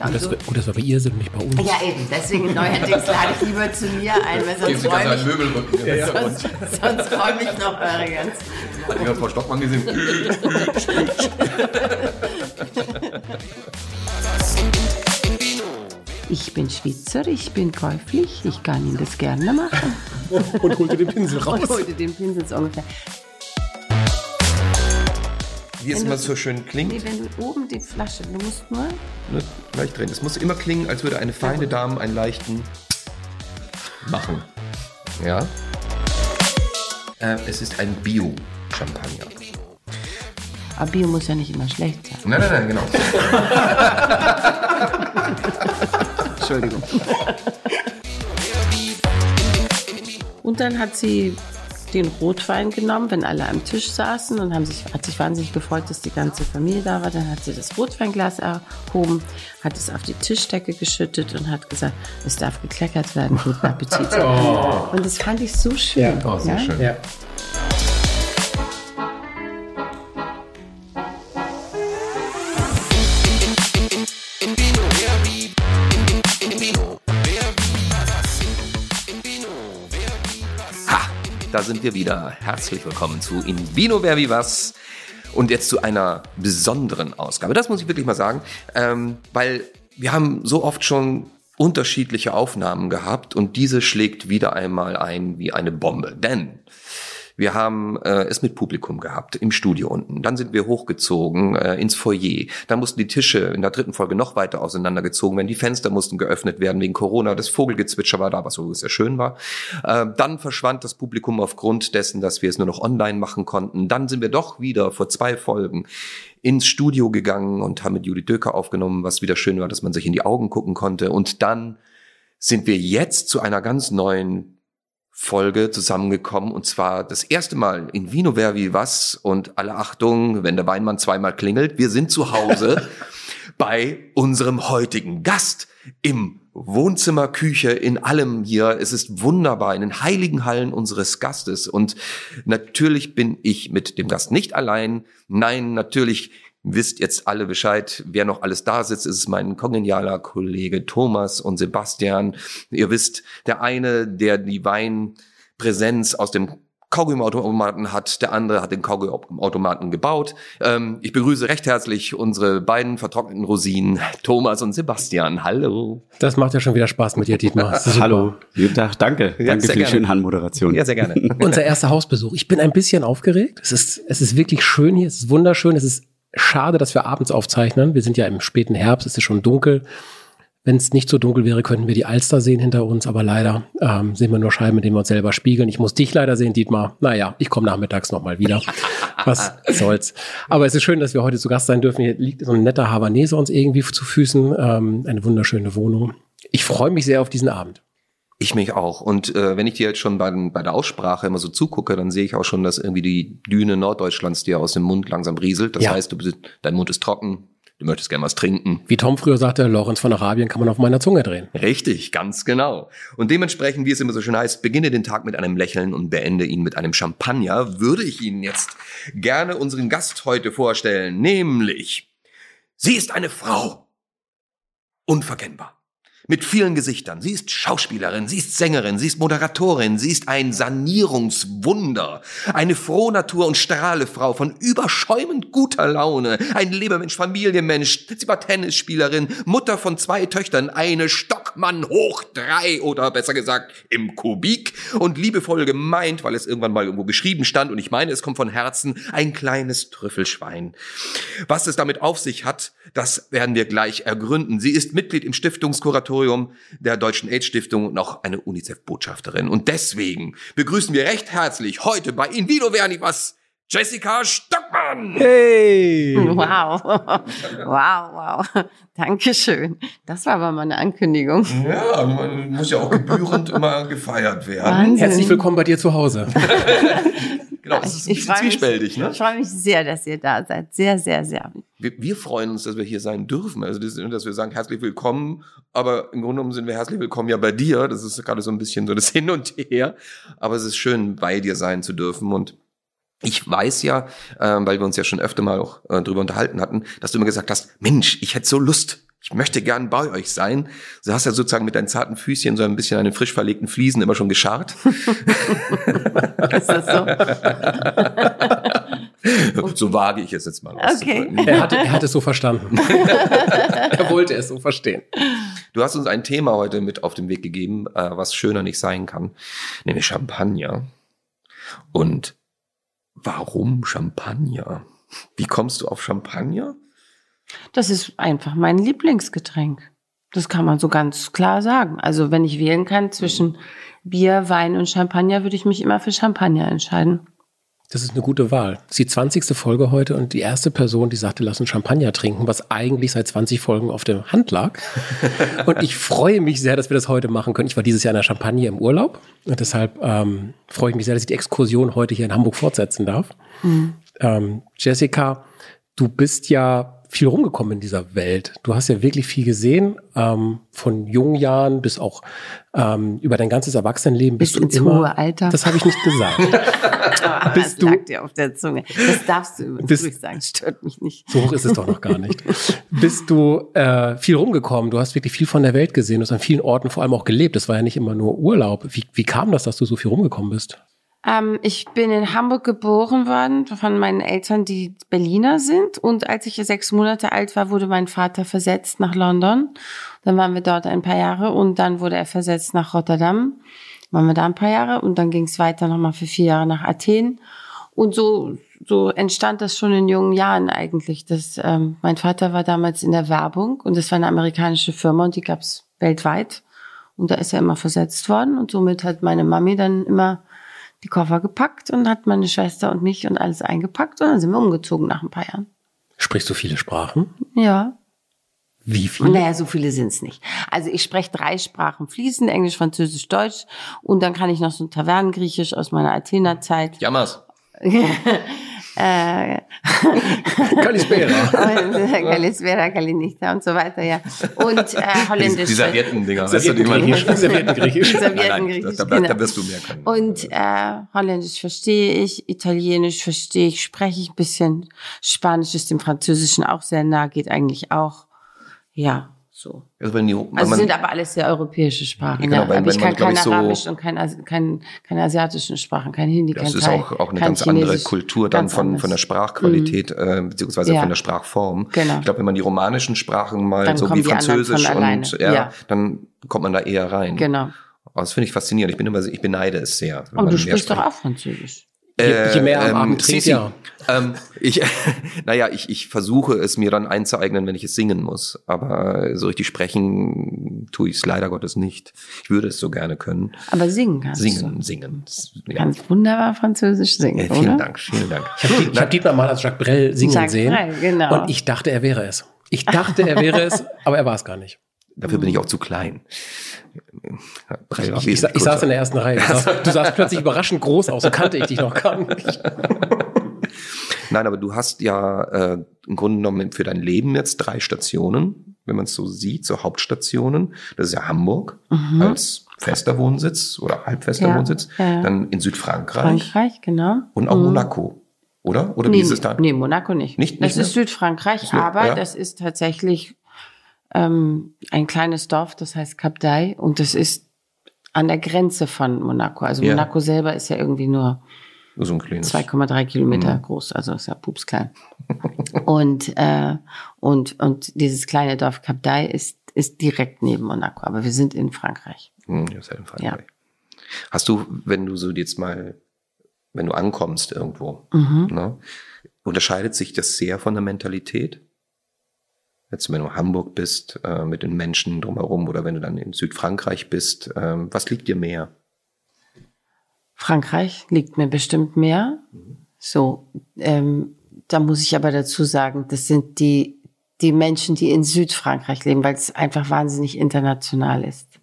Gut, dass, wir, gut, dass wir bei ihr sind, nicht bei uns. Ja, eben. Deswegen neuerdings lade ich lieber zu mir ein, weil sonst räume ein ich, Möbelrücken. Ja, ja. sonst, sonst räume ich noch eure ganzen. Hat jemand Frau Stockmann gesehen? Ich bin Schweizer, ich bin käuflich, ich kann Ihnen das gerne machen. Und holte den Pinsel Und raus. heute den Pinsel so ungefähr. Wie es immer du- so schön Nee, klingt, wenn du oben die Flasche, du musst nur. ne, leicht drehen. Es muss immer klingen, als würde eine feine Dame einen leichten machen. Ja? Äh, es ist ein Bio-Champagner. Aber Bio muss ja nicht immer schlecht sein. Nein, nein, nein, genau. Entschuldigung. Und dann hat sie den Rotwein genommen, wenn alle am Tisch saßen und haben sich, hat sich wahnsinnig gefreut, dass die ganze Familie da war. Dann hat sie das Rotweinglas erhoben, hat es auf die Tischdecke geschüttet und hat gesagt, es darf gekleckert werden, guten Appetit. Und das fand ich so schön. Oh, sehr schön. Ja. Da sind wir wieder. Herzlich willkommen zu In Vino Wer wie was. Und jetzt zu einer besonderen Ausgabe. Das muss ich wirklich mal sagen, ähm, weil wir haben so oft schon unterschiedliche Aufnahmen gehabt und diese schlägt wieder einmal ein wie eine Bombe. Denn wir haben äh, es mit Publikum gehabt im Studio unten. Dann sind wir hochgezogen äh, ins Foyer. Dann mussten die Tische in der dritten Folge noch weiter auseinandergezogen werden. Die Fenster mussten geöffnet werden wegen Corona. Das Vogelgezwitscher war da, was so sehr schön war. Äh, dann verschwand das Publikum aufgrund dessen, dass wir es nur noch online machen konnten. Dann sind wir doch wieder vor zwei Folgen ins Studio gegangen und haben mit Judith Döker aufgenommen, was wieder schön war, dass man sich in die Augen gucken konnte. Und dann sind wir jetzt zu einer ganz neuen Folge zusammengekommen und zwar das erste Mal in Vino Vervi was und alle Achtung, wenn der Weinmann zweimal klingelt, wir sind zu Hause bei unserem heutigen Gast im Wohnzimmer, Küche, in allem hier. Es ist wunderbar, in den heiligen Hallen unseres Gastes. Und natürlich bin ich mit dem Gast nicht allein. Nein, natürlich wisst jetzt alle Bescheid, wer noch alles da sitzt. Es ist mein kongenialer Kollege Thomas und Sebastian. Ihr wisst, der eine, der die Weinpräsenz aus dem Kaugummiautomaten hat, der andere hat den Kaugummiautomaten gebaut. Ähm, ich begrüße recht herzlich unsere beiden vertrockneten Rosinen, Thomas und Sebastian. Hallo. Das macht ja schon wieder Spaß mit dir, Dietmar. Hallo, guten Tag, danke. Ja, danke für die gerne. schöne Handmoderation. Ja, sehr gerne. Unser erster Hausbesuch. Ich bin ein bisschen aufgeregt. Es ist, es ist wirklich schön hier. Es ist wunderschön. Es ist schade, dass wir abends aufzeichnen. Wir sind ja im späten Herbst. Es ist schon dunkel. Wenn es nicht so dunkel wäre, könnten wir die Alster sehen hinter uns. Aber leider ähm, sehen wir nur Scheiben, in denen wir uns selber spiegeln. Ich muss dich leider sehen, Dietmar. Naja, ich komme nachmittags nochmal wieder. Was soll's. Aber es ist schön, dass wir heute zu Gast sein dürfen. Hier liegt so ein netter Havanese uns irgendwie zu Füßen. Ähm, eine wunderschöne Wohnung. Ich freue mich sehr auf diesen Abend. Ich mich auch. Und äh, wenn ich dir jetzt schon bei, bei der Aussprache immer so zugucke, dann sehe ich auch schon, dass irgendwie die Düne Norddeutschlands dir aus dem Mund langsam rieselt. Das Ja. heißt, du bist, dein Mund ist trocken, du möchtest gern was trinken. Wie Tom früher sagte, Lorenz von Arabien kann man auf meiner Zunge drehen. Richtig, ganz genau. Und dementsprechend, wie es immer so schön heißt, beginne den Tag mit einem Lächeln und beende ihn mit einem Champagner, würde ich Ihnen jetzt gerne unseren Gast heute vorstellen, nämlich, sie ist eine Frau. Unverkennbar. Mit vielen Gesichtern. Sie ist Schauspielerin, sie ist Sängerin, sie ist Moderatorin, sie ist ein Sanierungswunder. Eine Frohnatur und Strahlefrau von überschäumend guter Laune. Ein Lebermensch, Familienmensch. Sie war Tennisspielerin, Mutter von zwei Töchtern, eine Stockmann hoch drei oder besser gesagt im Kubik. Und liebevoll gemeint, weil es irgendwann mal irgendwo geschrieben stand und ich meine, es kommt von Herzen, ein kleines Trüffelschwein. Was es damit auf sich hat, das werden wir gleich ergründen. Sie ist Mitglied im Stiftungskuratorium der Deutschen AIDS-Stiftung und auch eine UNICEF-Botschafterin. Und deswegen begrüßen wir recht herzlich heute bei In Vino Verni was Jessica Stockmann. Hey! Wow. Wow, wow. Dankeschön. Das war aber mal eine Ankündigung. Ja, man muss ja auch gebührend immer gefeiert werden. Wahnsinn. Herzlich willkommen bei dir zu Hause. Genau, das ist ein Ich bisschen freue mich, zwiespältig, ne? ich freue mich sehr, dass ihr da seid. Sehr, sehr, sehr. Wir, wir freuen uns, dass wir hier sein dürfen. Also, das, dass wir sagen, herzlich willkommen. Aber im Grunde genommen sind wir herzlich willkommen ja bei dir. Das ist gerade so ein bisschen so das Hin und Her. Aber es ist schön, bei dir sein zu dürfen. Und ich weiß ja, ähm, weil wir uns ja schon öfter mal auch äh, drüber unterhalten hatten, dass du immer gesagt hast, Mensch, ich hätte so Lust, ich möchte gern bei euch sein. Du hast ja sozusagen mit deinen zarten Füßchen so ein bisschen an den frisch verlegten Fliesen immer schon gescharrt. Ist das so? so wage ich es jetzt mal Okay. Er hat, er hat es so verstanden. er wollte es so verstehen. Du hast uns ein Thema heute mit auf den Weg gegeben, äh, was schöner nicht sein kann, nämlich Champagner. Und warum Champagner? Wie kommst du auf Champagner? Das ist einfach mein Lieblingsgetränk. Das kann man so ganz klar sagen. Also wenn ich wählen kann zwischen Bier, Wein und Champagner, würde ich mich immer für Champagner entscheiden. Das ist eine gute Wahl. Das ist die 20. Folge heute und die erste Person, die sagte, lass uns Champagner trinken, was eigentlich seit 20 Folgen auf der Hand lag. und ich freue mich sehr, dass wir das heute machen können. Ich war dieses Jahr in der Champagne im Urlaub und deshalb ähm, freue ich mich sehr, dass ich die Exkursion heute hier in Hamburg fortsetzen darf. Ähm, Jessica, du bist ja viel rumgekommen in dieser Welt. Du hast ja wirklich viel gesehen, ähm, von jungen Jahren bis auch ähm, über dein ganzes Erwachsenenleben. Bis bist du ins immer, hohe Alter. Das habe ich nicht gesagt. Aber Bist das du- lag dir auf der Zunge. Das darfst du übrigens ruhig sagen, stört mich nicht. So hoch ist es doch noch gar nicht. Bist du äh, viel rumgekommen? Du hast wirklich viel von der Welt gesehen. Du hast an vielen Orten vor allem auch gelebt. Das war ja nicht immer nur Urlaub. Wie, wie kam das, dass du so viel rumgekommen bist? Ähm, ich bin in Hamburg geboren worden von meinen Eltern, die Berliner sind. Und als ich sechs Monate alt war, wurde mein Vater versetzt nach London. Dann waren wir dort ein paar Jahre und dann wurde er versetzt nach Rotterdam. Waren wir da ein paar Jahre und dann ging es weiter nochmal für vier Jahre nach Athen. Und so, so entstand das schon in jungen Jahren eigentlich. Das, ähm, mein Vater war damals in der Werbung und das war eine amerikanische Firma und die gab es weltweit. Und da ist er immer versetzt worden und somit hat meine Mami dann immer die Koffer gepackt und hat meine Schwester und mich und alles eingepackt und dann sind wir umgezogen nach ein paar Jahren. Sprichst du viele Sprachen? Ja. Wie viele? Naja, so viele sind's nicht. Also ich spreche drei Sprachen fließend, Englisch, Französisch, Deutsch und dann kann ich noch so ein Tavernengriechisch aus meiner Athener Zeit. Jammers. äh, Kalispera. Kalispera, Kalinita und so weiter, ja. Und äh, Die, Holländisch. die Serviettendinger. weißt du, die man-. Serviettengriechisch. Nein, nein, Serviettengriechisch, da, da, genau. da wirst du mehr können. Und äh, Holländisch verstehe ich, Italienisch verstehe ich, spreche ich ein bisschen. Spanisch ist dem Französischen auch sehr nah, geht eigentlich auch. Ja, so. also wenn die, wenn Also man, sind aber alles sehr europäische Sprachen. Genau, ja. weil- aber ich wenn kann man, kein ich, so- Arabisch und kein, kein, keine asiatischen Sprachen, kein Hindi, kein das ist Thai, auch, auch eine kein ganz andere Chinesisch. Kultur dann von, anders. von der Sprachqualität, äh, beziehungsweise Ja. von der Sprachform. Genau. Ich glaube, wenn man die romanischen Sprachen mal Dann so wie Französisch und ja, Ja. dann kommt man da eher rein. Genau. Aber das finde ich faszinierend. Ich bin immer, ich beneide es sehr. wenn Aber du sprichst doch auch Französisch. Je, je mehr am Abend trinkt, Sisi, ja. Ähm, ich, naja, ich, ich versuche es mir dann einzueignen, wenn ich es singen muss. Aber so richtig sprechen tue ich es leider Gottes nicht. Ich würde es so gerne können. Aber singen kannst Singen, du. singen. Ja. kannst wunderbar Französisch singen, Ja, vielen oder? Dank, vielen Dank. Ich habe hab Dietmar mal als Jacques Brel singen Jacques sehen. Brel, genau. Und ich dachte, er wäre es. Ich dachte, er wäre es, aber er war es gar nicht. Dafür bin ich auch zu klein. War Ich, ich, ich saß in der ersten Reihe. Du sahst, du sahst plötzlich überraschend groß aus, so kannte ich dich noch gar nicht. Nein, aber du hast ja äh, im Grunde genommen für dein Leben jetzt drei Stationen, wenn man es so sieht, so Hauptstationen. Das ist ja Hamburg als fester Wohnsitz oder halbfester Mhm. Ja, Wohnsitz. ja. Dann in Südfrankreich Frankreich, genau. und auch Mhm. Monaco, oder? Oder wie Nee, ist es da? nee, Monaco nicht. Nicht- das nicht ist Südfrankreich, Ist nur- aber ja. das ist tatsächlich ähm, ein kleines Dorf, das heißt Cap d'Aille und das ist an der Grenze von Monaco. Also Ja. Monaco selber ist ja irgendwie nur so ein kleines. 2,3 Kilometer Mhm. groß, also ist ja pupsklein. und, äh, und, und dieses kleine Dorf Cap d'Aille ist, ist direkt neben Monaco, aber wir sind in Frankreich. Hm, ja, ja in Frankreich. Hast du, wenn du so jetzt mal, wenn du ankommst irgendwo, Mhm. ne, unterscheidet sich das sehr von der Mentalität? Jetzt, wenn du in Hamburg bist, äh, mit den Menschen drumherum oder wenn du dann in Südfrankreich bist, ähm, was liegt dir mehr? Frankreich liegt mir bestimmt mehr. So, ähm, da muss ich aber dazu sagen, das sind die, die Menschen, die in Südfrankreich leben, weil es einfach wahnsinnig international ist.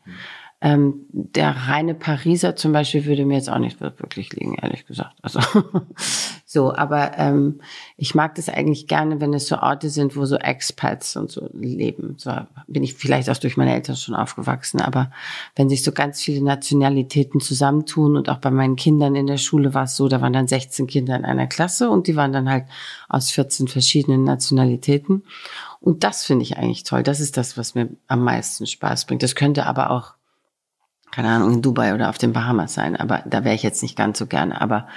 Ähm, der reine Pariser zum Beispiel würde mir jetzt auch nicht wirklich liegen, ehrlich gesagt. Also So, aber ähm, ich mag das eigentlich gerne, wenn es so Orte sind, wo so Expats und so leben. So bin ich vielleicht auch durch meine Eltern schon aufgewachsen, aber wenn sich so ganz viele Nationalitäten zusammentun und auch bei meinen Kindern in der Schule war es so, da waren dann 16 Kinder in einer Klasse und die waren dann halt aus 14 verschiedenen Nationalitäten. Und das finde ich eigentlich toll. Das ist das, was mir am meisten Spaß bringt. Das könnte aber auch keine Ahnung, in Dubai oder auf den Bahamas sein, aber da wäre ich jetzt nicht ganz so gerne. Aber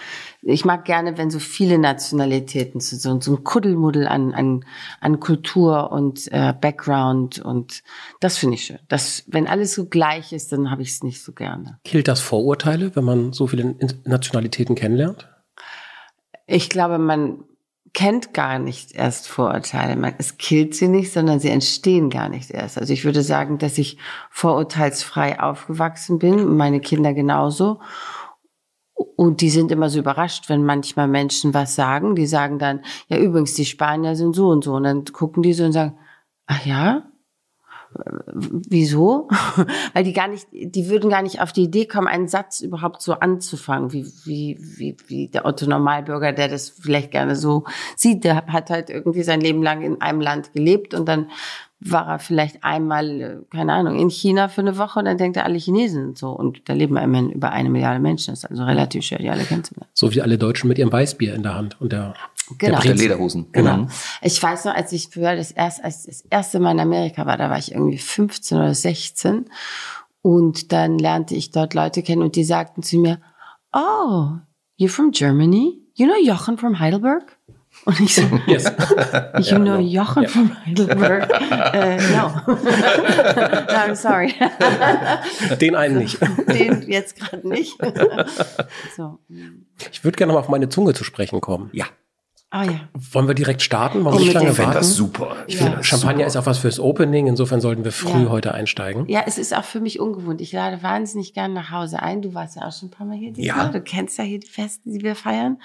ich mag gerne, wenn so viele Nationalitäten sind, so, so ein Kuddelmuddel an, an, an Kultur und äh, Background und das finde ich schön. Das, wenn alles so gleich ist, dann habe ich es nicht so gerne. Killt das Vorurteile, wenn man so viele Nationalitäten kennenlernt? Ich glaube, man kennt gar nicht erst Vorurteile. Es killt sie nicht, sondern sie entstehen gar nicht erst. Also ich würde sagen, dass ich vorurteilsfrei aufgewachsen bin, meine Kinder genauso. Und die sind immer so überrascht, wenn manchmal Menschen was sagen. Die sagen dann, ja übrigens, die Spanier sind so und so. Und dann gucken die so und sagen, ach ja, wieso? Weil die gar nicht, die würden gar nicht auf die Idee kommen, einen Satz überhaupt so anzufangen, wie, wie, wie, wie der Otto Normalbürger, der das vielleicht gerne so sieht. Der hat halt irgendwie sein Leben lang in einem Land gelebt und dann war er vielleicht einmal, äh, keine Ahnung, in China für eine Woche und dann denkt er, alle Chinesen sind so. Und da leben immerhin über eine Milliarde Menschen. Das ist also relativ schwer, die alle kennenzulernen. So wie alle Deutschen mit ihrem Weißbier in der Hand und der Genau. Der, der Lederhosen. Genau. Mhm. Ich weiß noch, als ich früher das erste, als das erste Mal in Amerika war, da war ich irgendwie 15 oder 16. Und dann lernte ich dort Leute kennen und die sagten zu mir, oh, you're from Germany? You know Jochen from Heidelberg? Und ich so, yes. you know Jochen yeah. from Heidelberg? Uh, no. no, I'm sorry. Den einen nicht. Den jetzt gerade nicht. so. Ich würde gerne mal auf meine Zunge zu sprechen kommen. Ja. Ah ja. Wollen wir direkt starten? Wollen wir nicht lange warten? das super. Ich ja. finde, Champagner super. ist auch was fürs Opening. Insofern sollten wir früh ja. heute einsteigen. Ja, es ist auch für mich ungewohnt. Ich lade wahnsinnig gern nach Hause ein. Du warst ja auch schon ein paar Mal hier. Ja. Mal. Du kennst ja hier die Feste, die wir feiern.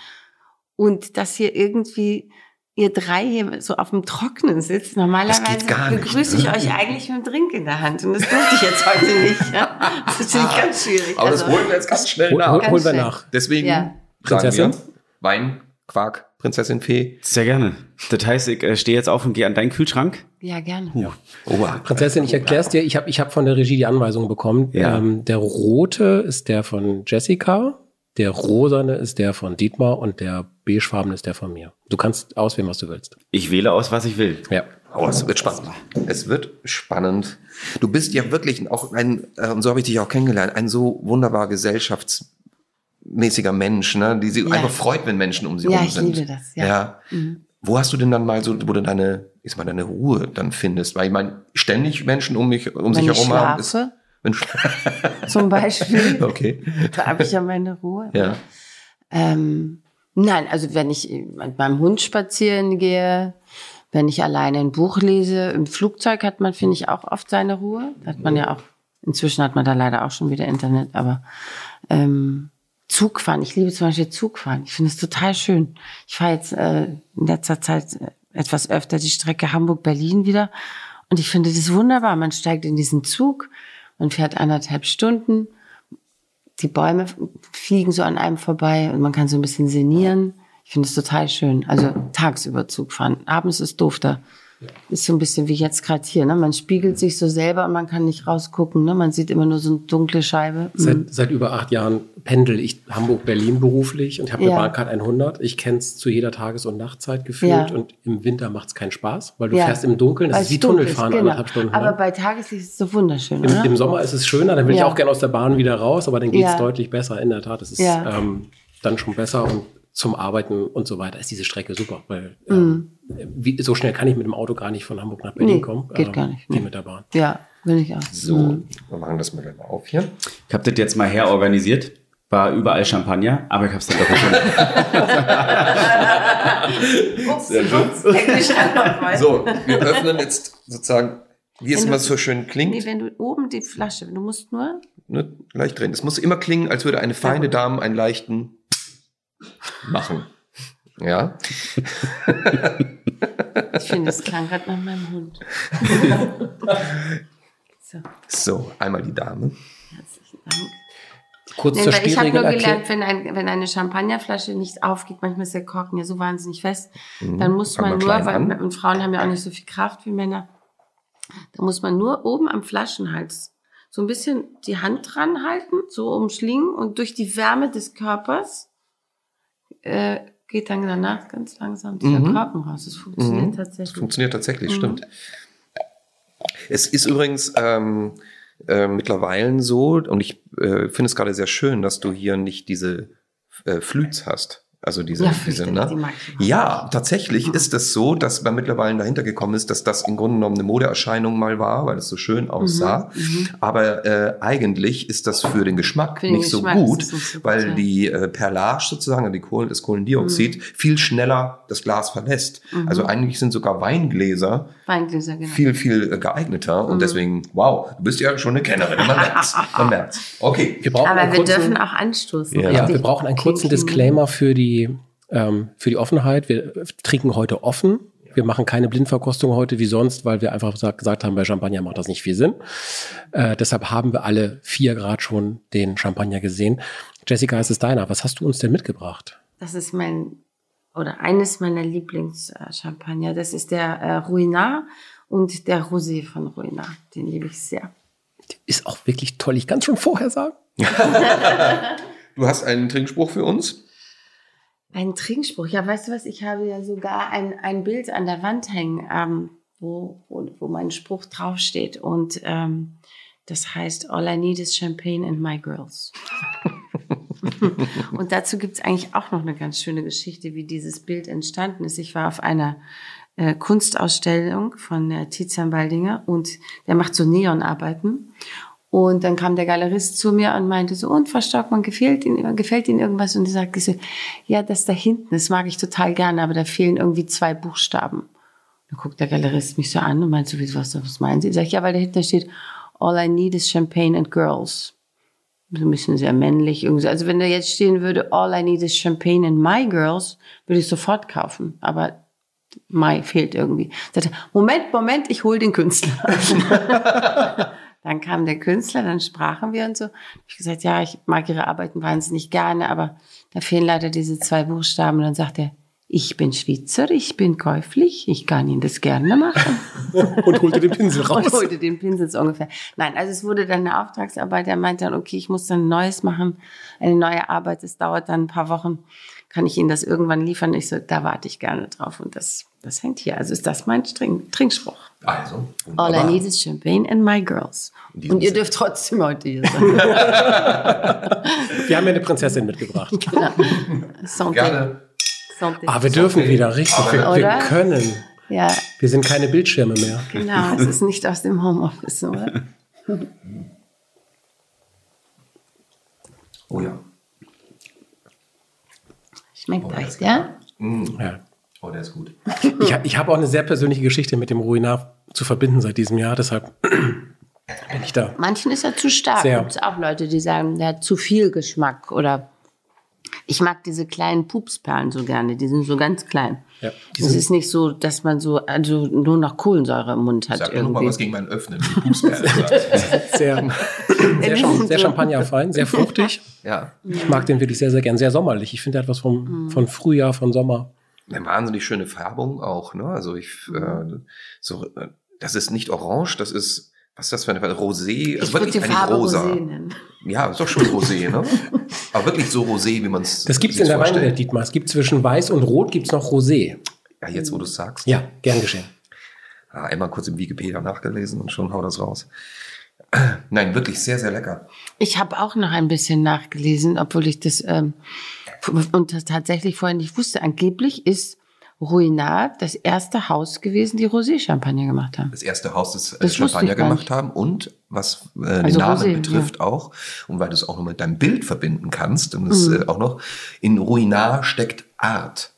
Und dass hier irgendwie ihr drei hier so auf dem Trockenen sitzt. Normalerweise begrüße ich ne? euch eigentlich mit einem Drink in der Hand. Und das durfte ich jetzt heute nicht. Ja? Das ist natürlich ganz schwierig. Aber also, das holen wir jetzt ganz schnell nach. Hol, holen wir nach. Deswegen ja. Prinzessin. Wein, Quark, Prinzessin Fee. Sehr gerne. Das heißt, ich äh, stehe jetzt auf und gehe an deinen Kühlschrank. Ja, gerne. Ja. Oh, Prinzessin, ich erkläre es dir. Ich habe ich hab von der Regie die Anweisung bekommen. Ja. Ähm, der rote ist der von Jessica, der rosane ist der von Dietmar und der beigefarbene ist der von mir. Du kannst auswählen, was du willst. Ich wähle aus, was ich will. Ja. Oh, es wird spannend. Es wird spannend. Du bist ja wirklich auch ein, äh, und so habe ich dich auch kennengelernt, ein so wunderbar gesellschafts mäßiger Mensch, ne? die sich ja. einfach freut, wenn Menschen um sie ja, herum sind. Ja, ich liebe das. Ja. ja. Mhm. Wo hast du denn dann mal so, wo du deine, ist mal deine Ruhe dann findest? Weil ich meine, ständig Menschen um mich, um sich herum haben. Ist, wenn Zum Beispiel. okay. Da habe ich ja meine Ruhe. Ja. Ähm, nein, also wenn ich mit meinem Hund spazieren gehe, wenn ich alleine ein Buch lese, im Flugzeug hat man, finde ich, auch oft seine Ruhe. Hat man ja auch, inzwischen hat man da leider auch schon wieder Internet, aber ähm, Zugfahren. Ich liebe zum Beispiel Zugfahren. Ich finde es total schön. Ich fahre jetzt äh, in letzter Zeit äh, etwas öfter die Strecke Hamburg-Berlin wieder. Und ich finde das wunderbar. Man steigt in diesen Zug, man fährt anderthalb Stunden. Die Bäume fliegen so an einem vorbei und man kann so ein bisschen sinnieren. Ich finde es total schön. Also tagsüber Zug fahren. Abends ist doof da. Ist so ein bisschen wie jetzt gerade hier. Ne? Man spiegelt sich so selber und man kann nicht rausgucken. Ne? Man sieht immer nur so eine dunkle Scheibe. Mhm. Seit, seit über acht Jahren pendel ich Hamburg-Berlin beruflich und habe eine ja. Bahncard 100. Ich kenne es zu jeder Tages- und Nachtzeit gefühlt ja. und im Winter macht es keinen Spaß, weil du ja. fährst im Dunkeln. Das weil ist wie Tunnelfahren genau. anderthalb Stunden. Aber bei Tageslicht ist es so wunderschön. Im, Im, Sommer ist es schöner, dann will ich auch gerne aus der Bahn wieder raus, aber dann geht es deutlich besser. In der Tat, es ist ähm, dann schon besser und zum Arbeiten und so weiter ist diese Strecke super, weil ähm, mm. Wie, so schnell kann ich mit dem Auto gar nicht von Hamburg nach Berlin nee, kommen. Geht ähm, gar nicht. Wie mit der Bahn. Ja, will ich auch. So, mm. wir machen das mal auf hier. Ich habe das jetzt mal herorganisiert. War überall Champagner, aber ich habe es dann doch gefunden. ups, ups, so, wir öffnen jetzt sozusagen, wie es immer so schön klingt. Nee, wenn du oben die Flasche, du musst nur... Nur leicht drehen. Es muss immer klingen, als würde eine feine Dame einen leichten machen. Ja. Ich finde, es klang gerade nach meinem Hund. so. so, einmal die Dame. Herzlichen Dank. Kurz Nee, zur ich habe nur gelernt, wenn, ein, wenn eine Champagnerflasche nicht aufgeht, manchmal ist der Korken ja so wahnsinnig fest, dann muss Fang man nur, weil an. und Frauen haben ja auch nicht so viel Kraft wie Männer, da muss man nur oben am Flaschenhals so ein bisschen die Hand dran halten, so umschlingen und durch die Wärme des Körpers äh, geht dann danach ganz langsam dieser Mhm. Korken raus. Das funktioniert Das tatsächlich. funktioniert tatsächlich, Mhm. stimmt. Es ist übrigens ähm, äh, mittlerweile so, und ich äh, finde es gerade sehr schön, dass du hier nicht diese äh, Flüts hast. Also diese, Ja, diese ne? Ja, tatsächlich ist es so, dass man mittlerweile dahinter gekommen ist, dass das im Grunde genommen eine Modeerscheinung mal war, weil es so schön aussah. Mhm, Aber äh, eigentlich ist das für den Geschmack Für den nicht Geschmack so gut, so weil ja. die äh, Perlage sozusagen, die Kohlen, das Kohlendioxid, viel schneller das Glas verlässt. Mhm. Also eigentlich sind sogar Weingläser Weingläser, genau. viel, viel äh, geeigneter. Mhm. Und deswegen, wow, du bist ja schon eine Kennerin. Man merkt's. Man merkt's. Okay. Wir brauchen Aber wir kurzen, dürfen auch anstoßen. Ja. Wir brauchen einen kurzen. Disclaimer für die, ähm, für die Offenheit. Wir trinken heute offen. Wir machen keine Blindverkostung heute wie sonst, weil wir einfach gesagt, haben, bei Champagner macht das nicht viel Sinn. Äh, deshalb haben wir alle vier Grad schon den Champagner gesehen. Jessica, es ist deiner. Was hast du uns denn mitgebracht? Das ist mein, oder eines meiner Lieblingschampagner. Das ist der äh, Ruinart und der Rosé von Ruinart. Den liebe ich sehr. Ist auch wirklich toll. Ich kann es schon vorher sagen. Du hast einen Trinkspruch für uns? Ein Trinkspruch. Ja, weißt du was? Ich habe ja sogar ein, ein Bild an der Wand hängen, ähm, wo, wo, wo mein Spruch draufsteht. Und ähm, das heißt, All I need is Champagne and my girls. und dazu gibt's eigentlich auch noch eine ganz schöne Geschichte, wie dieses Bild entstanden ist. Ich war auf einer äh, Kunstausstellung von äh, Tizian Baldinger und der macht so Neonarbeiten. Und dann kam der Galerist zu mir und meinte so, und Frau Stockmann, gefällt Ihnen, gefällt Ihnen irgendwas? Und ich sagte so, ja, das da hinten, das mag ich total gerne, aber da fehlen irgendwie zwei Buchstaben. Dann guckt der Galerist mich so an und meint so, was, was meinen Sie? Sag ich, ja, weil dahinter steht, all I need is Champagne and girls. So ein bisschen sehr männlich. Irgendwie. so. Also wenn da jetzt stehen würde, all I need is Champagne and my girls, würde ich sofort kaufen. Aber my fehlt irgendwie. Sagte, Moment, Moment, ich hol den Künstler. Dann kam der Künstler, dann sprachen wir und so. Ich gesagt, ja, ich mag Ihre Arbeiten wahnsinnig gerne, aber da fehlen leider diese zwei Buchstaben. Und dann sagt er, ich bin Schweizer, ich bin käuflich, ich kann Ihnen das gerne machen. Und holte den Pinsel Und raus. holte den Pinsel so ungefähr. Nein, also es wurde dann eine Auftragsarbeit. Er meinte dann, okay, ich muss dann ein Neues machen, eine neue Arbeit. Es dauert dann ein paar Wochen. Kann ich Ihnen das irgendwann liefern? Ich so, da warte ich gerne drauf. Und das, das hängt hier. Also ist das mein Trink Trinkspruch. Also, All I wunderbar. need is champagne and my girls. Und ihr Sinne. dürft trotzdem heute hier sein. Wir haben ja eine Prinzessin mitgebracht. genau. Gerne. Santé. Ah, wir dürfen wieder, richtig. Wir, wir können. Ja, Wir sind keine Bildschirme mehr. genau. Es ist nicht aus dem Homeoffice, oder? Oh ja. Schmeckt Oh, das euch, ja? Ja. Oh, der ist gut. Ich, ich habe auch eine sehr persönliche Geschichte mit dem Ruinar zu verbinden seit diesem Jahr, deshalb bin ich da. Manchen ist er zu stark. Gibt es auch Leute, die sagen, der hat zu viel Geschmack. Oder ich mag diese kleinen Pupsperlen so gerne. Die sind so ganz klein. Ja, Es ist nicht so, dass man so also nur noch Kohlensäure im Mund hat. Sag mir noch mal irgendwie. was gegen mein Öffnen. Die Pupsperle sagt. Sehr, sehr, Cham- sehr champagnerfein, sehr fruchtig. ja. Ich mag den wirklich sehr, sehr gern. Sehr sommerlich. Ich finde, der hat was vom, von Frühjahr, von Sommer. Eine wahnsinnig schöne Färbung auch, ne? Also ich, äh, so, äh, das ist nicht orange, das ist, was ist das für eine Farbe? Rosé, Ich also würde wirklich die eigentlich Farbe rosa. Rosé nennen. Ja, ist doch schon Rosé, ne? Aber wirklich so Rosé, wie man es Das gibt's in der Weinwelt, Dietmar. Es gibt zwischen Weiß und Rot gibt's noch Rosé. Ja, jetzt wo du es sagst. Ja, gern geschehen. Ah, einmal kurz im Wikipedia nachgelesen und schon hau das raus. Nein, wirklich sehr, sehr lecker. Ich habe auch noch ein bisschen nachgelesen, obwohl ich das ähm, und tatsächlich vorher nicht wusste. Angeblich ist Ruinart das erste Haus gewesen, die Rosé-Champagner gemacht haben. Das erste Haus, das, äh, Das Champagner ich gemacht haben und was äh, den Also Namen Rosé, betrifft auch, und weil du es auch noch mit deinem Bild verbinden kannst, und es äh, auch noch, in Ruinart steckt Art.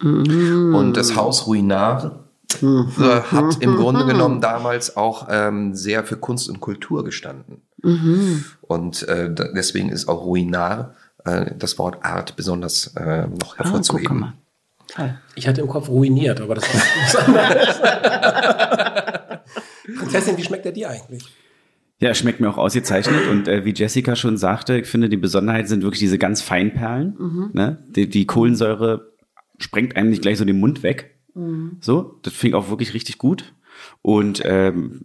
Und das Haus Ruinart äh, hat im Grunde genommen damals auch ähm, sehr für Kunst und Kultur gestanden. Und äh, deswegen ist auch Ruinart, äh, das Wort Art besonders äh, noch Ah, hervorzuheben. Toll. Ich hatte im Kopf ruiniert, aber das war was anderes. Prinzessin, wie schmeckt der dir eigentlich? Ja, schmeckt mir auch ausgezeichnet. Und äh, wie Jessica schon sagte, ich finde, die Besonderheit sind wirklich diese ganz Feinperlen. Mhm. Ne? Die, die Kohlensäure sprengt einem nicht gleich so den Mund weg. Mhm. So, das ich auch wirklich richtig gut. Und ähm,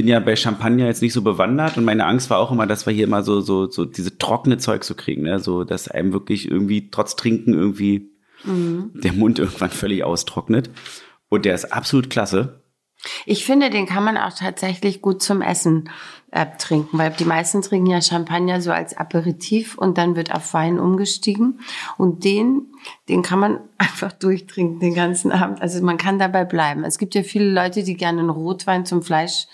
bin ja bei Champagner jetzt nicht so bewandert und meine Angst war auch immer, dass wir hier immer so so so diese trockene Zeug so kriegen, ne? so dass einem wirklich irgendwie trotz Trinken irgendwie Mhm. der Mund irgendwann völlig austrocknet. Und der ist absolut klasse. Ich finde, den kann man auch tatsächlich gut zum Essen äh, trinken, weil die meisten trinken ja Champagner so als Aperitif und dann wird auf Wein umgestiegen. Und den, den kann man einfach durchtrinken den ganzen Abend. Also man kann dabei bleiben. Es gibt ja viele Leute, die gerne einen Rotwein zum Fleisch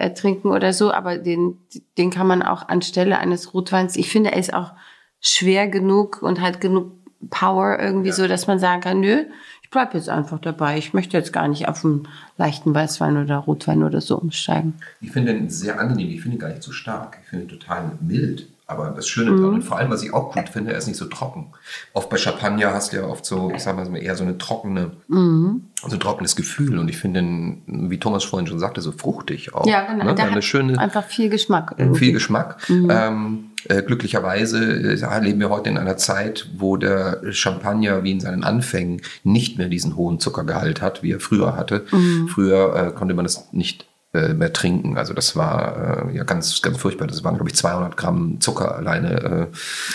äh, trinken oder so, aber den, den kann man auch anstelle eines Rotweins, ich finde, er ist auch schwer genug und hat genug Power irgendwie so, dass man sagen kann, nö, ich bleib jetzt einfach dabei. Ich möchte jetzt gar nicht auf einen leichten Weißwein oder Rotwein oder so umsteigen. Ich finde den sehr angenehm. Ich finde ihn gar nicht so stark. Ich finde ihn total mild. Aber das Schöne daran, und vor allem, was ich auch gut finde, er ist nicht so trocken. Oft bei Champagner hast du ja oft so, ich sag mal, eher so eine trockene, so ein trockenes Gefühl. Und ich finde wie Thomas vorhin schon sagte, so fruchtig auch. Ja, genau. Ne? Der Eine hat schöne, einfach viel Geschmack. irgendwie. viel Geschmack. Ähm, äh, glücklicherweise äh, leben wir heute in einer Zeit, wo der Champagner wie in seinen Anfängen nicht mehr diesen hohen Zuckergehalt hat, wie er früher hatte. Früher äh, konnte man das nicht äh, mehr trinken. Also das war äh, ja ganz, ganz furchtbar. Das waren, glaube ich, 200 Gramm Zucker alleine äh,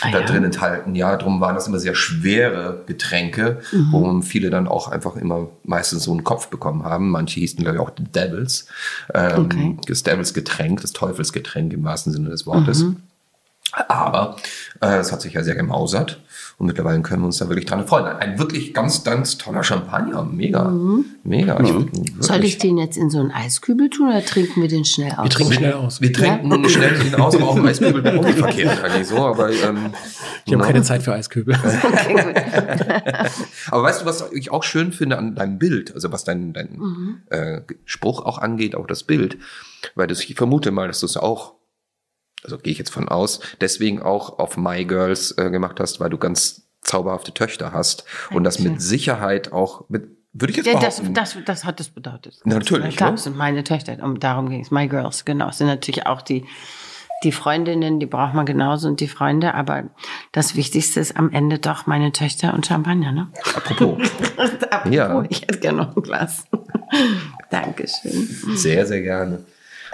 Ah, da ja. drin enthalten. Ja, darum waren das immer sehr schwere Getränke, Mhm. wo viele dann auch einfach immer meistens so einen Kopf bekommen haben. Manche hießen, glaube ich, auch The Devils. Ähm, Okay. Das Devils Getränk, das Teufelsgetränk im wahrsten Sinne des Wortes. Mhm. Aber äh, es hat sich ja sehr gemausert und mittlerweile können wir uns da wirklich dran freuen. Ein wirklich ganz, ganz toller Champagner. Mega. Mega. Ich, Mhm. Soll ich den jetzt in so einen Eiskübel tun oder trinken wir den schnell aus? Wir trinken schnell aus. Wir trinken schnell ihn aus, aber auch im Eiskübel wäre auch nicht verkehrt eigentlich so. Aber, ähm, Ich habe ne? keine Zeit für Eiskübel. Okay, gut. aber weißt du, was ich auch schön finde an deinem Bild, also was dein, dein äh, Spruch auch angeht, auch das Bild, weil das, ich vermute mal, dass du es auch, also gehe ich jetzt von aus, deswegen auch auf My Girls äh, gemacht hast, weil du ganz zauberhafte Töchter hast und das mit Sicherheit auch mit, würde ich jetzt Ja, das, behaupten, das, das hat es bedeutet. Natürlich, Klar, ne? das sind meine Töchter. Um, darum ging es. My Girls, genau. Es sind natürlich auch die, die Freundinnen, die braucht man genauso und die Freunde. Aber das Wichtigste ist am Ende doch meine Töchter und Champagner, ne? apropos, Apropos, Ja. ich hätte gerne noch ein Glas. Dankeschön. sehr, sehr gerne.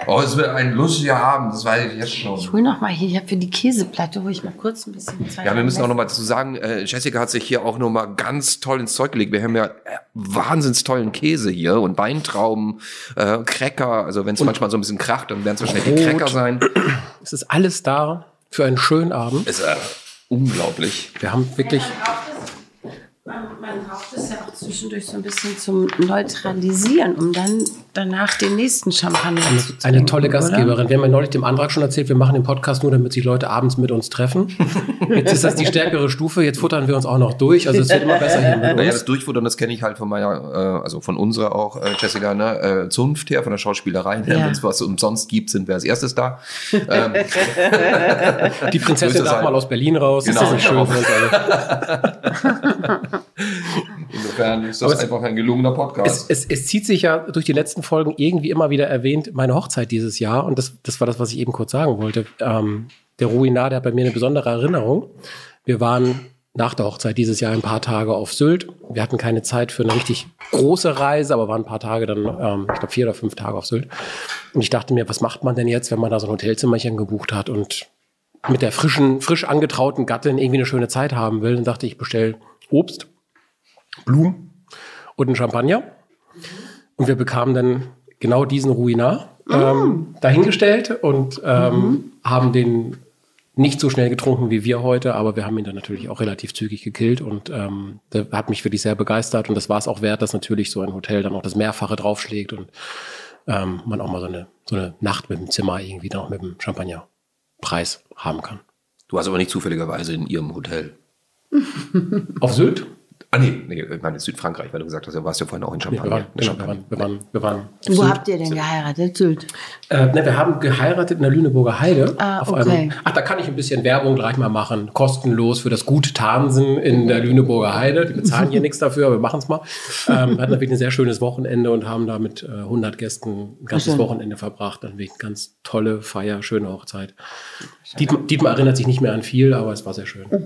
Oh, es wird ein lustiger Abend, das weiß ich jetzt schon. Ich hol noch mal hier, ich hab für die Käseplatte, hol ich mal kurz ein bisschen Zeit. Ja, wir müssen auch noch mal dazu sagen, äh, Jessica hat sich hier auch noch mal ganz toll ins Zeug gelegt. Wir haben ja äh, wahnsinns tollen Käse hier und Weintrauben, äh, Cracker. Also wenn es manchmal so ein bisschen kracht, dann werden es wahrscheinlich die. Cracker sein. Es ist alles da für einen schönen Abend. Ist äh, unglaublich. Wir haben wirklich, Man, man braucht es ja auch zwischendurch so ein bisschen zum Neutralisieren, um dann danach den nächsten Champagner zu trinken. eine tolle oder? Gastgeberin. Wir haben ja neulich dem Antrag schon erzählt, wir machen den Podcast nur, damit sich Leute abends mit uns treffen. Jetzt ist das die stärkere Stufe, jetzt futtern wir uns auch noch durch. Also es wird immer besser hier mit Naja, uns. das Durchfuttern, das kenne ich halt von meiner, äh, also von unserer auch, äh, Jessica, ne, äh, Zunft her, von der Schauspielerei. her. Ja. Wenn es was umsonst gibt, sind wir als erstes da. Ähm, Die Prinzessin ist darf halt. mal aus Berlin raus. Genau. Ist das schön für uns alle? insofern ist das es- einfach ein gelungener Es, Podcast. es, es zieht sich ja durch die letzten Folgen irgendwie immer wieder erwähnt, meine Hochzeit dieses Jahr. Und das, das war das, was ich eben kurz sagen wollte. Ähm, der Ruinar, der hat bei mir eine besondere Erinnerung. Wir waren nach der Hochzeit dieses Jahr ein paar Tage auf Sylt. Wir hatten keine Zeit für eine richtig große Reise, aber waren ein paar Tage dann, ähm, ich glaube vier oder fünf Tage auf Sylt. Und ich dachte mir, was macht man denn jetzt, wenn man da so ein Hotelzimmerchen gebucht hat und mit der frischen, frisch angetrauten Gattin irgendwie eine schöne Zeit haben will? Dann dachte ich bestell Obst, Blumen und einen Champagner. Und wir bekamen dann genau diesen Ruinar ähm, dahingestellt und ähm, haben den nicht so schnell getrunken wie wir heute, aber wir haben ihn dann natürlich auch relativ zügig gekillt und ähm, der hat mich wirklich sehr begeistert und das war es auch wert, dass natürlich so ein Hotel dann auch das Mehrfache draufschlägt und ähm, man auch mal so eine, so eine Nacht mit dem Zimmer irgendwie dann auch mit dem Champagnerpreis haben kann. Du warst aber nicht zufälligerweise in ihrem Hotel. Auf Sylt? Ah nee, nee, ich meine Südfrankreich, weil du gesagt hast, du warst ja vorhin auch in Nee, Champagne. wir, waren, In wir, Champagne. waren, wir, waren, wir waren. Wo Sylt. habt ihr denn geheiratet? Sylt. Äh, ne, wir haben geheiratet in der Lüneburger Heide. Ah, auf okay. einem, ach, da kann ich ein bisschen Werbung gleich mal machen. Kostenlos für das gute Tansen in der Lüneburger Heide. Die bezahlen hier nichts dafür, aber wir machen es mal. Ähm, wir hatten wirklich ein sehr schönes Wochenende und haben da mit äh, 100 Gästen ein ganzes schön. Wochenende verbracht. Dann wirklich ganz tolle Feier, schöne Hochzeit. Dietmar, Dietmar erinnert sich nicht mehr an viel, aber es war sehr schön.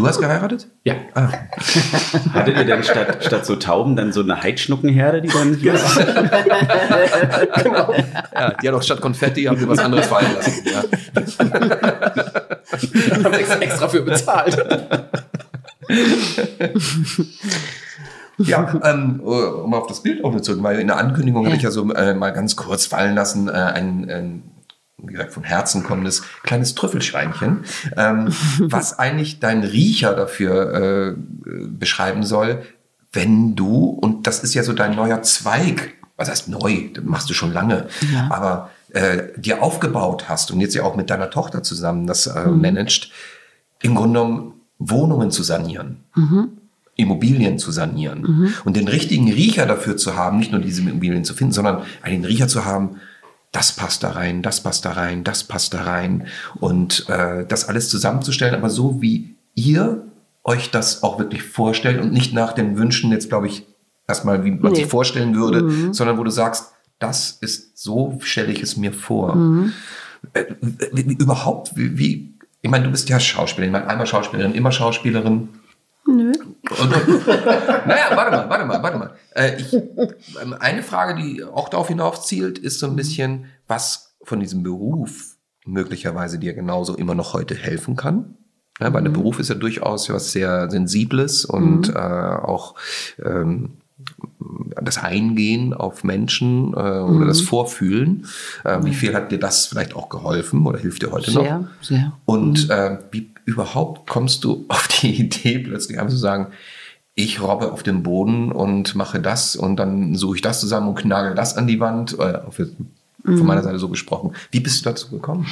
Du hast geheiratet? Ja. Ah, Hattet ihr dann statt, statt so Tauben dann so eine Heidschnuckenherde, die dann hier ja, die hat auch statt Konfetti haben sie was anderes fallen lassen. Ja. haben extra, extra für bezahlt. Ja, ähm, um auf das Bild auch noch zurück, weil in der Ankündigung habe ich ja so äh, mal ganz kurz fallen lassen, äh, ein, ein wie gesagt, von Herzen kommendes kleines Trüffelschweinchen, ähm, was eigentlich dein Riecher dafür äh, beschreiben soll, wenn du, und das ist ja so dein neuer Zweig, was heißt neu, das machst du schon lange, Ja. aber äh, dir aufgebaut hast und jetzt ja auch mit deiner Tochter zusammen das äh, managt, im Grunde genommen Wohnungen zu sanieren. Immobilien zu sanieren und den richtigen Riecher dafür zu haben, nicht nur diese Immobilien zu finden, sondern einen Riecher zu haben, das passt da rein, das passt da rein, das passt da rein und äh, das alles zusammenzustellen, aber so wie ihr euch das auch wirklich vorstellt und nicht nach den Wünschen jetzt, glaube ich, erstmal, wie man Nee. sich vorstellen würde, sondern wo du sagst, das ist so, stelle ich es mir vor. Äh, wie, wie, überhaupt, wie, wie, ich meine, du bist ja Schauspielerin, ich meine, einmal Schauspielerin, immer Schauspielerin. Nö. Und, naja, warte mal, warte mal, warte mal. Äh, ich, ähm, eine Frage, die auch darauf hinauf zielt, ist so ein bisschen, was von diesem Beruf möglicherweise dir genauso immer noch heute helfen kann. Ja, weil der Beruf ist ja durchaus was sehr Sensibles und äh, auch ähm, das Eingehen auf Menschen äh, oder das Vorfühlen. Äh, wie viel hat dir das vielleicht auch geholfen oder hilft dir heute noch? Sehr, sehr. Und äh, wie überhaupt kommst du auf die Idee, plötzlich einfach zu sagen, ich robbe auf dem Boden und mache das und dann suche ich das zusammen und knagel das an die Wand. Äh, von meiner Seite so gesprochen. Wie bist du dazu gekommen?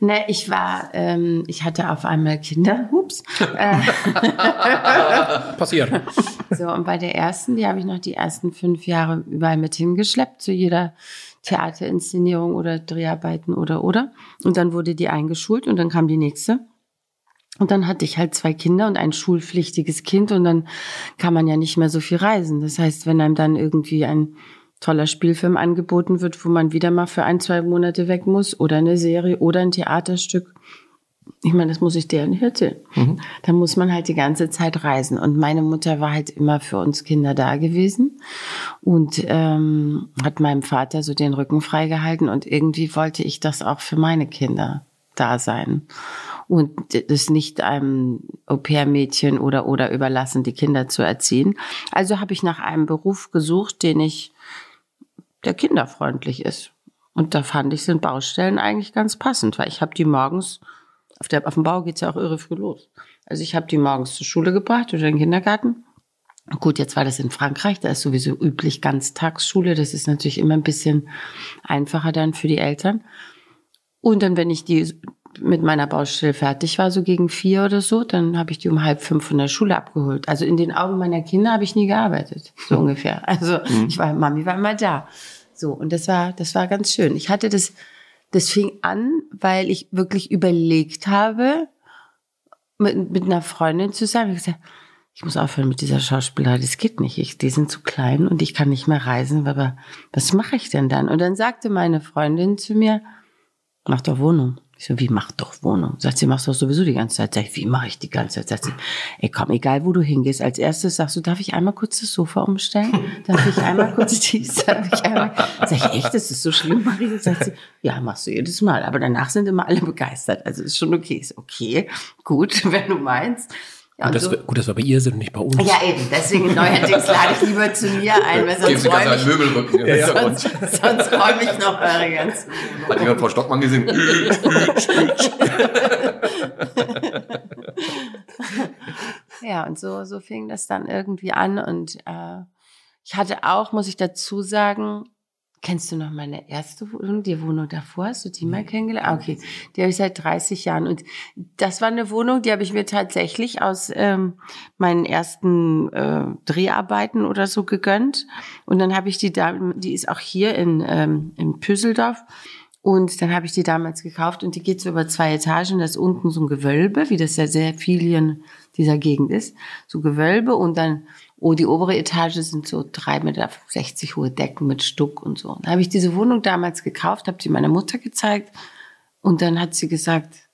Ne, ich war, ähm, ich hatte auf einmal Kinder, hups. Passiert. so, und bei der ersten, die habe ich noch die ersten fünf Jahre überall mit hingeschleppt, zu jeder Theaterinszenierung oder Dreharbeiten oder oder. Und dann wurde die eingeschult und dann kam die nächste. Und dann hatte ich halt zwei Kinder und ein schulpflichtiges Kind und dann kann man ja nicht mehr so viel reisen. Das heißt, wenn einem dann irgendwie ein toller Spielfilm angeboten wird, wo man wieder mal für ein, zwei Monate weg muss oder eine Serie oder ein Theaterstück, ich meine, das muss ich nicht erzählen. Da muss man halt die ganze Zeit reisen. Und meine Mutter war halt immer für uns Kinder da gewesen und ähm, hat meinem Vater so den Rücken freigehalten. Und irgendwie wollte ich das auch für meine Kinder da sein. Und das nicht einem Au-pair-Mädchen oder, oder überlassen, die Kinder zu erziehen. Also habe ich nach einem Beruf gesucht, den ich, der kinderfreundlich ist. Und da fand ich, sind Baustellen eigentlich ganz passend, weil ich habe die morgens, auf, der, auf dem Bau geht's ja auch irre früh los. Also ich habe die morgens zur Schule gebracht oder in den Kindergarten. Gut, jetzt war das in Frankreich, da ist sowieso üblich Ganztagsschule. Das ist natürlich immer ein bisschen einfacher dann für die Eltern. Und dann, wenn ich die mit meiner Baustelle fertig war, so gegen vier oder so, dann habe ich die um halb fünf von der Schule abgeholt. Also in den Augen meiner Kinder habe ich nie gearbeitet, so ungefähr. Also ich war, Mami war immer da. So, und das war, das war ganz schön. Ich hatte das, das fing an, weil ich wirklich überlegt habe, mit, mit einer Freundin zusammen, ich gesagt, ich muss aufhören mit dieser Schauspielerei, das geht nicht. Ich, die sind zu klein und ich kann nicht mehr reisen, aber was mache ich denn dann? Und dann sagte meine Freundin zu mir, mach doch Wohnung. Ich so, wie mach doch Wohnung? Sagt sie, machst du doch sowieso die ganze Zeit. Sag ich, wie mache ich die ganze Zeit? Sagt sie, ey komm, egal wo du hingehst, als erstes sagst du, darf ich einmal kurz das Sofa umstellen? Darf ich einmal kurz dies? Darf ich einmal? Sag ich, echt, das ist so schlimm, Marie? Sagt sie, ja, machst du jedes Mal. Aber danach sind immer alle begeistert. Also ist schon okay. Ist okay, gut, wenn du meinst. Ja, Gut und dass, so- wir, gut, dass wir bei ihr sind und nicht bei uns. ja, eben. Deswegen neuerdings lade ich lieber zu mir ein, weil sonst räume ich, Möbelrücken im Hintergrund. sonst räume ich noch eure ganzen Hat jemand Frau Stockmann gesehen? Ja, und so, so fing das dann irgendwie an. Und äh, ich hatte auch, muss ich dazu sagen, Kennst du noch meine erste Wohnung, die Wohnung davor? Hast du die mal kennengelernt? Ah, okay, die habe ich seit 30 Jahren. Und das war eine Wohnung, die habe ich mir tatsächlich aus ähm, meinen ersten äh, Dreharbeiten oder so gegönnt. Und dann habe ich die da, die ist auch hier in, ähm, in Püsseldorf. Und dann habe ich die damals gekauft und die geht so über zwei Etagen. Da ist unten so ein Gewölbe, wie das ja sehr viel hier in dieser Gegend ist. So Gewölbe und dann Oh, die obere Etage sind so drei Meter sechzig hohe Decken mit Stuck und so. Dann habe ich diese Wohnung damals gekauft, habe die meiner Mutter gezeigt und dann hat sie gesagt,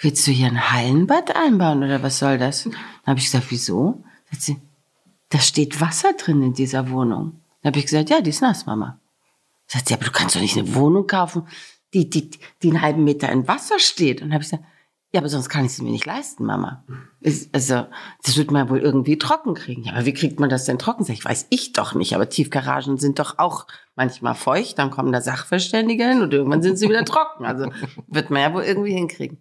willst du hier ein Hallenbad einbauen oder was soll das? Dann habe ich gesagt, wieso? Sagt sie, da steht Wasser drin in dieser Wohnung. Dann habe ich gesagt, ja, die ist nass, Mama. Sagt sie, aber du kannst doch nicht eine Wohnung kaufen, die, die, die einen halben Meter in Wasser steht. Und dann habe ich gesagt, ja, aber sonst kann ich es mir nicht leisten, Mama. Also, das wird man wohl irgendwie trocken kriegen. Ja, aber wie kriegt man das denn trocken? Ich weiß ich doch nicht, aber Tiefgaragen sind doch auch manchmal feucht, dann kommen da Sachverständige hin und irgendwann sind sie wieder trocken. Also wird man ja wohl irgendwie hinkriegen.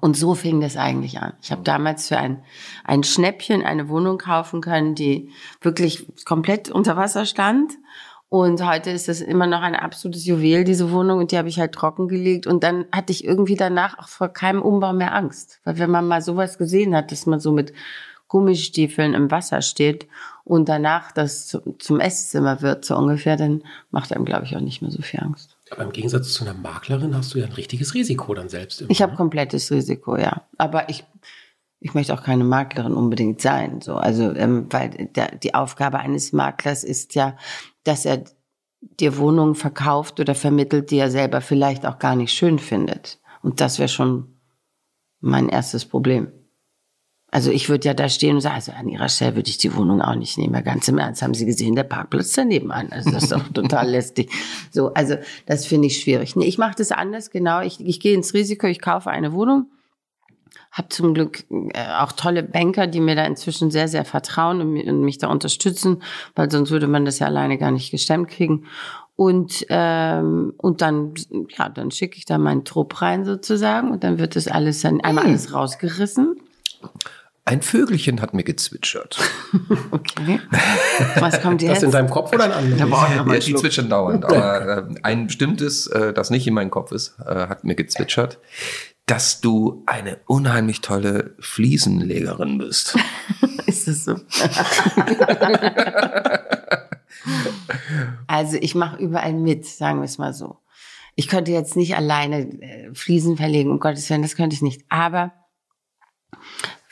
Und so fing das eigentlich an. Ich habe damals für ein, ein Schnäppchen eine Wohnung kaufen können, die wirklich komplett unter Wasser stand und heute ist das immer noch ein absolutes Juwel, diese Wohnung, und die habe ich halt trockengelegt. Und dann hatte ich irgendwie danach auch vor keinem Umbau mehr Angst. Weil wenn man mal sowas gesehen hat, dass man so mit Gummistiefeln im Wasser steht und danach das zum Esszimmer wird, so ungefähr, dann macht einem, glaube ich, auch nicht mehr so viel Angst. Aber im Gegensatz zu einer Maklerin hast du ja ein richtiges Risiko dann selbst. Immer, ich habe ne? komplettes Risiko, ja. Aber ich, ich möchte auch keine Maklerin unbedingt sein. So, also ähm, weil der, die Aufgabe eines Maklers ist ja, dass er dir Wohnungen verkauft oder vermittelt, die er selber vielleicht auch gar nicht schön findet. Und das wäre schon mein erstes Problem. Also ich würde ja da stehen und sagen, also an ihrer Stelle würde ich die Wohnung auch nicht nehmen. Ganz im Ernst, haben Sie gesehen, der Parkplatz daneben an. Also das ist doch total lästig. So, also das finde ich schwierig. Nee, ich mache das anders, genau. Ich, ich gehe ins Risiko, ich kaufe eine Wohnung habe zum Glück äh, auch tolle Banker, die mir da inzwischen sehr, sehr vertrauen und mich da unterstützen, weil sonst würde man das ja alleine gar nicht gestemmt kriegen. Und, ähm, und dann, ja, dann schicke ich da meinen Trupp rein sozusagen und dann wird das alles dann einmal hm. alles rausgerissen. Ein Vögelchen hat mir gezwitschert. okay. Was kommt jetzt? Das in deinem Kopf oder ein anderes? Ja, die zwitschern dauernd. Aber äh, ein bestimmtes, äh, das nicht in meinem Kopf ist, äh, hat mir gezwitschert dass du eine unheimlich tolle Fliesenlegerin bist. Ist das so? also ich mache überall mit, sagen wir es mal so. Ich könnte jetzt nicht alleine äh, Fliesen verlegen, um Gottes Willen, das könnte ich nicht. Aber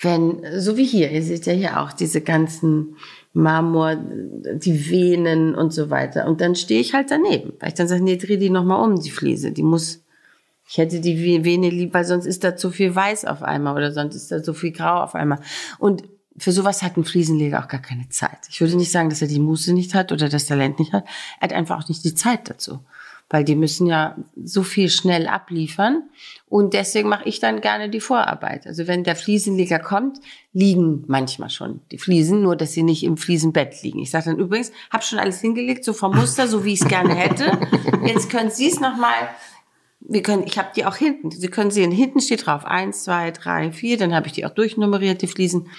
wenn, so wie hier, ihr seht ja hier auch diese ganzen Marmor, die Venen und so weiter. Und dann stehe ich halt daneben, weil ich dann sage, nee, dreh die nochmal um, die Fliese. Die muss ich hätte die Vene lieb, weil sonst ist da zu viel weiß auf einmal oder sonst ist da zu viel grau auf einmal. Und für sowas hat ein Fliesenleger auch gar keine Zeit. Ich würde nicht sagen, dass er die Muße nicht hat oder das Talent nicht hat. Er hat einfach auch nicht die Zeit dazu. Weil die müssen ja so viel schnell abliefern. Und deswegen mache ich dann gerne die Vorarbeit. Also wenn der Fliesenleger kommt, liegen manchmal schon die Fliesen, nur dass sie nicht im Fliesenbett liegen. Ich sage dann übrigens, habe schon alles hingelegt, so vom Muster, so wie ich es gerne hätte. Jetzt können Sie es nochmal wir können, ich habe die auch hinten. Sie können sehen, hinten steht drauf eins, zwei, drei, vier. Dann habe ich die auch durchnummeriert, die Fliesen.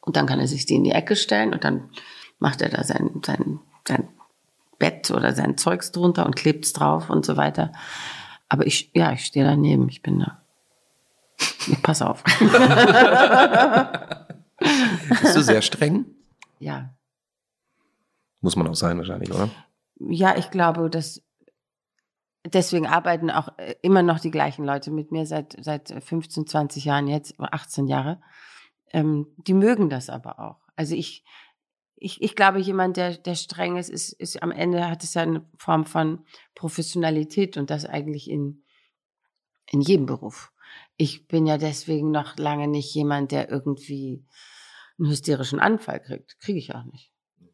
Und dann kann er sich die in die Ecke stellen und dann macht er da sein, sein, sein Bett oder sein Zeugs drunter und klebt's drauf und so weiter. Aber ich, ja, ich stehe daneben. Ich bin da. Ich pass auf. Bist du sehr streng? Ja. Muss man auch sein wahrscheinlich, oder? Ja, ich glaube, dass deswegen arbeiten auch äh, immer noch die gleichen Leute mit mir seit, seit 15, 20 Jahren jetzt, 18 Jahre. Ähm, die mögen das aber auch. Also ich, ich, ich glaube, jemand, der, der streng ist, ist, ist am Ende hat es ja eine Form von Professionalität und das eigentlich in, in jedem Beruf. Ich bin ja deswegen noch lange nicht jemand, der irgendwie einen hysterischen Anfall kriegt. Kriege ich auch nicht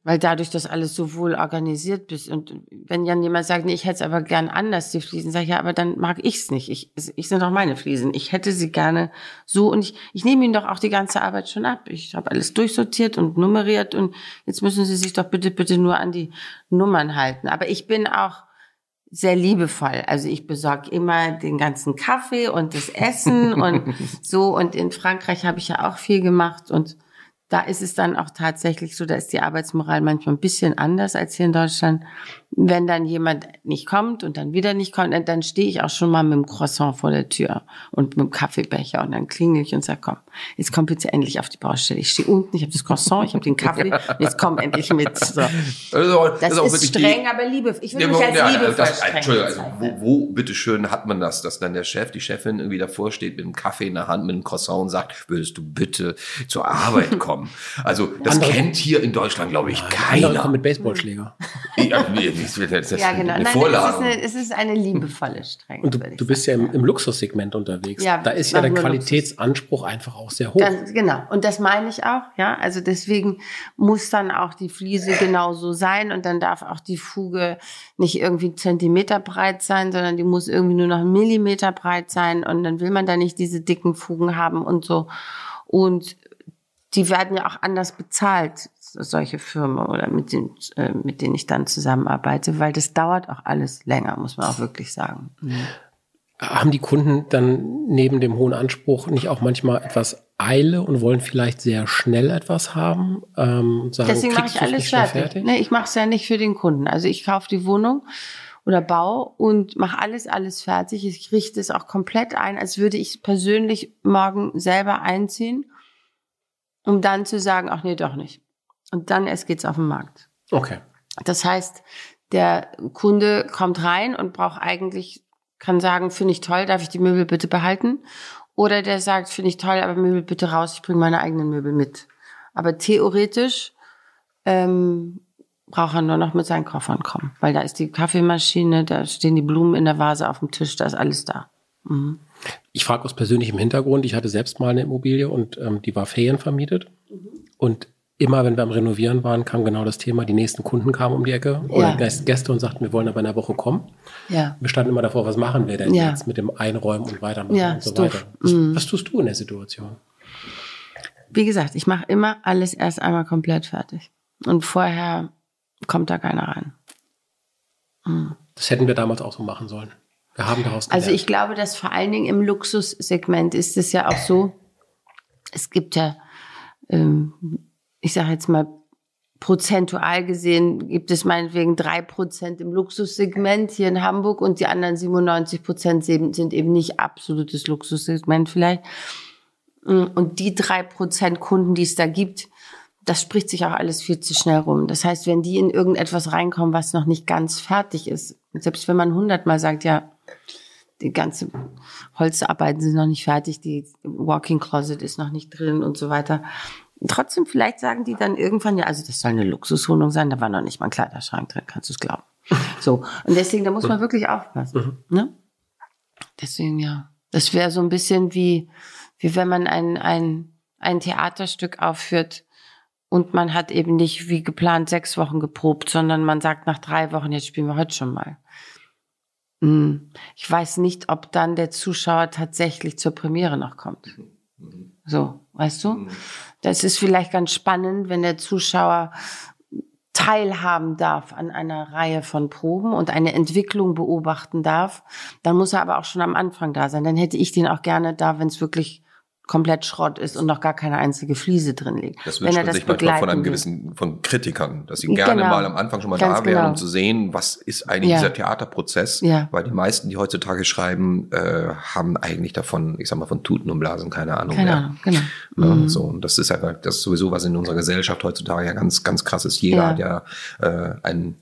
weil dadurch das alles so wohl organisiert bist. Und wenn dann jemand sagt, nee, ich hätte es aber gern anders, die Fliesen, sage ich, ja, aber dann mag ich es nicht. Ich, ich sind doch meine Fliesen. Ich hätte sie gerne so und ich, ich nehme ihnen doch auch die ganze Arbeit schon ab. Ich habe alles durchsortiert und nummeriert und jetzt müssen sie sich doch bitte, bitte nur an die Nummern halten. Aber ich bin auch sehr liebevoll. Also ich besorge immer den ganzen Kaffee und das Essen und so. Und in Frankreich habe ich ja auch viel gemacht und da ist es dann auch tatsächlich so, da ist die Arbeitsmoral manchmal ein bisschen anders als hier in Deutschland. Wenn dann jemand nicht kommt und dann wieder nicht kommt, dann, stehe ich auch schon mal mit dem Croissant vor der Tür und mit dem Kaffeebecher und dann klingel ich und sage, komm, jetzt kommt bitte endlich auf die Baustelle. Ich stehe unten, ich habe das Croissant, ich habe den Kaffee, jetzt komm endlich mit. So. Also, Das ist, die- streng, aber liebe. Ich würde Ja, mich als ja, liebevoll das, Entschuldigung, also wo, wo bitteschön hat man das, dass dann der Chef, die Chefin irgendwie davor steht mit einem Kaffee in der Hand, mit einem Croissant und sagt, würdest du bitte zur Arbeit kommen? Also das Andere- kennt hier in Deutschland, glaube ich, Andere keiner. kommen mit Baseballschläger. Ja, das das ist Ja, genau. eine Nein, es ist eine, es ist eine liebevolle Strenge. Und du, du bist ja im, im Luxussegment unterwegs. Ja, da ist ja der Qualitätsanspruch einfach auch sehr hoch. Ganz, genau. Und das meine ich auch, ja. Also deswegen muss dann auch die Fliese genauso sein und dann darf auch die Fuge nicht irgendwie Zentimeter breit sein, sondern die muss irgendwie nur noch einen Millimeter breit sein und dann will man da nicht diese dicken Fugen haben und so. Und die werden ja auch anders bezahlt, solche Firmen oder mit denen, äh, mit denen ich dann zusammenarbeite, weil das dauert auch alles länger, muss man auch wirklich sagen. Haben die Kunden dann neben dem hohen Anspruch nicht auch manchmal etwas Eile und wollen vielleicht sehr schnell etwas haben? Ähm, und sagen, Deswegen mache ich alles schnell fertig. Nee, ich mache es ja nicht für den Kunden. Also ich kaufe die Wohnung oder Bau und mache alles, alles fertig. Ich richte es auch komplett ein, als würde ich persönlich morgen selber einziehen, um dann zu sagen, ach nee, doch nicht. Und dann erst geht's auf den Markt. Okay. Das heißt, der Kunde kommt rein und braucht eigentlich, kann sagen, finde ich toll, darf ich die Möbel bitte behalten? Oder der sagt, finde ich toll, aber Möbel bitte raus, ich bringe meine eigenen Möbel mit. Aber theoretisch ähm, braucht er nur noch mit seinen Koffern kommen, weil da ist die Kaffeemaschine, da stehen die Blumen in der Vase auf dem Tisch, da ist alles da. Mhm. Ich frage aus persönlichem Hintergrund. Ich hatte selbst mal eine Immobilie und ähm, die war ferienvermietet. Und immer, wenn wir am Renovieren waren, kam genau das Thema. Die nächsten Kunden kamen um die Ecke oder Ja. Gäste- Gäste und sagten, wir wollen aber in einer Woche kommen. Ja. Wir standen immer davor, was machen wir denn Ja. jetzt mit dem Einräumen und Weitermachen Ja, und so weiter. Was, Mhm. was tust du in der Situation? Wie gesagt, ich mache immer alles erst einmal komplett fertig. Und vorher kommt da keiner rein. Das hätten wir damals auch so machen sollen. Wir haben daraus gelernt. Also ich glaube, dass vor allen Dingen im Luxussegment ist es ja auch so, es gibt ja, ähm, ich sage jetzt mal, prozentual gesehen gibt es meinetwegen drei Prozent im Luxussegment hier in Hamburg und die anderen 97 Prozent sind eben nicht absolutes Luxussegment vielleicht. Und die drei Prozent Kunden, die es da gibt, das spricht sich auch alles viel zu schnell rum. Das heißt, wenn die in irgendetwas reinkommen, was noch nicht ganz fertig ist, selbst wenn man hundertmal sagt, ja, die ganze Holzarbeiten sind noch nicht fertig, die Walking Closet ist noch nicht drin und so weiter. Trotzdem, vielleicht sagen die dann irgendwann, ja, also das soll eine Luxuswohnung sein, da war noch nicht mal ein Kleiderschrank drin, kannst du es glauben. So, und deswegen, da muss man wirklich aufpassen. Ne? Deswegen, ja. Das wäre so ein bisschen wie, wie wenn man ein, ein, ein Theaterstück aufführt und man hat eben nicht wie geplant sechs Wochen geprobt, sondern man sagt nach drei Wochen, jetzt spielen wir heute schon mal. Hm. Ich weiß nicht, ob dann der Zuschauer tatsächlich zur Premiere noch kommt. So, weißt du? Das ist vielleicht ganz spannend, wenn der Zuschauer teilhaben darf an einer Reihe von Proben und eine Entwicklung beobachten darf, dann muss er aber auch schon am Anfang da sein. Dann hätte ich den auch gerne da, wenn es wirklich komplett Schrott ist und noch gar keine einzige Fliese drin liegt. Das wenn wünscht er man das sich manchmal von einem gewissen, von Kritikern, dass sie gerne Genau. mal am Anfang schon mal Ganz da wären, genau. um zu sehen, was ist eigentlich Ja. dieser Theaterprozess. Ja. Weil die meisten, die heutzutage schreiben, äh, haben eigentlich davon, ich sag mal, von Tuten und Blasen keine Ahnung Keine mehr. Ahnung, genau. Ne? So, und das ist einfach, das ist sowieso was in unserer Gesellschaft heutzutage ja ganz, ganz krass ist. Jeder Ja. hat ja äh, einen,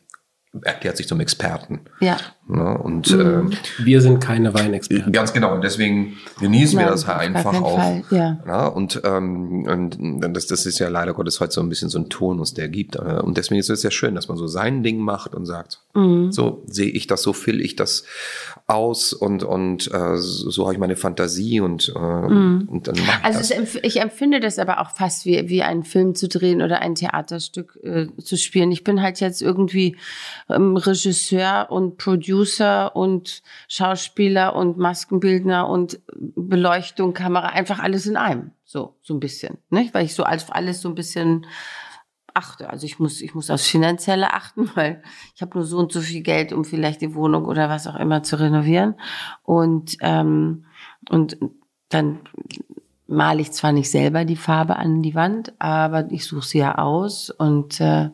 erklärt sich zum Experten. Ja. Ne? Und Mhm. wir sind keine äh, Weinexperten. ganz genau, und deswegen genießen wir Nein, das auf gar einfach auch. Fall, ja. Ja, und, ähm, und das, das ist ja leider Gottes heute so ein bisschen so ein Turnus, der gibt. Äh, Und deswegen ist es ja schön, dass man so sein Ding macht und sagt, Mhm. so sehe ich das, so fülle ich das aus und, und äh, so, habe ich meine Fantasie und, äh, und dann mache ich Also empf- ich empfinde das aber auch fast wie, wie einen Film zu drehen oder ein Theaterstück äh, zu spielen. Ich bin halt jetzt irgendwie ähm, Regisseur und Producer und Schauspieler und Maskenbildner und Beleuchtung, Kamera, einfach alles in einem. So, so ein bisschen. Nicht? Weil ich so als alles so ein bisschen achte. Also ich muss, ich muss aufs Finanzielle achten, weil ich habe nur so und so viel Geld, um vielleicht die Wohnung oder was auch immer zu renovieren. Und, ähm, und dann male ich zwar nicht selber die Farbe an die Wand, aber ich suche sie ja aus und äh,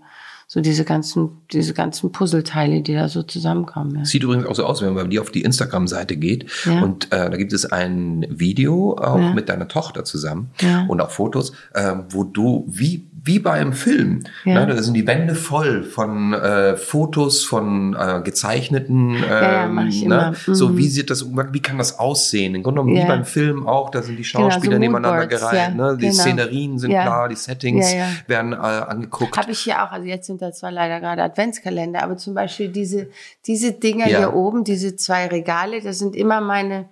so diese ganzen, diese ganzen Puzzleteile, die da so zusammenkommen. Ja. Sieht übrigens auch so aus, wenn man die auf die Instagram-Seite geht Ja. und äh, da gibt es ein Video auch Ja. mit deiner Tochter zusammen Ja. und auch Fotos, äh, wo du wie wie bei einem Film, ne, da sind die Wände voll von äh, Fotos von äh, gezeichneten, ähm, ne? immer. so Mhm. wie sieht das, wie kann das aussehen? Im Grunde genommen wie beim Film auch, da sind die Genau, so Schauspieler nebeneinander gereiht, ne? die genau. Szenerien sind klar, die Settings werden äh, angeguckt. Habe ich hier auch, also jetzt sind da zwar leider gerade Adventskalender, aber zum Beispiel diese, diese Dinger Ja. hier oben, diese zwei Regale, das sind immer meine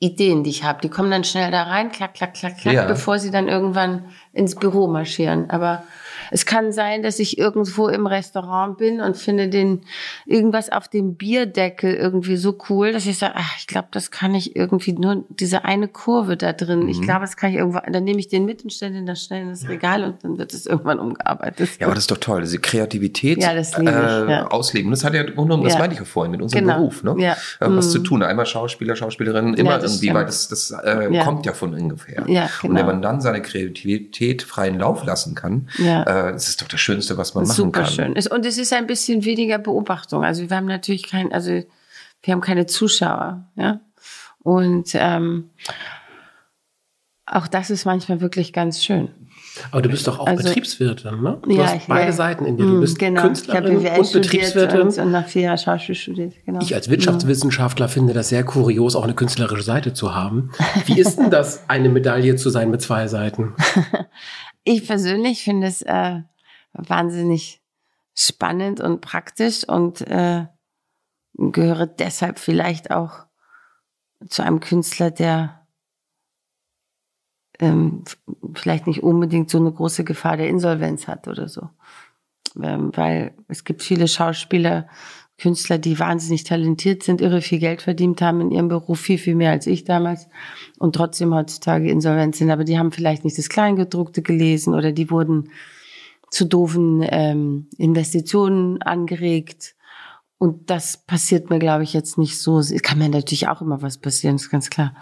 Ideen, die ich habe. Die kommen dann schnell da rein, klack, klack, klack, klack, Ja. bevor sie dann irgendwann ins Büro marschieren. Aber es kann sein, dass ich irgendwo im Restaurant bin und finde den irgendwas auf dem Bierdeckel irgendwie so cool, dass ich sage, ach, ich glaube, das kann ich irgendwie nur diese eine Kurve da drin. Mhm. Ich glaube, das kann ich irgendwo. Dann nehme ich den mit und stelle den da schnell in das Regal und dann wird es irgendwann umgearbeitet. Ja, aber das ist doch toll, diese Kreativität Ja, das liebe ich, äh, ja. ausleben. Das hat ja genommen, das Ja. meinte ich ja vorhin mit unserem Genau. Beruf, ne? Ja. Äh, was Mhm. zu tun. Einmal Schauspieler, Schauspielerin, immer das irgendwie, stimmt. weil das, das äh, Ja. kommt ja von ungefähr. Ja, Und genau. wenn man dann seine Kreativität freien Lauf lassen kann, Ja. äh, das ist doch das Schönste, was man machen Super kann. schön. Es- Und es ist ein bisschen weniger Beobachtung. Also wir haben natürlich kein, also wir haben keine Zuschauer, ja. Und ähm, auch das ist manchmal wirklich ganz schön. Aber du bist doch auch Also- Betriebswirtin, ne? Du Ja, hast ich- beide ja. Seiten in dir. Du Mm, bist genau. Ich Künstlerin BWL und Betriebswirtin. und, und nach vier Jahren Schauspiel studiert. Genau. Ich als Wirtschaftswissenschaftler finde das sehr kurios, auch eine künstlerische Seite zu haben. Wie ist denn das, eine Medaille zu sein mit zwei Seiten? Ich persönlich finde es äh, wahnsinnig spannend und praktisch und äh, gehöre deshalb vielleicht auch zu einem Künstler, der ähm, vielleicht nicht unbedingt so eine große Gefahr der Insolvenz hat oder so. Ähm, weil es gibt viele Schauspieler, Künstler, die wahnsinnig talentiert sind, irre viel Geld verdient haben in ihrem Beruf, viel, viel mehr als ich damals und trotzdem heutzutage insolvent sind. Aber die haben vielleicht nicht das Kleingedruckte gelesen oder die wurden zu doofen ähm, Investitionen angeregt. Und das passiert mir, glaube ich, jetzt nicht so. Es kann mir natürlich auch immer was passieren, ist ganz klar.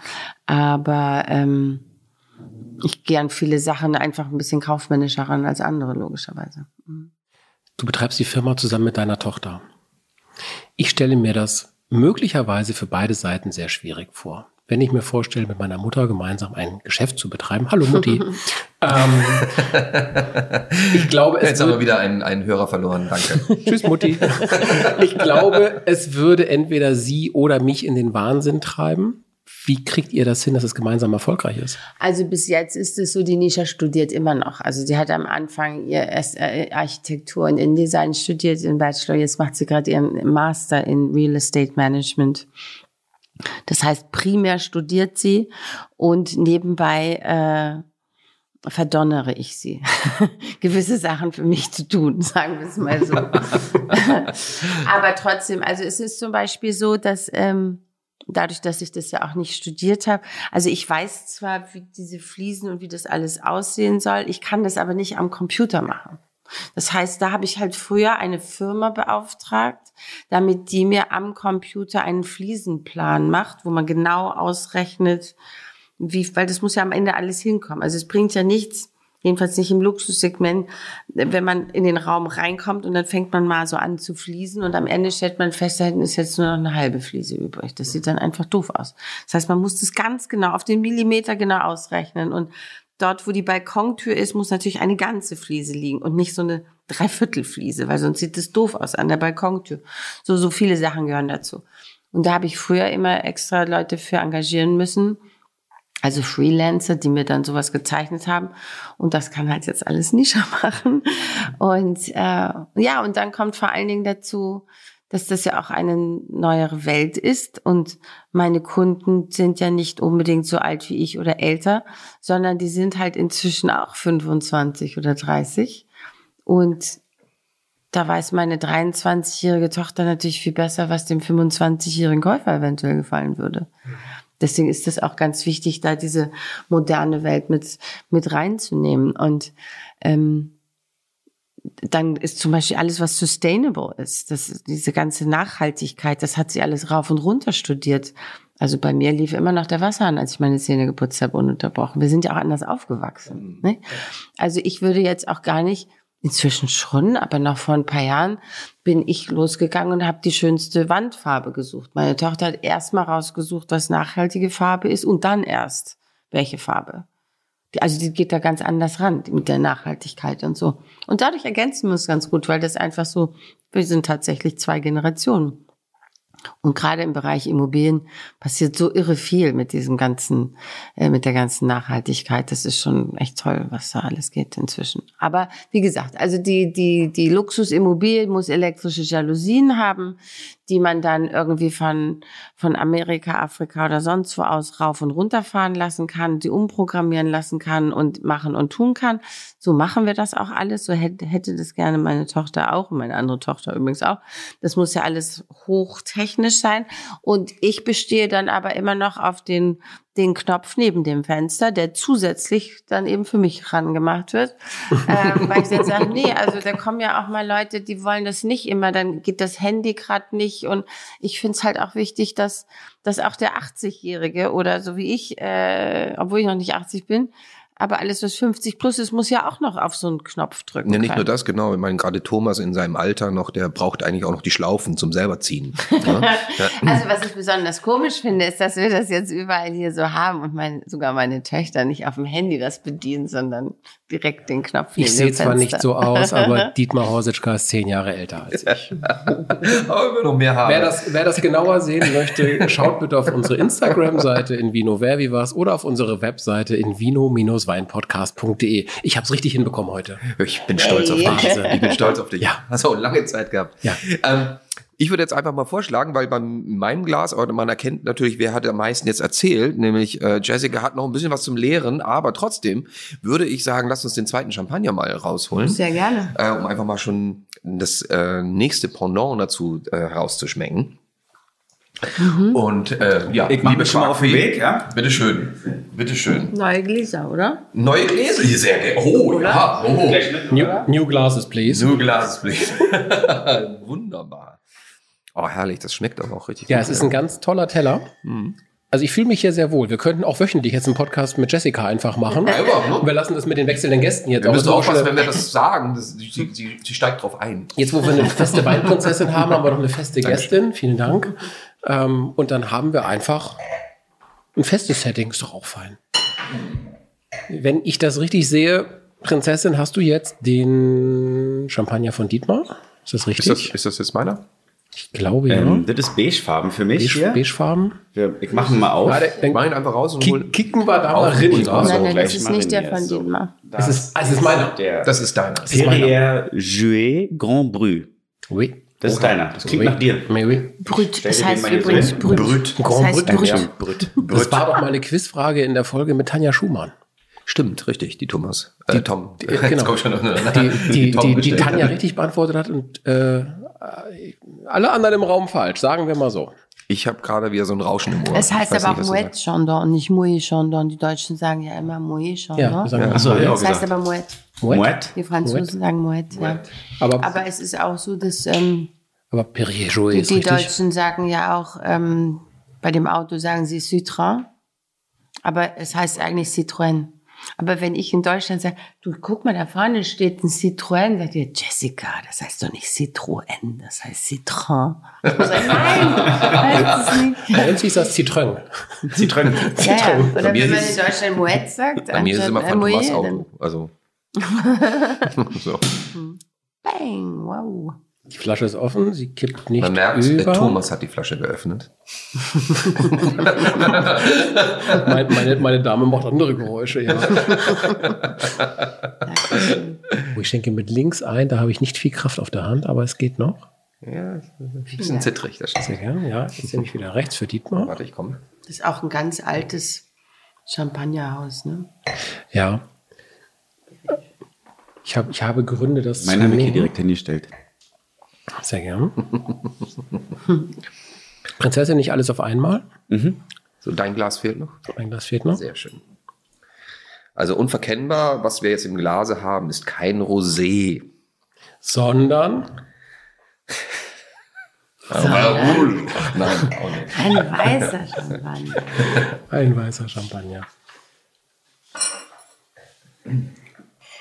Aber ähm, ich gehe an viele Sachen einfach ein bisschen kaufmännischer ran als andere, logischerweise. Du betreibst die Firma zusammen mit deiner Tochter. Ich stelle mir das möglicherweise für beide Seiten sehr schwierig vor. Wenn ich mir vorstelle, mit meiner Mutter gemeinsam ein Geschäft zu betreiben. Hallo Mutti. ähm, ich glaube, es Jetzt haben wird, wir wieder einen, einen Hörer verloren, danke. Tschüss, Mutti. Ich glaube, es würde entweder sie oder mich in den Wahnsinn treiben. Wie kriegt ihr das hin, dass es gemeinsam erfolgreich ist? Also bis jetzt ist es so, die Nisha studiert immer noch. Also sie hat am Anfang ihr äh, Architektur und InDesign studiert, ihren Bachelor. Jetzt macht sie gerade ihren Master in Real Estate Management. Das heißt, primär studiert sie und nebenbei äh, verdonnere ich sie, gewisse Sachen für mich zu tun, sagen wir es mal so. Aber trotzdem, also es ist zum Beispiel so, dass ähm, dadurch, dass ich das ja auch nicht studiert habe, also ich weiß zwar, wie diese Fliesen und wie das alles aussehen soll, ich kann das aber nicht am Computer machen. Das heißt, da habe ich halt früher eine Firma beauftragt, damit die mir am Computer einen Fliesenplan macht, wo man genau ausrechnet, wie, weil das muss ja am Ende alles hinkommen. Also es bringt ja nichts, jedenfalls nicht im Luxussegment, wenn man in den Raum reinkommt und dann fängt man mal so an zu fließen und am Ende stellt man fest, da hinten ist jetzt nur noch eine halbe Fliese übrig. Das sieht dann einfach doof aus. Das heißt, man muss das ganz genau auf den Millimeter genau ausrechnen und dort, wo die Balkontür ist, muss natürlich eine ganze Fliese liegen und nicht so eine Dreiviertelfliese, weil sonst sieht es doof aus an der Balkontür. So, so viele Sachen gehören dazu. Und da habe ich früher immer extra Leute für engagieren müssen, also Freelancer, die mir dann sowas gezeichnet haben. Und das kann halt jetzt alles Nisha machen. Und äh, ja, und dann kommt vor allen Dingen dazu, dass das ja auch eine neuere Welt ist. Und meine Kunden sind ja nicht unbedingt so alt wie ich oder älter, sondern die sind halt inzwischen auch 25 oder 30. Und da weiß meine 23-jährige Tochter natürlich viel besser, was dem 25-jährigen Käufer eventuell gefallen würde. Deswegen ist es auch ganz wichtig, da diese moderne Welt mit, mit reinzunehmen. Und ähm, dann ist zum Beispiel alles, was sustainable ist, das, diese ganze Nachhaltigkeit, das hat sie alles rauf und runter studiert. Also bei mir lief immer noch der Wasserhahn, als ich meine Zähne geputzt habe, ununterbrochen. Wir sind ja auch anders aufgewachsen. Ne? Also ich würde jetzt auch gar nicht Inzwischen schon, aber noch vor ein paar Jahren bin ich losgegangen und habe die schönste Wandfarbe gesucht. Meine Tochter hat erst mal rausgesucht, was nachhaltige Farbe ist und dann erst welche Farbe. Also die geht da ganz anders ran mit der Nachhaltigkeit und so. Und dadurch ergänzen wir uns ganz gut, weil das einfach so, wir sind tatsächlich zwei Generationen. Und gerade im Bereich Immobilien passiert so irre viel mit diesem ganzen, äh, mit der ganzen Nachhaltigkeit. Das ist schon echt toll, was da alles geht inzwischen. Aber wie gesagt, also die, die, die Luxusimmobilie muss elektrische Jalousien haben die man dann irgendwie von, von Amerika, Afrika oder sonst wo aus rauf und runter fahren lassen kann, die umprogrammieren lassen kann und machen und tun kann. So machen wir das auch alles. So hätte, hätte das gerne meine Tochter auch und meine andere Tochter übrigens auch. Das muss ja alles hochtechnisch sein. Und ich bestehe dann aber immer noch auf den den Knopf neben dem Fenster, der zusätzlich dann eben für mich rangemacht wird. ähm, weil ich dann sage, nee, also da kommen ja auch mal Leute, die wollen das nicht immer, dann geht das Handy gerade nicht. Und ich finde es halt auch wichtig, dass, dass auch der 80-Jährige oder so wie ich, äh, obwohl ich noch nicht 80 bin, aber alles, was 50 plus ist, muss ja auch noch auf so einen Knopf drücken. Ja, nicht nur das, genau. Ich meine, gerade Thomas in seinem Alter noch, der braucht eigentlich auch noch die Schlaufen zum selber ziehen. Ja? also was ich besonders komisch finde, ist, dass wir das jetzt überall hier so haben und mein, sogar meine Töchter nicht auf dem Handy das bedienen, sondern direkt den Knopf Ich sehe zwar nicht so aus, aber Dietmar Horsitschka ist zehn Jahre älter als ich. aber wir noch mehr haben. Wer das, wer das genauer sehen möchte, schaut bitte auf unsere Instagram-Seite in Vino Verbivas oder auf unsere Webseite in vino-weinpodcast.de. Ich habe es richtig hinbekommen heute. Ich bin stolz auf dich. Ich bin stolz auf dich. Ja. Hast auch lange Zeit gehabt. Ja. Ähm, ich würde jetzt einfach mal vorschlagen, weil bei meinem Glas, aber man erkennt natürlich, wer hat am meisten jetzt erzählt, nämlich äh, Jessica hat noch ein bisschen was zum Lehren, aber trotzdem würde ich sagen, lass uns den zweiten Champagner mal rausholen. Sehr gerne. Äh, um einfach mal schon das äh, nächste Pendant dazu äh, herauszuschmecken. Und äh, ja, Ich mach mich schon mal auf den Weg, ja? Bitteschön. Bitteschön. Neue Gläser, oder? Neue Gläser hier sehr gerne. Oh, ja. Oh. New, new glasses, please. New Glasses, please. Wunderbar. Oh, herrlich, das schmeckt aber auch richtig Ja, gut. es ist ein ganz toller Teller. Also ich fühle mich hier sehr wohl. Wir könnten auch wöchentlich jetzt einen Podcast mit Jessica einfach machen. Ja, aber, ne? Wir lassen das mit den wechselnden Gästen jetzt Wir müssen auch. aufpassen, wenn wir das sagen. Das, sie, sie, sie steigt drauf ein. Jetzt, wo wir eine feste Weinprinzessin haben, haben wir noch eine feste Gästin. Vielen Dank. Ähm, und dann haben wir einfach ein festes Setting. Ist doch auch fein. Wenn ich das richtig sehe, Prinzessin, hast du jetzt den Champagner von Dietmar? Ist das richtig? Ist das, ist das jetzt meiner? Ich glaube, ja. Ähm, das ist beigefarben für mich Beige, hier. beigefarben. Wir- Ich mache ihn mal auf. Warte, dann Mach ihn einfach raus und kick, kicken wir da mal rein. raus. nein, nein, das ist nicht der von so. Dietmar. Es ist, es ist meiner. Der Das ist deiner. Perrier Jouet Grand Bru. Oui. Das ist deiner. Das klingt Oui. nach dir. Mais oui. Brüt, das dir heißt übrigens hin. Brüt. Brüt. Das Grand heißt Brüt. Brüt. Ja. Brüt. Das war doch mal eine Quizfrage in der Folge mit Tanja Schumann. Stimmt, richtig, die Thomas. Äh, Tom. Die, genau. komm schon noch eine- die, die, Tom die, die. Tanja richtig beantwortet hat und äh, alle anderen im Raum falsch, sagen wir mal so. Ich habe gerade wieder so ein Rauschen im Ohr. Es heißt aber auch nicht, Moet. Chandon und nicht Mouet Chandon. Die Deutschen sagen ja immer Ja, Chandon. mal hab ich auch das heißt aber Moet. Moet. Moet. Die Franzosen sagen Moet, ja. Aber, Aber es ist auch so, dass ähm, aber Perrier ist die richtig. Deutschen sagen ja auch, ähm, bei dem Auto sagen sie Citroën, aber es heißt eigentlich Citroën. Aber wenn ich in Deutschland sage, du guck mal, da vorne steht ein Citroën, sagt ihr, Jessica, das heißt doch nicht Citroën, das heißt Citroën. Ich muss sagen, nein, heißt es nicht. Bei uns hieß das Citroën. Zitronen. Ja, ja. Oder Bei mir wenn man in Deutschland Moet sagt, Bei mir ist es immer von Thomas Moet, Auto. Also. so. Bang, wow. Die Flasche ist offen, sie kippt nicht Man merkt, äh, über. Thomas hat die Flasche geöffnet. Mein, meine, meine Dame macht andere Geräusche, ja. Oh, ich schenke mit links ein, da habe ich nicht viel Kraft auf der Hand, aber es geht noch. Ja, ein bisschen zittrig. Das Sehr gern, ja. Jetzt nehme ich wieder rechts für Dietmar. Warte, ich komme. Das ist auch ein ganz altes Champagnerhaus, ne? Ja. Ich, hab, ich habe Gründe, das Meinen zu habe ich hier direkt hingestellt. Sehr gern. Prinzessin, nicht alles auf einmal. So, dein Glas fehlt noch. Ein Glas fehlt noch. Sehr schön. Also unverkennbar, was wir jetzt im Glase haben, ist kein Rosé. Sondern Aber Nein, auch nicht. Ein weißer Champagner. ein weißer Champagner.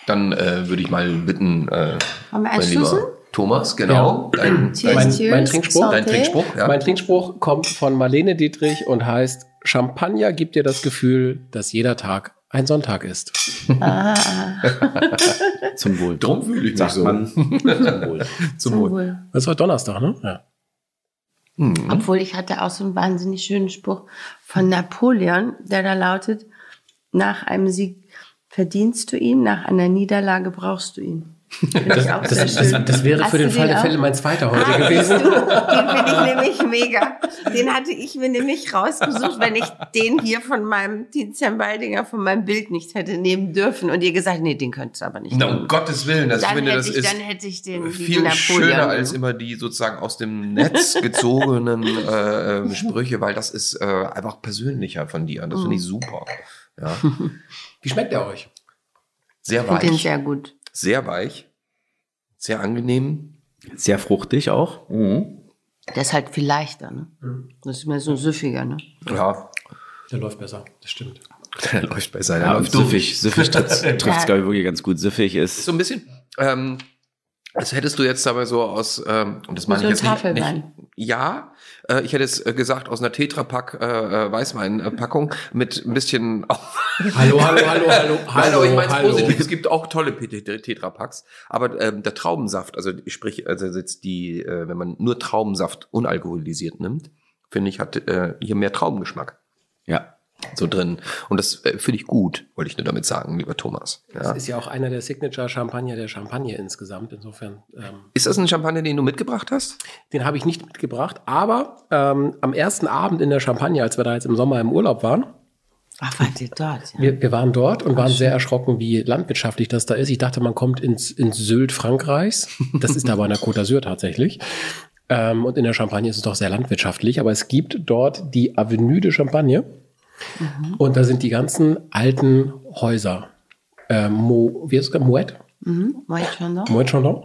Dann äh, würde ich mal bitten, äh, Haben wir mein lieber Thomas, genau, dein, Cheers, dein, cheers. mein Trinkspruch? dein. Trinkspruch. Ja. Mein Trinkspruch kommt von Marlene Dietrich und heißt, Champagner gibt dir das Gefühl, dass jeder Tag ein Sonntag ist. Ah, Zum Wohl. Drum fühle ich mich so. Zum Wohl. Zum. Wohl. Das war Donnerstag, ne? Ja. Mhm. Obwohl ich hatte auch so einen wahnsinnig schönen Spruch von Napoleon, der da lautet, nach einem Sieg verdienst du ihn, nach einer Niederlage brauchst du ihn. Finde ich auch Das, sehr das, schön. das, das wäre Hast für den Fall der? Fälle mein zweiter heute Ah, gewesen. du? Den finde ich nämlich mega. Den hatte ich mir nämlich rausgesucht, wenn ich den hier von meinem Tizian Baldinger von meinem Bild nicht hätte nehmen dürfen. Und ihr gesagt, nee, den könntest du aber nicht Na, nehmen. um Gottes Willen, das, ich Dann finde, hätte das ich, ist dann hätte ich den viel Napoleon schöner als immer die sozusagen aus dem Netz gezogenen äh, äh, Sprüche, weil das ist äh, einfach persönlicher von dir. Das finde ich super. Ja. Wie schmeckt der euch? Sehr Ich finde den weich, sehr gut. Sehr weich, sehr angenehm. Sehr fruchtig auch. Der ist halt viel leichter, ne? Mhm. Das ist mehr so süffiger, ne? Ja, Der läuft besser, das stimmt. der läuft besser. Der Ja, läuft durch. süffig. Süffig trifft es, glaube ich, wirklich ganz gut. Süffig ist. So ein bisschen, ähm, als hättest du jetzt dabei so aus, ähm, und das meine so ich jetzt nicht, nicht, ja, äh, ich hätte jetzt äh, gesagt, aus einer Tetrapack äh, äh, Weißwein-Packung mit ein bisschen, Hallo, hallo, hallo, hallo, Nein, aber ich meine es hallo. positiv. Es gibt auch tolle Tetrapacks, aber ähm, der Traubensaft, also sprich, also jetzt die, äh, wenn man nur Traubensaft unalkoholisiert nimmt, finde ich, hat äh, hier mehr Traubengeschmack Ja. So drin. Und das äh, finde ich gut, wollte ich nur damit sagen, lieber Thomas. Ja. Das ist ja auch einer der Signature-Champagner der Champagne insgesamt. Insofern, ähm, Ist das ein Champagner, den du mitgebracht hast? den habe ich nicht mitgebracht. Aber ähm, am ersten Abend in der Champagne, als wir da jetzt im Sommer im Urlaub waren, Ach, wart ihr dort? Ja. wir, wir waren dort und waren sehr erschrocken, wie landwirtschaftlich das da ist. Ich dachte, man kommt ins, ins Sylt Frankreichs. Das ist aber in der Côte d'Azur tatsächlich. Ähm, und in der Champagne ist es doch sehr landwirtschaftlich. Aber es gibt dort die Avenue de Champagne. Und da sind die ganzen alten Häuser. Ähm, Mo, wie ist es? Moet? Mhm. Moet Chandon? Moet Chandon,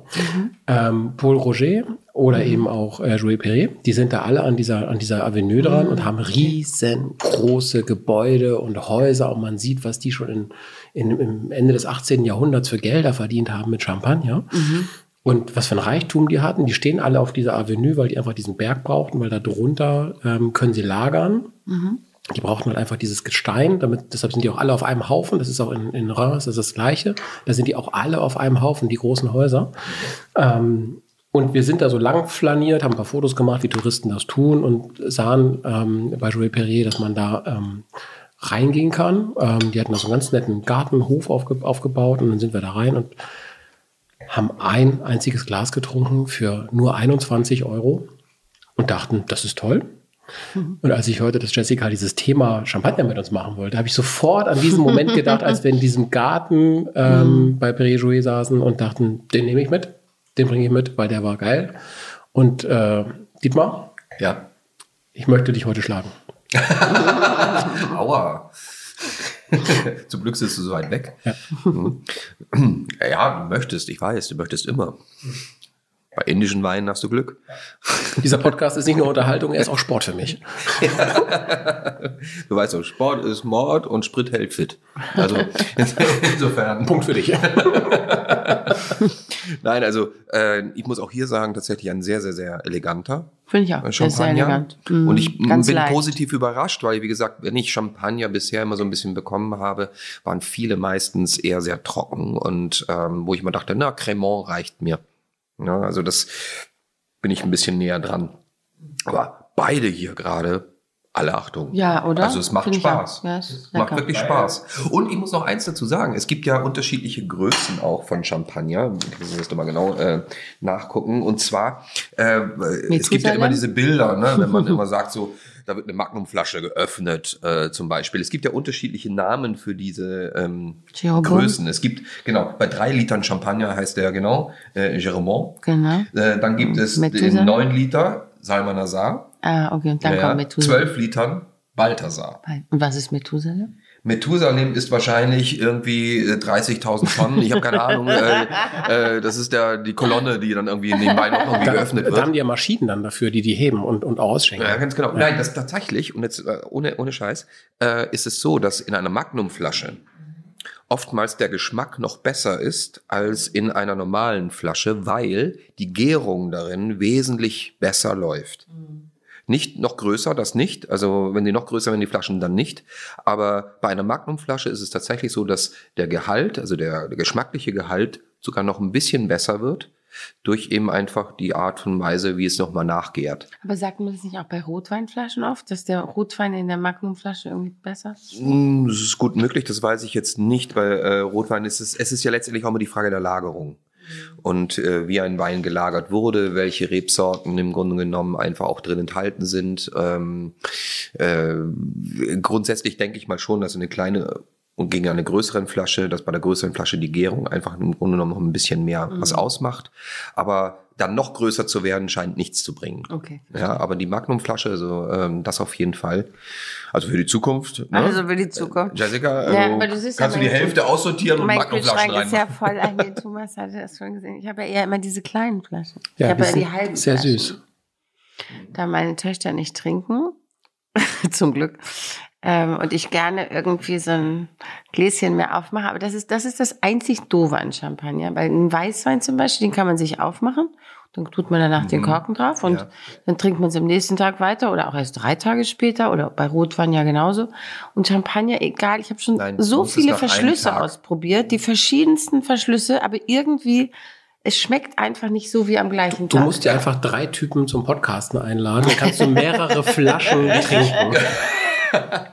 ähm, Paul Roger oder eben auch äh, Jouet Perret, die sind da alle an dieser, an dieser Avenue dran und haben riesengroße Gebäude und Häuser und man sieht, was die schon in, in, im Ende des 18. Jahrhunderts für Gelder verdient haben mit Champagner. Und was für ein Reichtum die hatten, die stehen alle auf dieser Avenue, weil die einfach diesen Berg brauchten, weil da drunter ähm, können sie lagern. Die brauchten halt einfach dieses Gestein, damit, deshalb sind die auch alle auf einem Haufen. Das ist auch in, in Reims das ist das Gleiche. Da sind die auch alle auf einem Haufen, die großen Häuser. Ähm, und wir sind da so lang flaniert, haben ein paar Fotos gemacht, wie Touristen das tun und sahen ähm, bei Jouet Perrier, dass man da ähm, reingehen kann. Ähm, die hatten da so einen ganz netten Gartenhof aufge aufgebaut und dann sind wir da rein und haben ein einziges Glas getrunken für nur 21 Euro und dachten, das ist toll. Und als ich hörte, dass Jessica dieses Thema Champagner mit uns machen wollte, habe ich sofort an diesen Moment gedacht, als wir in diesem Garten ähm, bei Perrier Jouet saßen und dachten, den nehme ich mit, den bringe ich mit, weil der war geil. Und äh, Dietmar, Ja. ich möchte dich heute schlagen. Aua. Zum Glück sitzt du so weit weg. Ja. Mhm. ja, du möchtest, ich weiß, du möchtest immer. Bei indischen Weinen hast du Glück. Dieser Podcast ist nicht nur Unterhaltung, er ist auch Sport für mich. Du weißt doch, Sport ist Mord und Sprit hält fit. Also insofern. Punkt für dich. Nein, also äh, ich muss auch hier sagen, tatsächlich ein sehr, sehr, sehr eleganter Finde ich auch. Ist sehr Champagner. elegant. Mhm. Und ich m, Ganz bin leicht. positiv überrascht, weil, wie gesagt, wenn ich Champagner bisher immer so ein bisschen bekommen habe, waren viele meistens eher sehr trocken und ähm, wo ich immer dachte, na, Cremant reicht mir. Ja, also das bin ich ein bisschen näher dran. Aber beide hier gerade, alle Achtung. Ja, oder? Also es macht Finde ich Spaß. Ja, es macht wirklich Spaß. Und ich muss noch eins dazu sagen. Es gibt ja unterschiedliche Größen auch von Champagner. Ich muss das mal genau äh, nachgucken. Und zwar, äh, es gibt ja immer diese Bilder, ne, wenn man immer sagt so, da wird eine Magnumflasche geöffnet äh, zum Beispiel. Es gibt ja unterschiedliche Namen für diese ähm. Größen. Es gibt, genau, bei drei Litern Champagner heißt der genau äh, Geremont. Genau. Äh, dann gibt es Methuselah. den neun Liter Salmanasar. Ah, okay. Und dann Ja, kommt Methuselah. Zwölf Litern Balthasar. Und was ist Methuselah? Methusalem ist wahrscheinlich irgendwie äh, 30.000 Tonnen. Ich habe keine Ahnung. Äh, äh, das ist der, die Kolonne, die dann irgendwie nebenbei noch irgendwie Da, geöffnet da wird. haben die ja Maschinen dann dafür, die die heben und, und ausschenken. Ja, ganz genau. Nein, das tatsächlich, und jetzt äh, ohne, ohne Scheiß, äh, ist es so, dass in einer Magnumflasche oftmals der Geschmack noch besser ist als in einer normalen Flasche, weil die Gärung darin wesentlich besser läuft. Nicht noch größer, das nicht. Also wenn die noch größer werden, die Flaschen dann nicht. Aber bei einer Magnumflasche ist es tatsächlich so, dass der Gehalt, also der, der geschmackliche Gehalt sogar noch ein bisschen besser wird durch eben einfach die Art und Weise, wie es nochmal nachgärt. Aber sagt man das nicht auch bei Rotweinflaschen oft, dass der Rotwein in der Magnumflasche irgendwie besser ist? Mm, Das ist gut möglich, das weiß ich jetzt nicht, weil äh, Rotwein ist es, es ist ja letztendlich auch immer die Frage der Lagerung. Und äh, wie ein Wein gelagert wurde, welche Rebsorten im Grunde genommen einfach auch drin enthalten sind. Ähm, äh, grundsätzlich denke ich mal schon, dass eine kleine und gegen eine größeren Flasche, dass bei der größeren Flasche die Gärung einfach im Grunde genommen noch ein bisschen mehr was ausmacht. Aber dann noch größer zu werden, scheint nichts zu bringen. Okay. Ja, aber die Magnumflasche, also ähm, das auf jeden Fall. Also für die Zukunft. Ne? Also für die Zukunft. Jessica, also Ja, aber du siehst ja, kannst du die Hälfte aussortieren und Mein Magnumflaschen Kühlschrank ist ja voll. Nee, Thomas hatte das schon gesehen. Ich habe ja eher immer diese kleinen Flaschen. Ja, ich habe ja die halben Sehr Flaschen. süß. Da meine Töchter nicht trinken, zum Glück, ähm, und ich gerne irgendwie so ein Gläschen mehr aufmache. Aber das ist, das ist das einzig Doofe an Champagner. Weil ein Weißwein zum Beispiel, den kann man sich aufmachen. Dann tut man danach den Korken drauf und Mhm. Ja. dann trinkt man es am nächsten Tag weiter oder auch erst drei Tage später oder bei Rotwein ja genauso. Und Champagner, egal, ich habe schon Nein, du so viele Verschlüsse ausprobiert, die verschiedensten Verschlüsse, aber irgendwie, es schmeckt einfach nicht so wie am gleichen Du Tag. musst dir einfach drei Typen zum Podcasten einladen. Dann kannst du mehrere Flaschen trinken.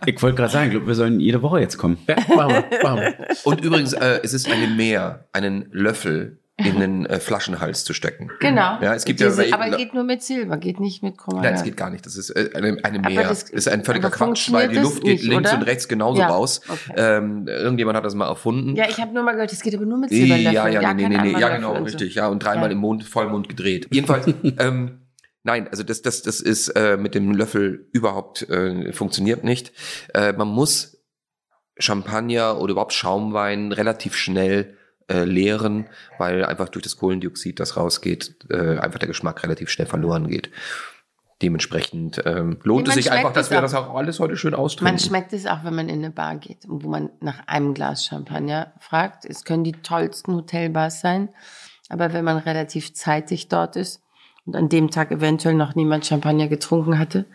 Ich wollte gerade sagen, ich glaube, wir sollen jede Woche jetzt kommen. Ja, machen wir. Machen wir. Und übrigens, äh, es ist eine Mehr, einen Löffel in den äh, Flaschenhals zu stecken. Genau. Ja, es gibt Diese, ja, aber geht nur mit Silber, geht nicht mit Chromat. Nein, es geht gar nicht. Das ist äh, eine, eine Mehr. das- Das, ist ein völliger Quatsch, weil die Luft geht nicht, links oder? und rechts genauso Ja, raus. okay. Ähm, irgendjemand hat das mal erfunden. Ja, ich habe nur mal gehört, es geht aber nur mit Silberlöffeln. Ja, ja, gar nee, nee, nee, ja, genau, richtig, ja, und dreimal Ja. im Mond, Vollmond gedreht. Jedenfalls, ähm, nein, also das, das, das ist äh, mit dem Löffel überhaupt äh, funktioniert nicht. Äh, man muss Champagner oder überhaupt Schaumwein relativ schnell äh, leeren, weil einfach durch das Kohlendioxid, das rausgeht, äh, einfach der Geschmack relativ schnell verloren geht. Dementsprechend ähm, lohnt es man sich einfach, dass wir auch. das auch alles heute schön Man austrinken. schmeckt es auch, wenn man in eine Bar geht, wo man nach einem Glas Champagner fragt. Es können die tollsten Hotelbars sein, aber wenn man relativ zeitig dort ist und an dem Tag eventuell noch niemand Champagner getrunken hatte,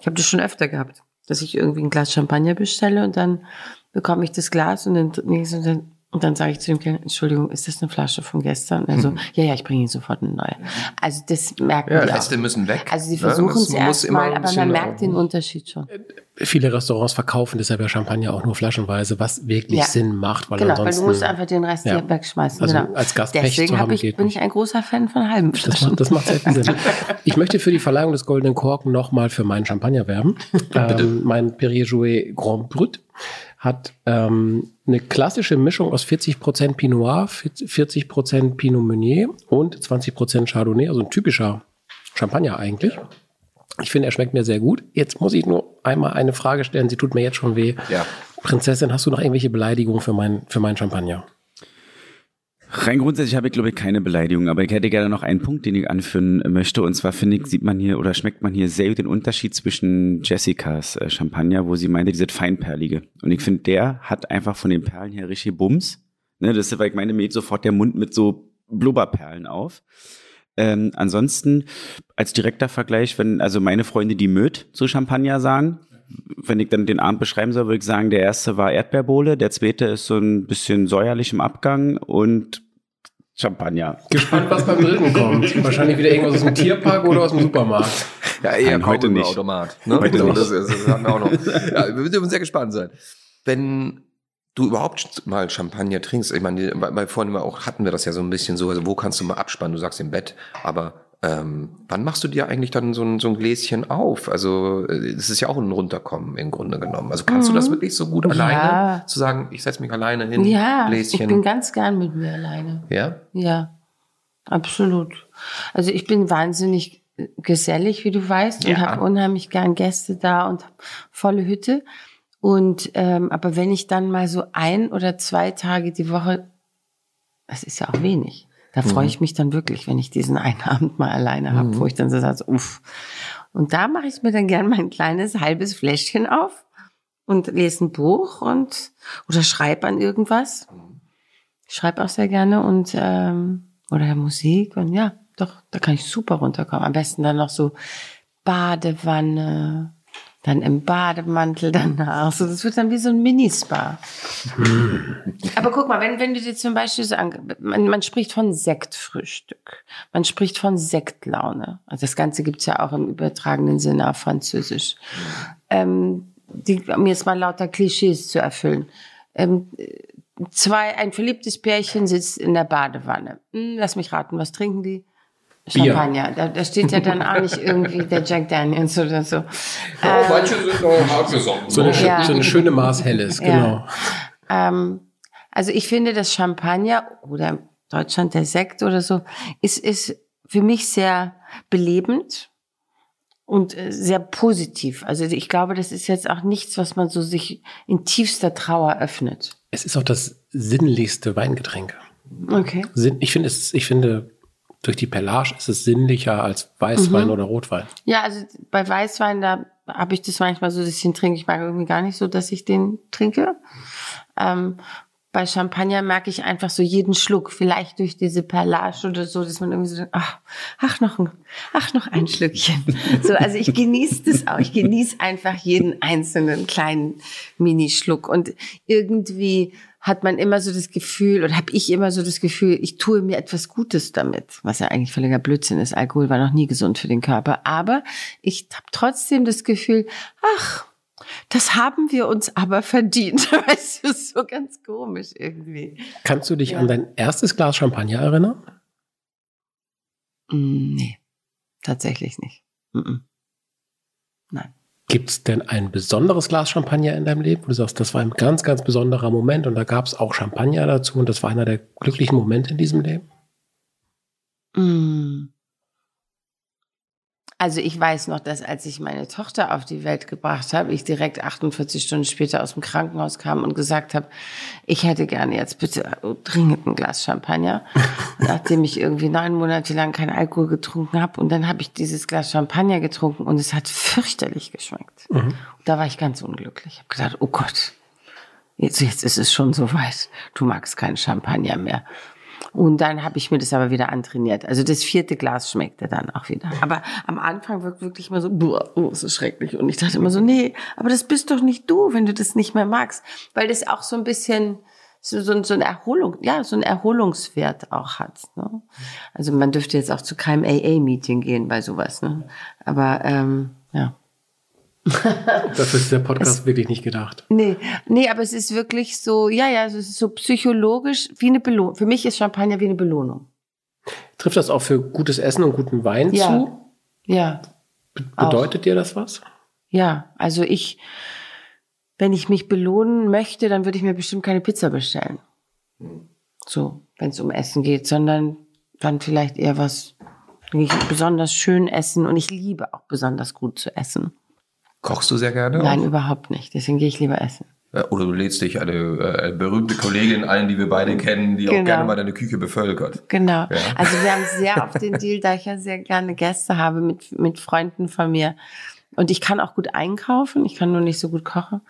ich habe das schon öfter gehabt, dass ich irgendwie ein Glas Champagner bestelle und dann bekomme ich das Glas und dann, und dann, und dann sage ich zu dem Kellner, Entschuldigung, ist das eine Flasche von gestern? Also, ja, ja, ich bringe Ihnen sofort eine neue. Also das merken ja, die auch. Reste müssen weg. Also sie ne? versuchen Das es muss erst immer mal, ein aber man merkt äh, den Unterschied schon. Viele Restaurants verkaufen deshalb ja Champagner auch nur flaschenweise, was wirklich Ja. Sinn macht, weil Genau, weil ansonsten du musst einfach den Rest ja. hier wegschmeißen. Also genau. als Gast Pech Deswegen zu hab haben, ich, geht bin nicht. ich ein großer Fan von halben Das Flaschen. macht, das macht sehr viel Sinn. Ich möchte für die Verleihung des Goldenen Korken nochmal für meinen Champagner werben. ähm, mein Perrier Jouet Grand Brut hat ähm, eine klassische Mischung aus 40% Pinot Noir, 40% Pinot Meunier und 20% Chardonnay, also ein typischer Champagner eigentlich. Ich finde, er schmeckt mir sehr gut. Jetzt muss ich nur einmal eine Frage stellen, sie tut mir jetzt schon weh. Ja. Prinzessin, hast du noch irgendwelche Beleidigungen für, mein, für meinen Champagner? Rein grundsätzlich habe ich, glaube ich, keine Beleidigung, aber ich hätte gerne noch einen Punkt, den ich anführen möchte. Und zwar finde ich, sieht man hier oder schmeckt man hier sehr gut den Unterschied zwischen Jessicas äh, Champagner, wo sie meinte, diese Feinperlige. Und ich finde, der hat einfach von den Perlen her richtig Bums. Ne, das ist, weil ich meine, mir geht sofort der Mund mit so Blubberperlen auf. Ähm, ansonsten, als direkter Vergleich, wenn also meine Freunde die Möd zu Champagner sagen, wenn ich dann den Abend beschreiben soll, würde ich sagen, der erste war Erdbeerbohle, der zweite ist so ein bisschen säuerlich im Abgang und Champagner. Gespannt, was beim dritten kommt. Wahrscheinlich wieder irgendwas aus dem Tierpark oder aus dem Supermarkt. Ja, eher Nein, heute nicht. Automat. Ne? Heute so, nicht. Das, ist, das hatten wir auch noch. Ja, wir dürfen sehr gespannt sein. Wenn du überhaupt mal Champagner trinkst, ich meine, bei, bei vorhin auch hatten wir das ja so ein bisschen so, also wo kannst du mal abspannen? Du sagst im Bett, aber ähm, wann machst du dir eigentlich dann so ein, so ein Gläschen auf? Also äh, es ist ja auch ein Runterkommen im Grunde genommen. Also kannst du das wirklich so gut Mhm. Ja. alleine zu sagen, ich setze mich alleine hin, Ja, Gläschen? ich bin ganz gern mit mir alleine. ja? Ja, absolut. Also ich bin wahnsinnig gesellig, wie du weißt, und Ja. habe unheimlich gern Gäste da und volle Hütte. Und ähm, aber wenn ich dann mal so ein oder zwei Tage die Woche, das ist ja auch wenig. Da freue ich mich dann wirklich, wenn ich diesen einen Abend mal alleine habe, wo ich dann so sage, uff. Und da mache ich mir dann gern mein kleines halbes Fläschchen auf und lese ein Buch und oder schreibe an irgendwas. Ich schreibe auch sehr gerne und ähm, oder Musik und ja, doch, da kann ich super runterkommen. Am besten dann noch so Badewanne, dann im Bademantel danach. So, das wird dann wie so ein Minispa. Aber guck mal, wenn, wenn du dir zum Beispiel so an, man, man spricht von Sektfrühstück, man spricht von Sektlaune. Also das Ganze gibt's ja auch im übertragenen Sinne auf Französisch. Ähm, die, um jetzt mal lauter Klischees zu erfüllen. Ähm, zwei, ein verliebtes Pärchen sitzt in der Badewanne. Hm, lass mich raten, was trinken die? Champagner. Da, da steht ja dann auch nicht irgendwie der Jack Daniels oder so. Ja, manche sind noch hart gesonnen. So eine, ne? Ja. so eine schöne Maß Helles, Ja. genau. Ähm, also ich finde, das Champagner oder in Deutschland der Sekt oder so ist, ist für mich sehr belebend und äh, sehr positiv. Also ich glaube, das ist jetzt auch nichts, was man so sich in tiefster Trauer öffnet. Es ist auch das sinnlichste Weingetränk. Okay. Sinn, ich finde es, ich finde, durch die Perlage ist es sinnlicher als Weißwein oder Rotwein. Ja, also bei Weißwein, da habe ich das manchmal so, dass ich den trinke. Ich mag irgendwie gar nicht so, dass ich den trinke. Ähm, bei Champagner merke ich einfach so jeden Schluck, vielleicht durch diese Perlage oder so, dass man irgendwie so ach, ach noch ein, ach noch ein Schlückchen. So, also ich genieße das auch. Ich genieße einfach jeden einzelnen kleinen Minischluck und irgendwie hat man immer so das Gefühl oder habe ich immer so das Gefühl, ich tue mir etwas Gutes damit, was ja eigentlich völliger Blödsinn ist. Alkohol war noch nie gesund für den Körper, aber ich habe trotzdem das Gefühl, ach, das haben wir uns aber verdient. Weißt du, so ganz komisch irgendwie. Kannst du dich Ja. an dein erstes Glas Champagner erinnern? Mm, nee, tatsächlich nicht. Nein. Gibt es denn ein besonderes Glas Champagner in deinem Leben, wo du sagst, das war ein ganz, ganz besonderer Moment und da gab es auch Champagner dazu und das war einer der glücklichen Momente in diesem Leben? Mm. Also ich weiß noch, dass als ich meine Tochter auf die Welt gebracht habe, ich direkt 48 Stunden später aus dem Krankenhaus kam und gesagt habe, ich hätte gerne jetzt bitte dringend ein Glas Champagner, nachdem ich irgendwie neun Monate lang keinen Alkohol getrunken habe. Und dann habe ich dieses Glas Champagner getrunken und es hat fürchterlich geschmeckt. Und da war ich ganz unglücklich. Ich habe gedacht, oh Gott, jetzt, jetzt ist es schon so weit. Du magst keinen Champagner mehr. Und dann habe ich mir das aber wieder antrainiert. Also das vierte Glas schmeckte dann auch wieder. Aber am Anfang wirkt wirklich immer so, boah, oh, das schrecklich. Und ich dachte immer so, nee, aber das bist doch nicht du, wenn du das nicht mehr magst. Weil das auch so ein bisschen so, so, so eine Erholung, ja, so einen Erholungswert auch hat. Ne? Also man dürfte jetzt auch zu keinem AA-Meeting gehen bei sowas. Ne? Aber ähm, ja. Dafür ist der Podcast wirklich nicht gedacht. Nee, nee, aber es ist wirklich so, ja, ja, es ist so psychologisch wie eine Belohnung. Für mich ist Champagner wie eine Belohnung. Trifft das auch für gutes Essen und guten Wein Ja. zu? Ja, Be- Bedeutet dir das was? ja. Also ich, wenn ich mich belohnen möchte, dann würde ich mir bestimmt keine Pizza bestellen. So, wenn es um Essen geht, sondern dann vielleicht eher was ich besonders schön essen und ich liebe auch besonders gut zu essen. Kochst du sehr gerne? Nein, auch? überhaupt nicht. Deswegen gehe ich lieber essen. Oder du lädst dich eine äh, berühmte Kollegin ein, die wir beide kennen, die auch Genau. gerne mal deine Küche bevölkert. Genau. Ja. Also wir haben sehr oft den Deal, da ich ja sehr gerne Gäste habe mit, mit Freunden von mir. Und ich kann auch gut einkaufen, ich kann nur nicht so gut kochen.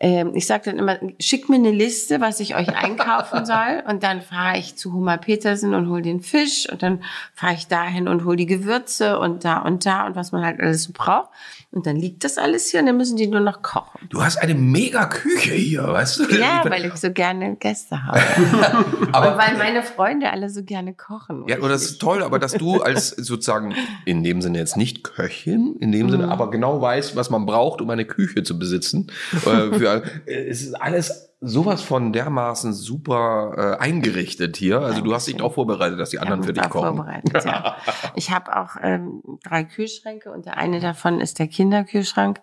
Ähm, ich sage dann immer, schickt mir eine Liste, was ich euch einkaufen soll. Und dann fahre ich zu Hummer Petersen und hol den Fisch. Und dann fahre ich dahin und hol die Gewürze und da und da und was man halt alles so braucht. Und dann liegt das alles hier und dann müssen die nur noch kochen. Du hast eine mega Küche hier, weißt du? Ja, weil ich so gerne Gäste habe. aber und weil meine Freunde alle so gerne kochen. Ja, Und und das ist toll, aber dass du als sozusagen in dem Sinne jetzt nicht Köchin, in dem Mhm. Sinne, aber genau weißt, was man braucht, um eine Küche zu besitzen. äh, für, äh, es ist alles sowas von dermaßen super äh, eingerichtet hier. Also du hast dich auch vorbereitet, dass die anderen Ja, für dich kochen. Vorbereitet, ja. Ich habe auch ähm, drei Kühlschränke und der eine davon ist der Kinderkühlschrank,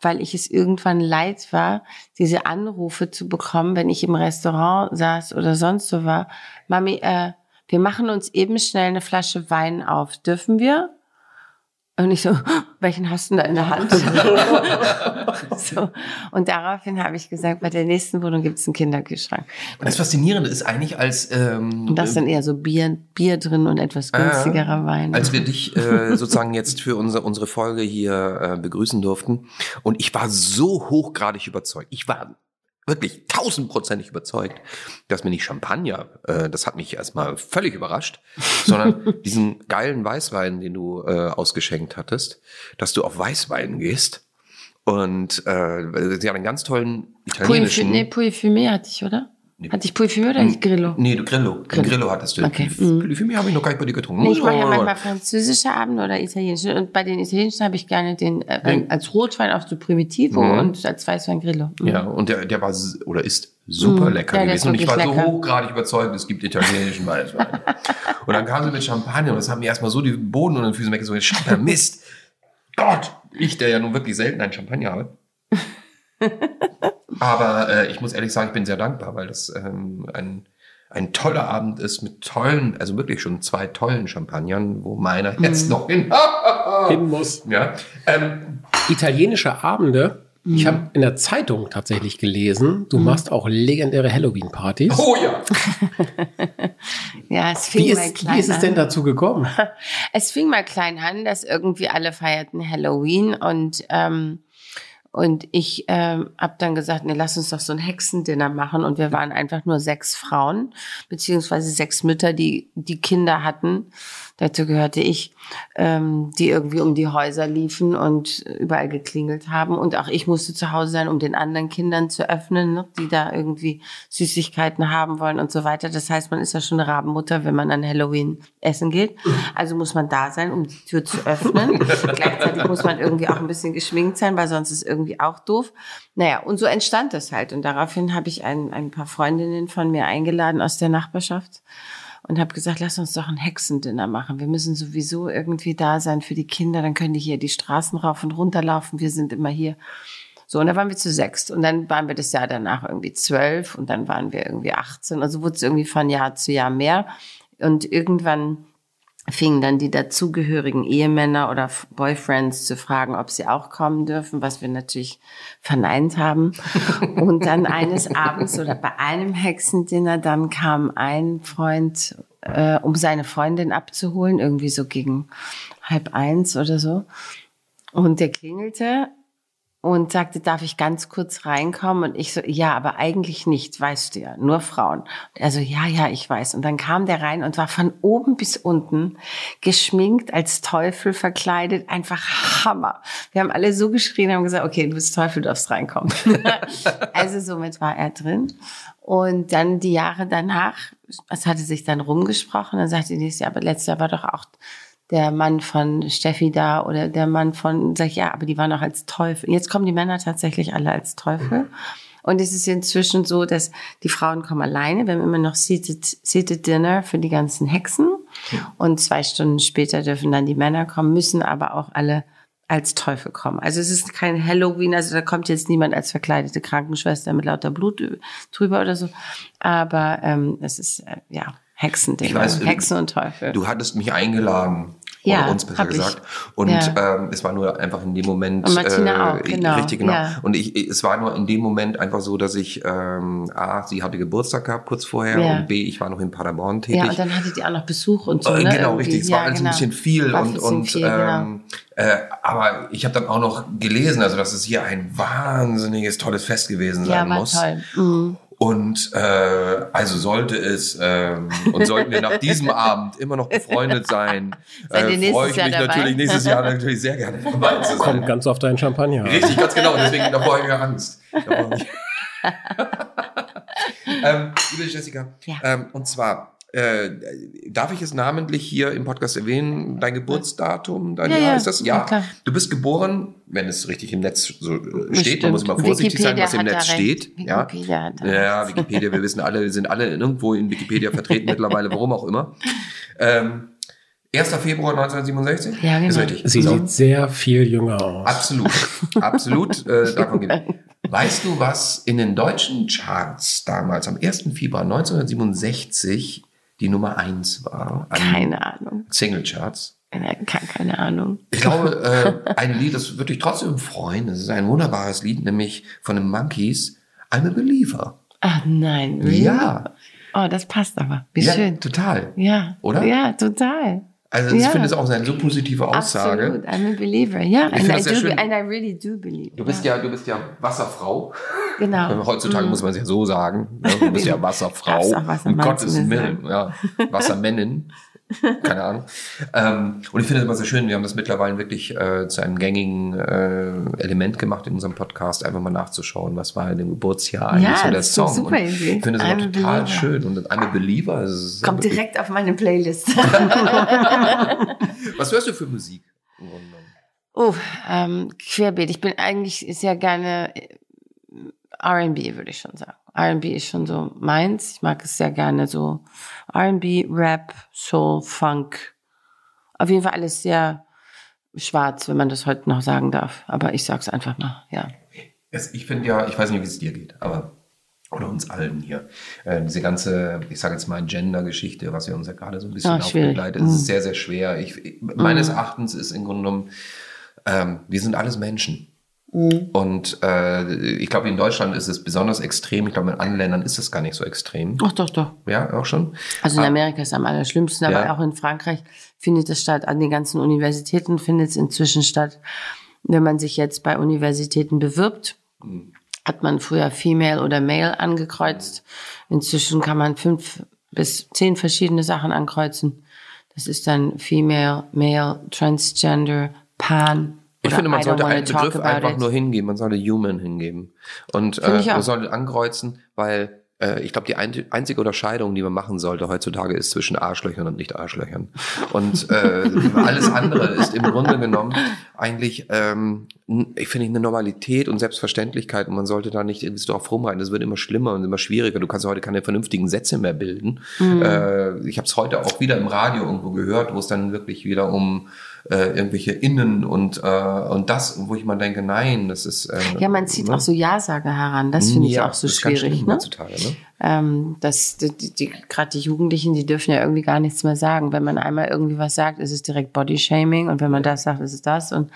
weil ich es irgendwann leid war, diese Anrufe zu bekommen, wenn ich im Restaurant saß oder sonst so war. Mami, äh, wir machen uns eben schnell eine Flasche Wein auf. Dürfen wir? Und ich so, welchen hast du denn da in der Hand? so. Und daraufhin habe ich gesagt, bei der nächsten Wohnung gibt es einen Kinderkühlschrank. Und das Faszinierende ist eigentlich, als ähm, Und da ist dann eher so Bier, Bier drin und etwas günstigerer Wein. als wir dich äh, sozusagen jetzt für unsere, unsere Folge hier äh, begrüßen durften. Und ich war so hochgradig überzeugt. Ich war wirklich tausendprozentig überzeugt, dass mir nicht Champagner, äh, das hat mich erstmal völlig überrascht, sondern diesen geilen Weißwein, den du äh, ausgeschenkt hattest, dass du auf Weißwein gehst. Und äh, sie hat einen ganz tollen italienischen. Puy, nee, Puy Fumé hatte ich, oder? Hatte ich Fumé oder nicht Grillo? Nee, du Grillo. Grillo, Grillo hattest du. Okay. Mich habe ich noch gar nicht bei dir getrunken. Nee, ich mache ja Oh. manchmal französische Abende oder italienische. Und bei den italienischen habe ich gerne den äh, Den- als Rotwein auch so Primitivo Mhm. und als Weißwein Grillo. Mhm. Ja, und der, der war oder ist super Mm, lecker ja, gewesen. Und ich war wirklich so lecker. hochgradig überzeugt, es gibt italienischen Weißwein. und dann kam sie mit Champagner und das haben mir erstmal so die Boden unter den Füßen weggezogen. Scheiße, Mist. Gott, ich, der ja nun wirklich selten einen Champagner habe. Aber äh, ich muss ehrlich sagen, ich bin sehr dankbar, weil das ähm, ein, ein toller Abend ist mit tollen, also wirklich schon zwei tollen Champagnern, wo meiner Mm. jetzt noch hin. Hin muss. ja. Ähm, Italienische Abende. Ich habe in der Zeitung tatsächlich gelesen, du machst auch legendäre Halloween-Partys. oh ja. Ja, es fing Wie mal ist, klein wie ist es an. denn dazu gekommen? Es fing mal klein an, dass irgendwie alle feierten Halloween und ähm, und ich ähm, habe dann gesagt, nee, lass uns doch so ein Hexendinner machen. Und wir waren einfach nur sechs Frauen, beziehungsweise sechs Mütter, die die Kinder hatten. Dazu gehörte ich, ähm, die irgendwie um die Häuser liefen und überall geklingelt haben. Und auch ich musste zu Hause sein, um den anderen Kindern zu öffnen, ne, die da irgendwie Süßigkeiten haben wollen und so weiter. Das heißt, man ist ja schon eine Rabenmutter, wenn man an Halloween essen geht. Also muss man da sein, um die Tür zu öffnen. Gleichzeitig muss man irgendwie auch ein bisschen geschminkt sein, weil sonst ist irgendwie auch doof. Naja, und so entstand das halt. Und daraufhin habe ich ein, ein paar Freundinnen von mir eingeladen aus der Nachbarschaft und habe gesagt, lass uns doch ein Hexendinner machen. Wir müssen sowieso irgendwie da sein für die Kinder. Dann können die hier die Straßen rauf und runter laufen. Wir sind immer hier. So, und dann waren wir zu sechst. Und dann waren wir das Jahr danach irgendwie zwölf und dann waren wir irgendwie 18. Also wurde es irgendwie von Jahr zu Jahr mehr. Und irgendwann fingen dann die dazugehörigen Ehemänner oder Boyfriends zu fragen, ob sie auch kommen dürfen, was wir natürlich verneint haben. Und dann eines Abends oder bei einem Hexendinner, dann kam ein Freund, äh, um seine Freundin abzuholen, irgendwie so gegen halb eins oder so. Und der klingelte und sagte, darf ich ganz kurz reinkommen? Und ich so, ja, aber eigentlich nicht, weißt du ja, nur Frauen. Und er so, ja, ja, ich weiß. Und dann kam der rein und war von oben bis unten geschminkt als Teufel verkleidet, einfach Hammer. Wir haben alle so geschrien, haben gesagt, okay, du bist Teufel, du darfst reinkommen. also somit war er drin. Und dann die Jahre danach, es hatte sich dann rumgesprochen, dann sagte die nächste, ja, aber letztes Jahr war doch auch der Mann von Steffi da oder der Mann von, sag ich, ja, aber die waren auch als Teufel. Jetzt kommen die Männer tatsächlich alle als Teufel. Und es ist inzwischen so, dass die Frauen kommen alleine. Wir haben immer noch Seated, Seated Dinner für die ganzen Hexen. Und zwei Stunden später dürfen dann die Männer kommen, müssen aber auch alle als Teufel kommen. Also es ist kein Halloween, also da kommt jetzt niemand als verkleidete Krankenschwester mit lauter Blut drüber oder so. Aber ähm, es ist, äh, ja, Hexendinner, Ich weiß, Hexen und Teufel. Du hattest mich eingeladen. Ja, oder uns besser hab ich. gesagt. Und Ja. ähm, es war nur einfach in dem Moment. Und Martina auch, genau, Richtig, genau. ja. Und ich, es war nur in dem Moment einfach so, dass ich, ähm, A, sie hatte Geburtstag gehabt kurz vorher Ja. und B, ich war noch in Paderborn tätig. Ja, und dann hattet ihr auch noch Besuch und so, Äh, ne? genau, irgendwie. richtig. Es war alles genau. ein bisschen viel War und, bisschen und viel, genau. ähm, äh, aber ich habe dann auch noch gelesen, also dass es hier ein wahnsinniges tolles Fest gewesen sein muss. toll. Mhm. Und äh, also sollte es ähm, und sollten wir nach diesem Abend immer noch befreundet sein, äh, freue ich Jahr mich dabei? natürlich nächstes Jahr natürlich sehr gerne dabei zu sein. Kommt ganz auf deinen Champagner. Richtig, ganz genau. Deswegen davor habe ich ja Angst. Habe ich- ähm, liebe Jessica, Ja. ähm, und zwar äh, darf ich es namentlich hier im Podcast erwähnen? Dein Geburtsdatum, dein Ja, Jahr ja, ist das? ja, Ja. klar. Du bist geboren, wenn es richtig im Netz so äh, steht. Man muss immer vorsichtig sein, was im Wikipedia Netz steht. Ja. Wikipedia Ja. Wikipedia, wir wissen alle, wir sind alle irgendwo in Wikipedia vertreten mittlerweile, warum auch immer. Ähm, 1. Februar 1967? Ja, genau. Ist richtig. Sie So. sieht sehr viel jünger aus. Absolut, absolut. Äh, davon geht. Weißt du, was in den deutschen Charts damals am 1. Februar 1967 die Nummer 1 war? Keine Ahnung. Singlecharts. Keine, keine Ahnung. Ich glaube, äh, ein Lied, das würde dich trotzdem freuen. Das ist ein wunderbares Lied, nämlich von den Monkeys, I'm a Believer. Ach nein? Ja. Oh, das passt aber. Wie ja, schön. total. Ja. Oder? Ja, total. Also ich Ja. finde es auch eine so positive Aussage. Absolut. I'm a believer. Ja, Ich and I, do, schön. and I really do believe. Du bist ja, du bist ja Wasserfrau. Genau. Heutzutage muss man es ja so sagen. ne? Du bist ja Wasserfrau. Wassermann um Gottes Willen. Ja, Wassermännin. Keine Ahnung. Ähm, und ich finde es immer sehr schön, wir haben das mittlerweile wirklich äh, zu einem gängigen äh, Element gemacht in unserem Podcast, einfach mal nachzuschauen, was war in dem Geburtsjahr eigentlich Ja, so der das Song. super und ich finde es I'm immer total Believer. schön. Und I'm Believer. Also Kommt direkt auf meine Playlist. Was hörst du für Musik? im Grunde genommen? oh, ähm, Querbeet. Ich bin eigentlich sehr gerne äh, R&B, würde ich schon sagen. R&B ist schon so meins. Ich mag es sehr gerne so R&B, Rap, Soul, Funk. Auf jeden Fall alles sehr schwarz, wenn man das heute noch sagen darf. Aber ich sag's einfach mal, ja. Ich finde ja, ich weiß nicht, wie es dir geht, aber oder uns allen hier. Äh, diese ganze, ich sage jetzt mal Gender-Geschichte, was ja uns ja gerade so ein bisschen Ah, schwierig. aufbegleitet, es ist sehr, sehr schwer. Ich, ich- meines Erachtens ist im Grunde genommen, ähm, wir sind alles Menschen. Und äh, ich glaube, in Deutschland ist es besonders extrem. Ich glaube, in anderen Ländern ist es gar nicht so extrem. Ach doch, doch. Ja, auch schon. Also in Amerika ist es am allerschlimmsten, aber Ja. auch in Frankreich findet es statt. An den ganzen Universitäten findet es inzwischen statt. Wenn man sich jetzt bei Universitäten bewirbt, hat man früher Female oder Male angekreuzt. Inzwischen kann man fünf bis zehn verschiedene Sachen ankreuzen. Das ist dann Female, Male, Transgender, Pan. Ich finde, man sollte einen Begriff einfach it. nur hingeben. Man sollte Human hingeben. Und äh, man sollte ankreuzen, weil äh, ich glaube, die ein, einzige Unterscheidung, die man machen sollte heutzutage, ist zwischen Arschlöchern und Nicht-Arschlöchern. Und äh, alles andere ist im Grunde genommen eigentlich, ähm, ich finde, eine Normalität und Selbstverständlichkeit. Und man sollte da nicht irgendwie so drauf rumreiten. Das wird immer schlimmer und immer schwieriger. Du kannst heute keine vernünftigen Sätze mehr bilden. Mhm. Äh, ich habe es heute auch wieder im Radio irgendwo gehört, wo es dann wirklich wieder um äh, irgendwelche Innen und, äh, und das, wo ich mal denke, nein, das ist. Äh, Ja, man zieht ne? auch so Ja-Sager heran. Das finde ich Ja, auch so das schwierig. Ne? heutzutage, ne? ähm, dass die, die, gerade die Jugendlichen, die dürfen ja irgendwie gar nichts mehr sagen. Wenn man einmal irgendwie was sagt, ist es direkt Bodyshaming und wenn man das sagt, ist es das. Und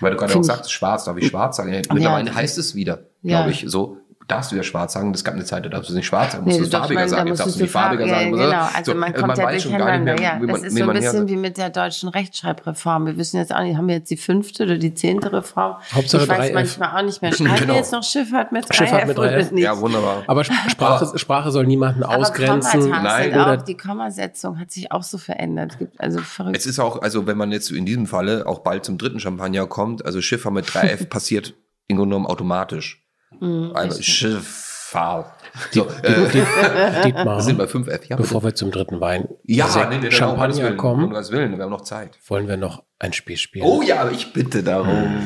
Weil du gerade auch ich- sagst, schwarz, darf ich schwarz sagen? Ja, Mittlerweile das heißt es wieder, Ja. glaube ich, so. Darfst du ja schwarz sagen, das gab eine Zeit, da darfst du nicht schwarz sagen, Nee, musst du es doch, farbiger man- da sagen, jetzt darfst du nicht farbiger farb- sagen. Genau, also So, man äh, kommt ja weiß schon gar nicht durcheinander. mehr, Ja, wie man, das ist wie so ein man bisschen wie mit der deutschen Rechtschreibreform. Wir wissen jetzt auch nicht, haben wir jetzt die fünfte oder die zehnte Reform? Hauptsache ich weiß 3F. manchmal auch nicht mehr. Schreiben Genau. wir jetzt noch Schifffahrt mit 3F, Schifffahrt mit oder 3F. nicht? Ja, wunderbar. Aber Sp- Sprache, Sprache soll niemanden Aber ausgrenzen. Nein. auch, die Kommasetzung hat sich auch so verändert. Es gibt also verrückt. Es ist auch, also wenn man jetzt in diesem Falle auch bald zum dritten Champagner kommt, also Schifffahrt mit 3F passiert im Grunde genommen automatisch. Mhm, also Schifffahrt. So, äh, Dietmar, wir sind bei 5F. Ja, bevor wir zum dritten Wein ja nee, nee, um Champagner Willen, um kommen, Gottes Willen, wir haben noch Zeit. wollen wir noch ein Spiel spielen. Oh ja, ich bitte darum.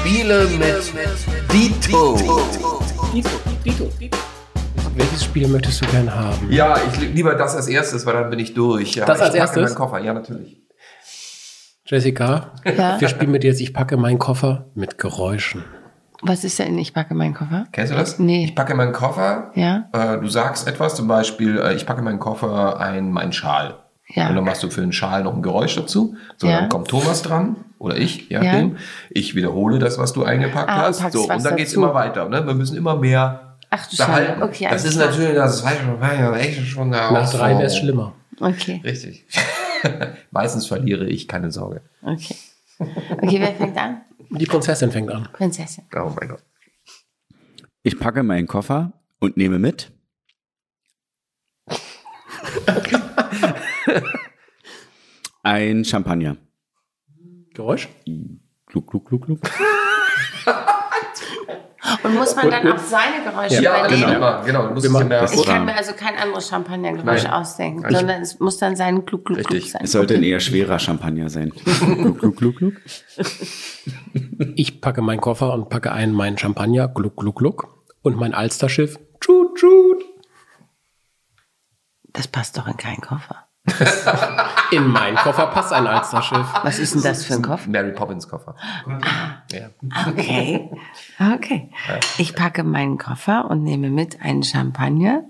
Spiele mit Dito. Welches Spiel möchtest du gern haben? Ja, ich li- lieber das als erstes, weil dann bin ich durch. Ja, Das als ich packe erstes? meinen Koffer, ja natürlich. Jessica, Ja. wir spielen mit dir jetzt Ich packe meinen Koffer mit Geräuschen. Was ist denn? Ich packe meinen Koffer. Kennst du das? Nee. Ich packe meinen Koffer. Ja. Äh, du sagst etwas, zum Beispiel, äh, ich packe meinen Koffer ein, meinen Schal. Ja. Und dann machst du für den Schal noch ein Geräusch dazu. So, Ja. dann kommt Thomas dran oder ich, je nachdem. Ich wiederhole das, was du eingepackt Ah, hast. packst So, und dann geht's dazu. immer weiter. Ne? Wir müssen immer mehr Ach du. Scheiße. Okay, das ist klar. natürlich, das weiß schon, das ist echt schon eine Nach drei wäre es schlimmer. Okay, Richtig. Meistens verliere ich, keine Sorge. okay. Okay, wer fängt an? Die Prinzessin fängt an. Prinzessin. Oh mein Gott. Ich packe meinen Koffer und nehme mit. Ein Champagner. Geräusch? Gluck, gluck, gluck, gluck. Und muss man dann auch seine Geräusche Ja, übernehmen? genau. Immer, genau. Das. Ich kann mir also kein anderes Champagnergeräusch Nein. ausdenken, Ich- sondern es muss dann sein Gluck, Gluck, Gluck Richtig. sein. Es sollte ein eher schwerer Champagner sein. Gluck, gluck, gluck, gluck. Ich packe meinen Koffer und packe einen meinen Champagner, gluck, gluck, gluck. Und mein Alsterschiff, tschut, tschut. Das passt doch in keinen Koffer. In meinen Koffer passt ein Alsterschiff. Was ist denn das für ein Koffer? Mary Poppins Koffer. Ja. Okay. Okay. Ich packe meinen Koffer und nehme mit einen Champagner,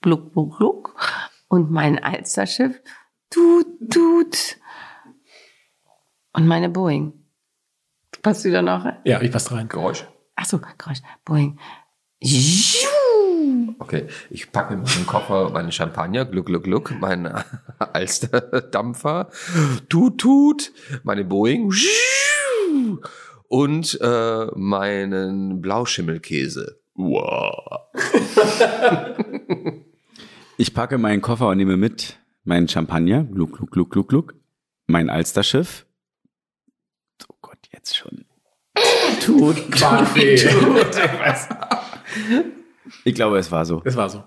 gluck, gluck, gluck, und mein Alsterschiff, tut, tut, und meine Boeing. Passt wieder noch? Ja, ich passe rein. Geräusch. Ach so, Geräusch. Boeing. Okay, ich packe in meinen Koffer meine Champagner, Gluck, Gluck, Gluck, meinen Alsterdampfer, Tut, Tut, meine Boeing und äh, meinen Blauschimmelkäse. Wow. Ich packe meinen Koffer und nehme mit meinen Champagner, gluck, gluck, gluck, gluck, gluck, mein Alsterschiff. Oh Gott, jetzt schon. Tut, Kaffee. Ich glaube, es war so. Das war so.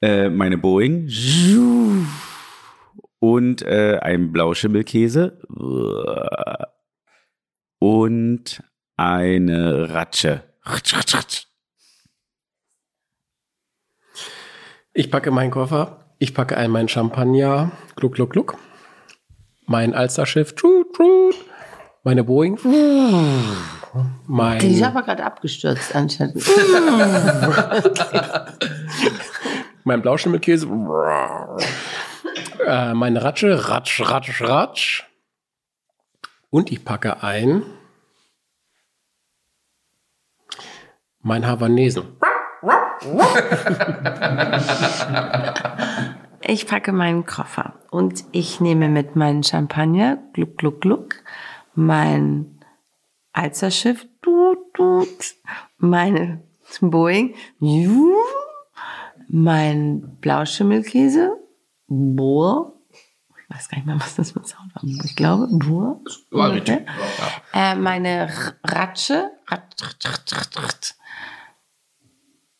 Äh, meine Boeing und äh, ein Blauschimmelkäse und eine Ratsche. Ich packe meinen Koffer, ich packe ein mein Champagner, gluck, gluck, gluck. Mein Alsterschiff. Meine Boeing, mein... Die ist aber gerade abgestürzt anscheinend. mein Blauschimmelkäse, äh, meine Ratsche, ratsch, ratsch, ratsch. Und ich packe ein mein Havanesen. Ich packe meinen Koffer und ich nehme mit meinen Champagner, gluck, gluck, gluck, mein Alzerschiff, tut, tut, meine Boeing, mein Blauschimmelkäse, boah, ich weiß gar nicht mehr, was das für ein Sound war, ich glaube, boah, War richtig. äh, meine Ratsche, rat, rat, rat, rat, rat.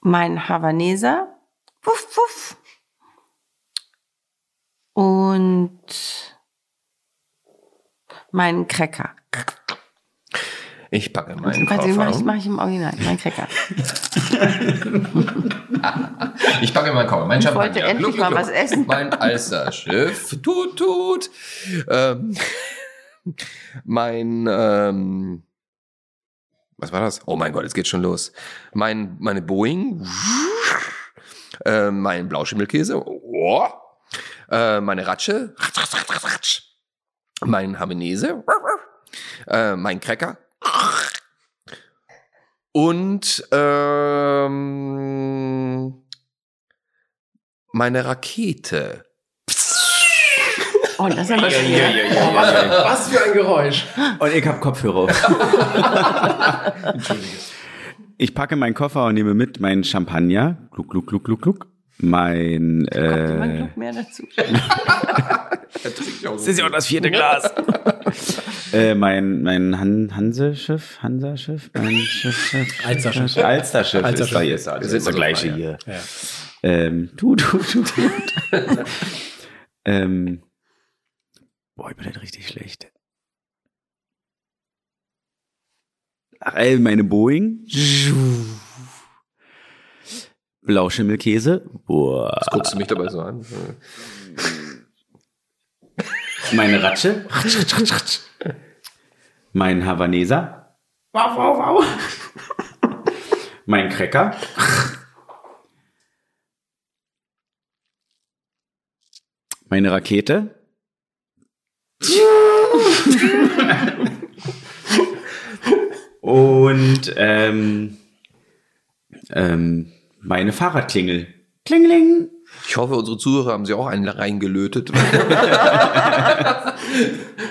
mein Havaneser, wuff, wuff, und meinen Cracker. Ich packe meinen Warte, mach ich, Koffer. mach ich im Original, mein Cracker. Ich packe meinen Koffer. Mein Ich Champagner. wollte endlich mal was essen. Mein Alsterschiff. Tut, tut. Ähm, mein, ähm, was war das? Oh mein Gott, jetzt geht's schon los. Mein, meine Boeing. Äh, mein Blauschimmelkäse. Oh. Äh, meine Ratsche. Mein Havanese. Äh, mein Cracker. Und ähm, meine Rakete. Oh, das ist aber schwer. Was für ein Geräusch. Und ich habe Kopfhörer auf. Ich packe meinen Koffer und nehme mit meinen Champagner, gluck, gluck, gluck, gluck, gluck, mein, Kommt jemand äh, noch mehr dazu? das ist ja auch das vierte Glas. äh, mein, mein Han Hanseschiff, Hansaschiff, mein Schiff, Schiff, Alsterschiff. Alsterschiff, Alsterschiff. ist doch jetzt, also sind ist das so gleiche hier. Ja. Ähm, tu, tu, tu, tu. ähm, boah, ich bin halt richtig schlecht. Ach, ey, meine Boeing. Blauschimmelkäse. Boah. Was guckst du mich dabei so an? Meine Ratsche. Mein Havaneser. Wow, wow, wow. Mein Cracker. Meine Rakete. Und ähm, ähm, meine Fahrradklingel. Klingling. Ich hoffe, unsere Zuhörer haben sie auch einen reingelötet.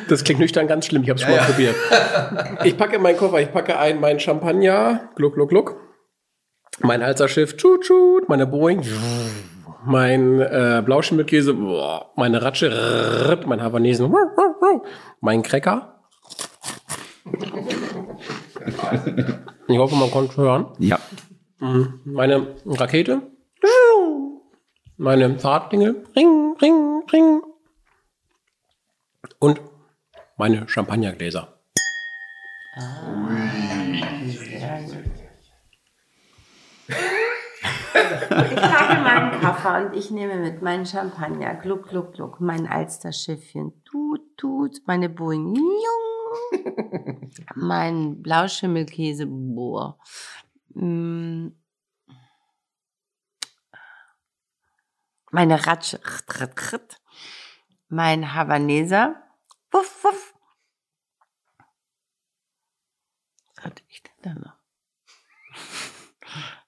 Das klingt nüchtern ganz schlimm, ich habe es schon mal probiert. Ich packe meinen Koffer, ich packe ein mein Champagner, gluck, gluck, gluck. Mein Alzerschiff, tschut, tschut, meine Boeing, mein äh, Blauschimmelkäse, boah, meine Ratsche, mein Havanesen, mein Cracker. Ich hoffe, man konnte hören. Ja. Meine Rakete, meine Fahrradklingel, ring, ring, ring. Und meine Champagnergläser. Ich packe meinen Papa und ich nehmen mit meinen Champagner, gluck, gluck, gluck, mein Alsterschiffchen, tut, tut, meine Boeing, jung, mein Blauschimmelkäse, boah. Mm. Meine Ratsche, mein Havaneser, wuff, wuff. Was hatte ich denn da noch?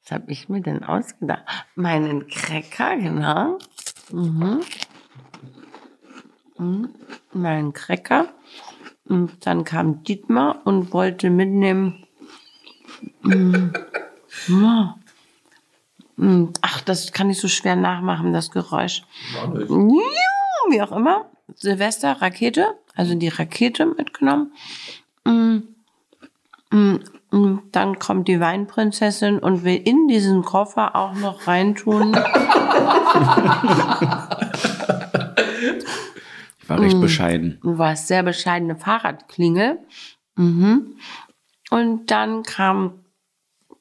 Was habe ich mir denn ausgedacht? Meinen Cracker, genau. Mhm. Mhm. Meinen Cracker. Und dann kam Dietmar und wollte mitnehmen. Mhm. Ja. Mhm. Ach, das kann ich so schwer nachmachen, das Geräusch. Wie auch immer. Silvester, Rakete, also die Rakete mitgenommen. Und dann kommt die Weinprinzessin und will in diesen Koffer auch noch reintun. Ich war recht bescheiden. Du warst sehr bescheidene Fahrradklingel. Mhm. Und dann kam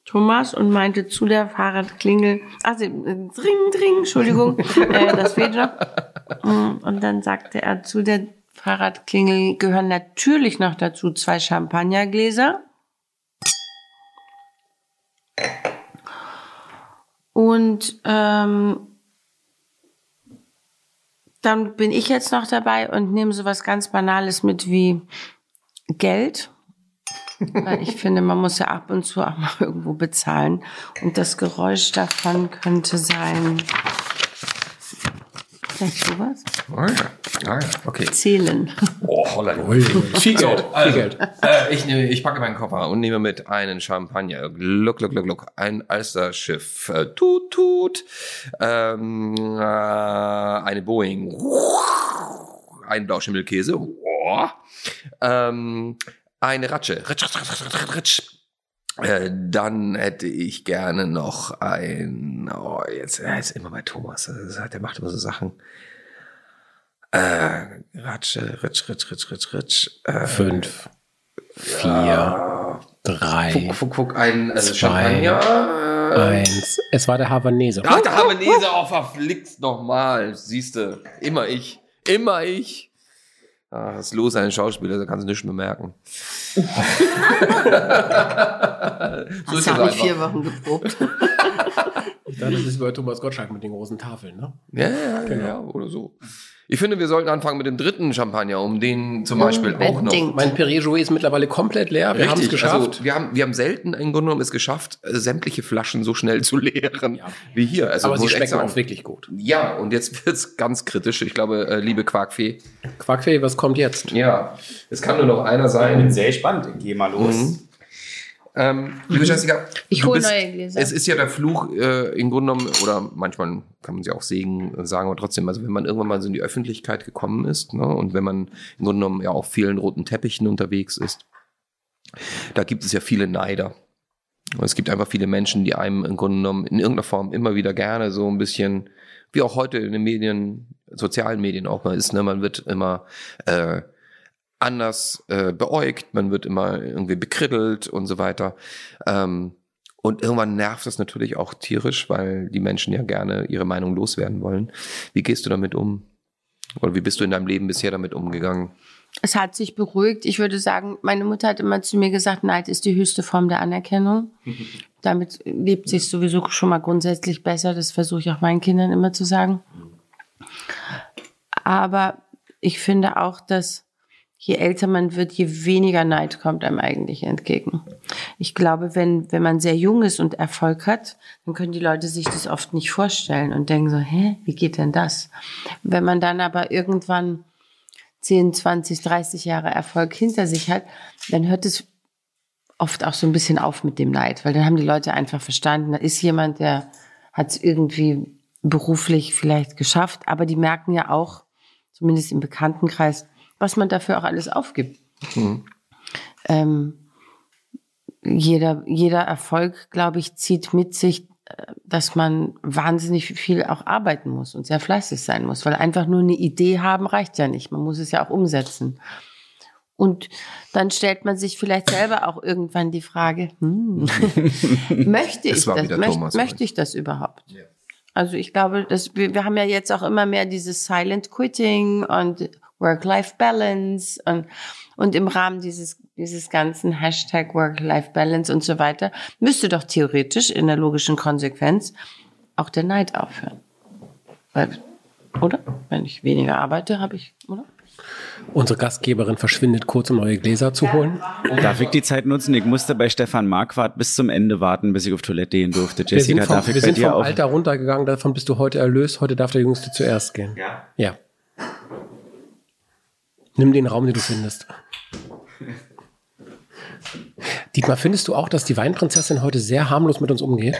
Thomas und meinte zu der Fahrradklingel, also äh, dring, dring, Entschuldigung, äh, das fehlt noch. Mm, Und dann sagte er zu der Fahrradklingel gehören natürlich noch dazu zwei Champagnergläser. Und ähm, dann bin ich jetzt noch dabei und nehme so was ganz Banales mit wie Geld. Weil ich finde, man muss ja ab und zu auch mal irgendwo bezahlen. Und das Geräusch davon könnte sein. Vielleicht sowas? Ah ja, ah ja, okay. Zählen. Oh, Holland. Viel Geld, also, viel Geld. Äh, ich, nehme, ich packe meinen Koffer und nehme mit einen Champagner. Gluck, gluck, gluck, gluck. Ein Alsterschiff. Äh, tut, tut. Ähm, äh, eine Boeing. Ein Blauschimmelkäse. Oh. Ähm, eine Ratsche. Ritsch, ritsch, ritsch, ritsch. Äh, dann hätte ich gerne noch ein, oh, jetzt, er ist immer bei Thomas, ist- der macht immer so Sachen. Äh, Ratsche, Ritsch, Ritsch, Ritsch, Ritsch, Ritsch. Äh, Fünf, vier, drei, Fuck, fuck, fuck, ein also Zwei. Champagner. Äh, eins. Es war der Havanese. ach, der Havanese, oh, verflixt nochmal. Siehste, immer ich. Immer ich. Ah, was ist los, ein Schauspieler, da kannst du nichts mehr merken. so du auch nicht vier Wochen geprobt. Dann ist es bei Thomas Gottschalk mit den großen Tafeln, ne? Ja, ja, ja, ja, oder so. Ich finde, wir sollten anfangen mit dem dritten Champagner, um den zum Beispiel auch noch. Mein Perrier Jouet ist mittlerweile komplett leer. Wir haben es geschafft. Also, wir, haben, wir haben selten im Grunde genommen es geschafft, äh, sämtliche Flaschen so schnell zu leeren Ja. wie hier. Also, aber sie schmecken sagen. auch wirklich gut. Ja, und jetzt wird's ganz kritisch. Ich glaube, äh, liebe Quarkfee. Quackfee, was kommt jetzt? Ja, es kann nur noch einer Ich bin sein. sehr gespannt. Geh mal los. Mhm. Ähm, liebe Jessica, Ich hole neue Gläser. Es ist ja der Fluch äh, im Grunde genommen, oder manchmal kann man sie auch Segen sagen, aber trotzdem, also wenn man irgendwann mal so in die Öffentlichkeit gekommen ist, ne, und wenn man im Grunde genommen ja auf vielen roten Teppichen unterwegs ist, da gibt es ja viele Neider. Und es gibt einfach viele Menschen, die einem im Grunde genommen in irgendeiner Form immer wieder gerne so ein bisschen, wie auch heute in den Medien, sozialen Medien auch mal ist, ne, man wird immer äh, anders äh, beäugt, man wird immer irgendwie bekrittelt und so weiter. Ähm, und irgendwann nervt das natürlich auch tierisch, weil die Menschen ja gerne ihre Meinung loswerden wollen. Wie gehst du damit um? Oder wie bist du in deinem Leben bisher damit umgegangen? Es hat sich beruhigt. Ich würde sagen, meine Mutter hat immer zu mir gesagt, Neid ist die höchste Form der Anerkennung. Damit lebt sich sowieso schon mal grundsätzlich besser. Das versuche ich auch meinen Kindern immer zu sagen. Aber ich finde auch, dass je älter man wird, je weniger Neid kommt einem eigentlich entgegen. Ich glaube, wenn, wenn man sehr jung ist und Erfolg hat, dann können die Leute sich das oft nicht vorstellen und denken so, hä, wie geht denn das? Wenn man dann aber irgendwann 10, 20, 30 Jahre Erfolg hinter sich hat, dann hört es oft auch so ein bisschen auf mit dem Neid, weil dann haben die Leute einfach verstanden, da ist jemand, der hat es irgendwie beruflich vielleicht geschafft, aber die merken ja auch, zumindest im Bekanntenkreis, was man dafür auch alles aufgibt. Ähm, jeder, jeder Erfolg, glaube ich, zieht mit sich, äh, dass man wahnsinnig viel auch arbeiten muss und sehr fleißig sein muss, weil einfach nur eine Idee haben reicht ja nicht. Man muss es ja auch umsetzen. Und dann stellt man sich vielleicht selber auch irgendwann die Frage, hm, möchte ich das, möcht, möchte ich das überhaupt? Also ich glaube, dass wir, wir haben ja jetzt auch immer mehr dieses Silent Quitting und Work-Life-Balance und, und im Rahmen dieses, dieses ganzen Hashtag Work-Life-Balance und so weiter müsste doch theoretisch in der logischen Konsequenz auch der Neid aufhören. Weil, oder? Wenn ich weniger arbeite, habe ich, oder? Unsere Gastgeberin verschwindet kurz, um neue Gläser zu holen. Darf ich die Zeit nutzen? Ich musste bei Stefan Marquardt bis zum Ende warten, bis ich auf Toilette gehen durfte. Wir sind Jessica, vom, darf ich wir bei sind dir vom auf? Alter runtergegangen, davon bist du heute erlöst. Heute darf der Jüngste zuerst gehen. Ja. Ja. Nimm den Raum, den du findest. Dietmar, findest du auch, dass die Weinprinzessin heute sehr harmlos mit uns umgeht?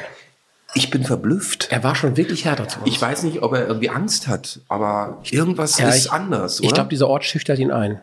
Ich bin verblüfft. Er war schon wirklich härter zu uns. Ich weiß nicht, ob er irgendwie Angst hat, aber irgendwas Ja, ist ich- anders, oder? Ich glaube, dieser Ort schüchtert ihn ein.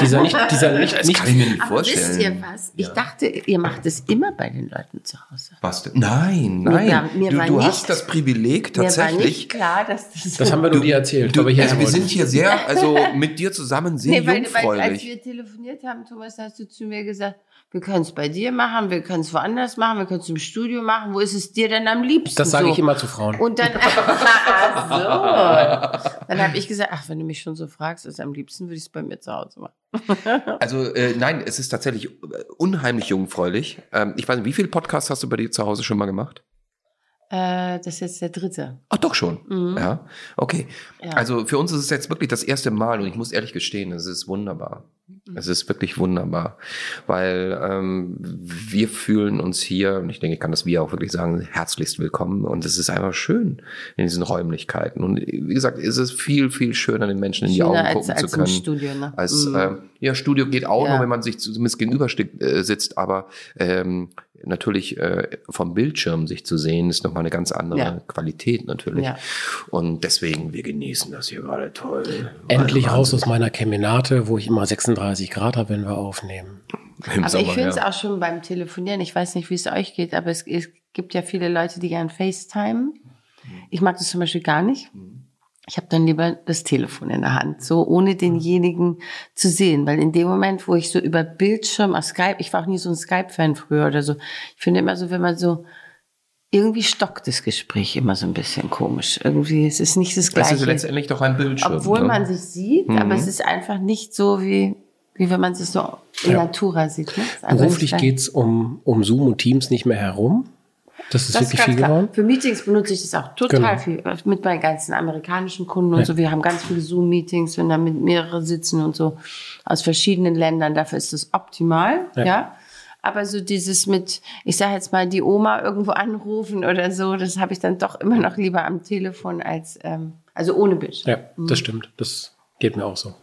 Dieser nicht, dieser nicht, das nicht kann ich mir nicht Aber vorstellen. wisst ihr was? Ich dachte, ihr macht es immer bei den Leuten zu Hause. Was denn? Nein, Mir nein. war- mir du du nicht- hast das Privileg Mir war tatsächlich. nicht klar, dass das so das haben wir nur dir erzählt, Du, also wir sind hier sehr, also mit dir zusammen sehr Nee, weil, weil als jungfräulich. wir telefoniert haben, Thomas, hast du zu mir gesagt, wir können es bei dir machen, wir können es woanders machen, wir können es im Studio machen. Wo ist es dir denn am liebsten? Das sage so? ich immer zu Frauen. Und dann, ach so. Dann habe ich gesagt, ach, wenn du mich schon so fragst, ist am liebsten, würde ich es bei mir zu Hause machen. Also äh, nein, es ist tatsächlich äh, unheimlich jungfräulich. Ähm, ich weiß nicht, wie viele Podcasts hast du bei dir zu Hause schon mal gemacht? Äh, das ist jetzt der dritte. Ach doch schon. Mhm. Ja, okay. Ja. Also für uns ist es jetzt wirklich das erste Mal und ich muss ehrlich gestehen, es ist wunderbar. Mhm. Es ist wirklich wunderbar, weil ähm, wir fühlen uns hier, und ich denke, ich kann das wir auch wirklich sagen, herzlichst willkommen und es ist einfach schön in diesen Räumlichkeiten. Und wie gesagt, es ist viel, viel schöner, den Menschen in die Augen als, gucken als zu im können. Studio, ne? Als, Mhm. ähm, ja, Studio geht auch Ja. nur, wenn man sich zumindest gegenüber äh, sitzt, aber ähm, natürlich äh, vom Bildschirm sich zu sehen, ist nochmal eine ganz andere Ja. Qualität natürlich. Ja. Und deswegen, wir genießen das hier gerade toll. Endlich raus aus meiner Kemenate, wo ich immer 36 Grad habe, wenn wir aufnehmen. Im Aber ich finde es ja. auch schon beim Telefonieren, ich weiß nicht, wie es euch geht, aber es, es gibt ja viele Leute, die gern FaceTime. Ich mag das zum Beispiel gar nicht. Ich habe dann lieber das Telefon in der Hand, so ohne denjenigen zu sehen, weil in dem Moment, wo ich so über Bildschirm auf Skype, ich war auch nie so ein Skype-Fan früher oder so, ich finde immer so, wenn man so irgendwie stockt das Gespräch immer so ein bisschen komisch. Irgendwie, es ist nicht das Das Gleiche. ist letztendlich doch ein Bildschirm. Obwohl ne? man sich sieht, Mhm. aber es ist einfach nicht so wie, wie wenn man sich so in Ja. Natura sieht. Ne? Einfach Beruflich geht's um, um Zoom und Teams nicht mehr herum. Das ist Das wirklich ganz viel geworden. Für Meetings benutze ich das auch total Genau. viel. Mit meinen ganzen amerikanischen Kunden und Ja. so. Wir haben ganz viele Zoom-Meetings, wenn da mit mehrere sitzen und so aus verschiedenen Ländern. Dafür ist das optimal. Ja. Ja. Aber so dieses mit, ich sage jetzt mal, die Oma irgendwo anrufen oder so, das habe ich dann doch immer noch lieber am Telefon als, ähm, also ohne Bildschirm. Ja, das stimmt. Das geht mir auch so.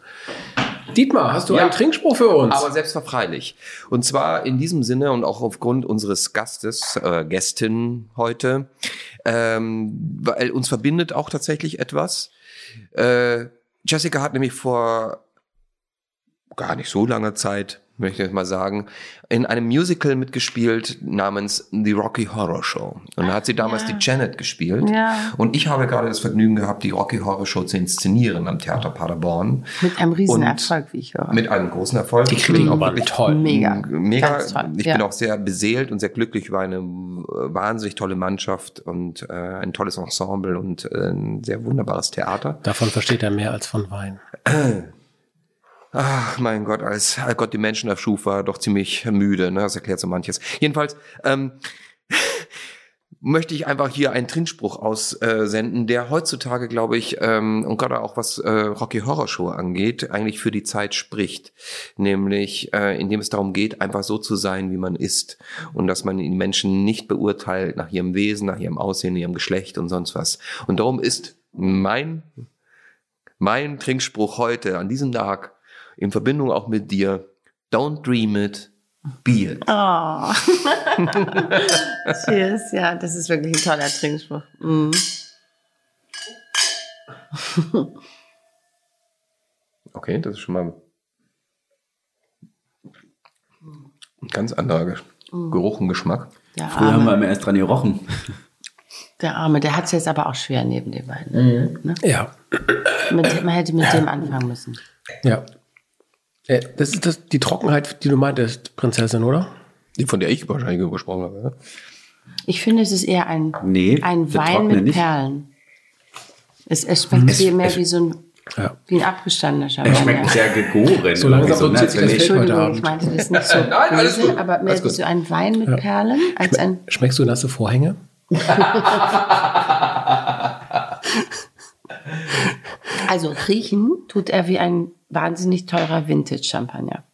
Dietmar, hast du Ja. einen Trinkspruch für uns? Aber selbstverfreilich. Und zwar in diesem Sinne und auch aufgrund unseres Gastes, äh, Gästin heute, ähm, weil uns verbindet auch tatsächlich etwas. Äh, Jessica hat nämlich vor gar nicht so langer Zeit, möchte ich jetzt mal sagen, in einem Musical mitgespielt namens The Rocky Horror Show. Und da hat sie damals ja. die Janet gespielt. Ja. Und ich habe gerade das Vergnügen gehabt, die Rocky Horror Show zu inszenieren am Theater Paderborn. Mit einem riesen Und Erfolg, wie ich höre. Mit einem großen Erfolg. Die waren Wirklich toll. Mega. Mega. Toll. Ich ja. bin auch sehr beseelt und sehr glücklich über eine äh, wahnsinnig tolle Mannschaft und äh, ein tolles Ensemble und äh, ein sehr wunderbares Theater. Davon versteht er mehr als von Wein. Ach, mein Gott, als Gott die Menschen erschuf, war doch ziemlich müde. Ne? Das erklärt so manches. Jedenfalls ähm, möchte ich einfach hier einen Trinkspruch aussenden, der heutzutage, glaube ich, ähm, und gerade auch was äh, Rocky Horror Show angeht, eigentlich für die Zeit spricht. Nämlich, äh, indem es darum geht, einfach so zu sein, wie man ist. Und dass man die Menschen nicht beurteilt nach ihrem Wesen, nach ihrem Aussehen, ihrem Geschlecht und sonst was. Und darum ist mein, mein Trinkspruch heute, an diesem Tag, in Verbindung auch mit dir, don't dream it, be it. Oh. Cheers, ja, das ist wirklich ein toller Trinkspruch. Mhm. Okay, das ist schon mal ein ganz anderer Gesch- Geruch und Geschmack. Der Früher haben wir Arme, immer erst dran gerochen. der Arme, der hat es jetzt aber auch schwer neben den beiden. Ne? Ja, Mit, man hätte mit dem anfangen müssen. ja. Äh, Das ist das, die Trockenheit, die du meintest, Prinzessin, oder? Die, von der ich wahrscheinlich gesprochen habe. Ich finde, es ist eher ein, Nee, ein Wein mit nicht. Perlen. Es, es schmeckt viel mehr wie so ein, Ja. wie ein abgestandener Er Champagner. schmeckt sehr gegoren. So langsam Irgendwie produziert sich ne? das heute Entschuldigung, Abend. ich meinte das nicht so Nein, alles böse, gut. aber mehr gut. so ein Wein mit Perlen als ein Schmeckst du nasse Vorhänge? Also riechen tut er wie ein wahnsinnig teurer Vintage-Champagner.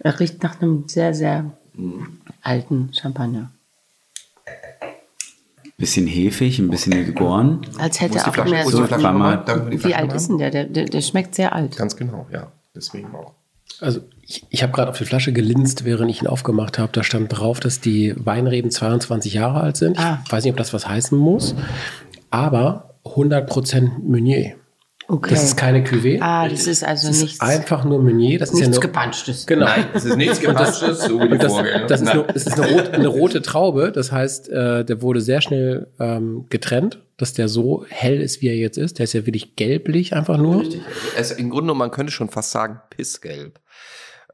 Er riecht nach einem sehr, sehr alten Champagner. Bisschen hefig, ein bisschen gegoren. Als hätte er auch Flasche? mehr so. Wie alt ist denn der? Der, der? der schmeckt sehr alt. Ganz genau, ja. Deswegen auch. Also ich, ich habe gerade auf die Flasche gelinst, während ich ihn aufgemacht habe. Da stand drauf, dass die Weinreben 22 Jahre alt sind. Ah. Ich weiß nicht, ob das was heißen muss, aber 100% Meunier. Okay. Das ist keine Cuvée. ah, das ist also das nichts, ist einfach nur Meunier. Das ist ja nichts nur, gepanschtes. Genau. Nein, es ist nichts Gepanschtes, so wie die das, Vorgänger. das, ist nur, das ist eine, rot, eine rote Traube. Das heißt, äh, der wurde sehr schnell ähm, getrennt, dass der so hell ist, wie er jetzt ist. Der ist ja wirklich gelblich einfach nur. Es, Im Grunde, man könnte schon fast sagen, pissgelb.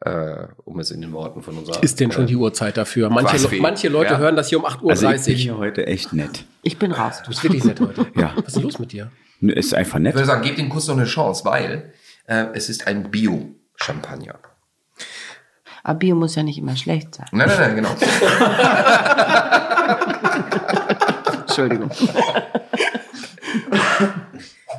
Äh, um es in den Worten von unserer. Ist denn schon die Uhrzeit dafür? Manche, Le- manche Leute Ja. hören das hier um 8.30 Uhr. Also ich bin hier heute echt nett. Ich bin raus. du bist wirklich nett heute. Ja. Was ist denn los mit dir? Ist einfach Ich nett. würde sagen, gebt dem Kuss noch eine Chance, weil äh, es ist ein Bio-Champagner. Aber Bio muss ja nicht immer schlecht sein. Nein, nein, nein, genau. Entschuldigung.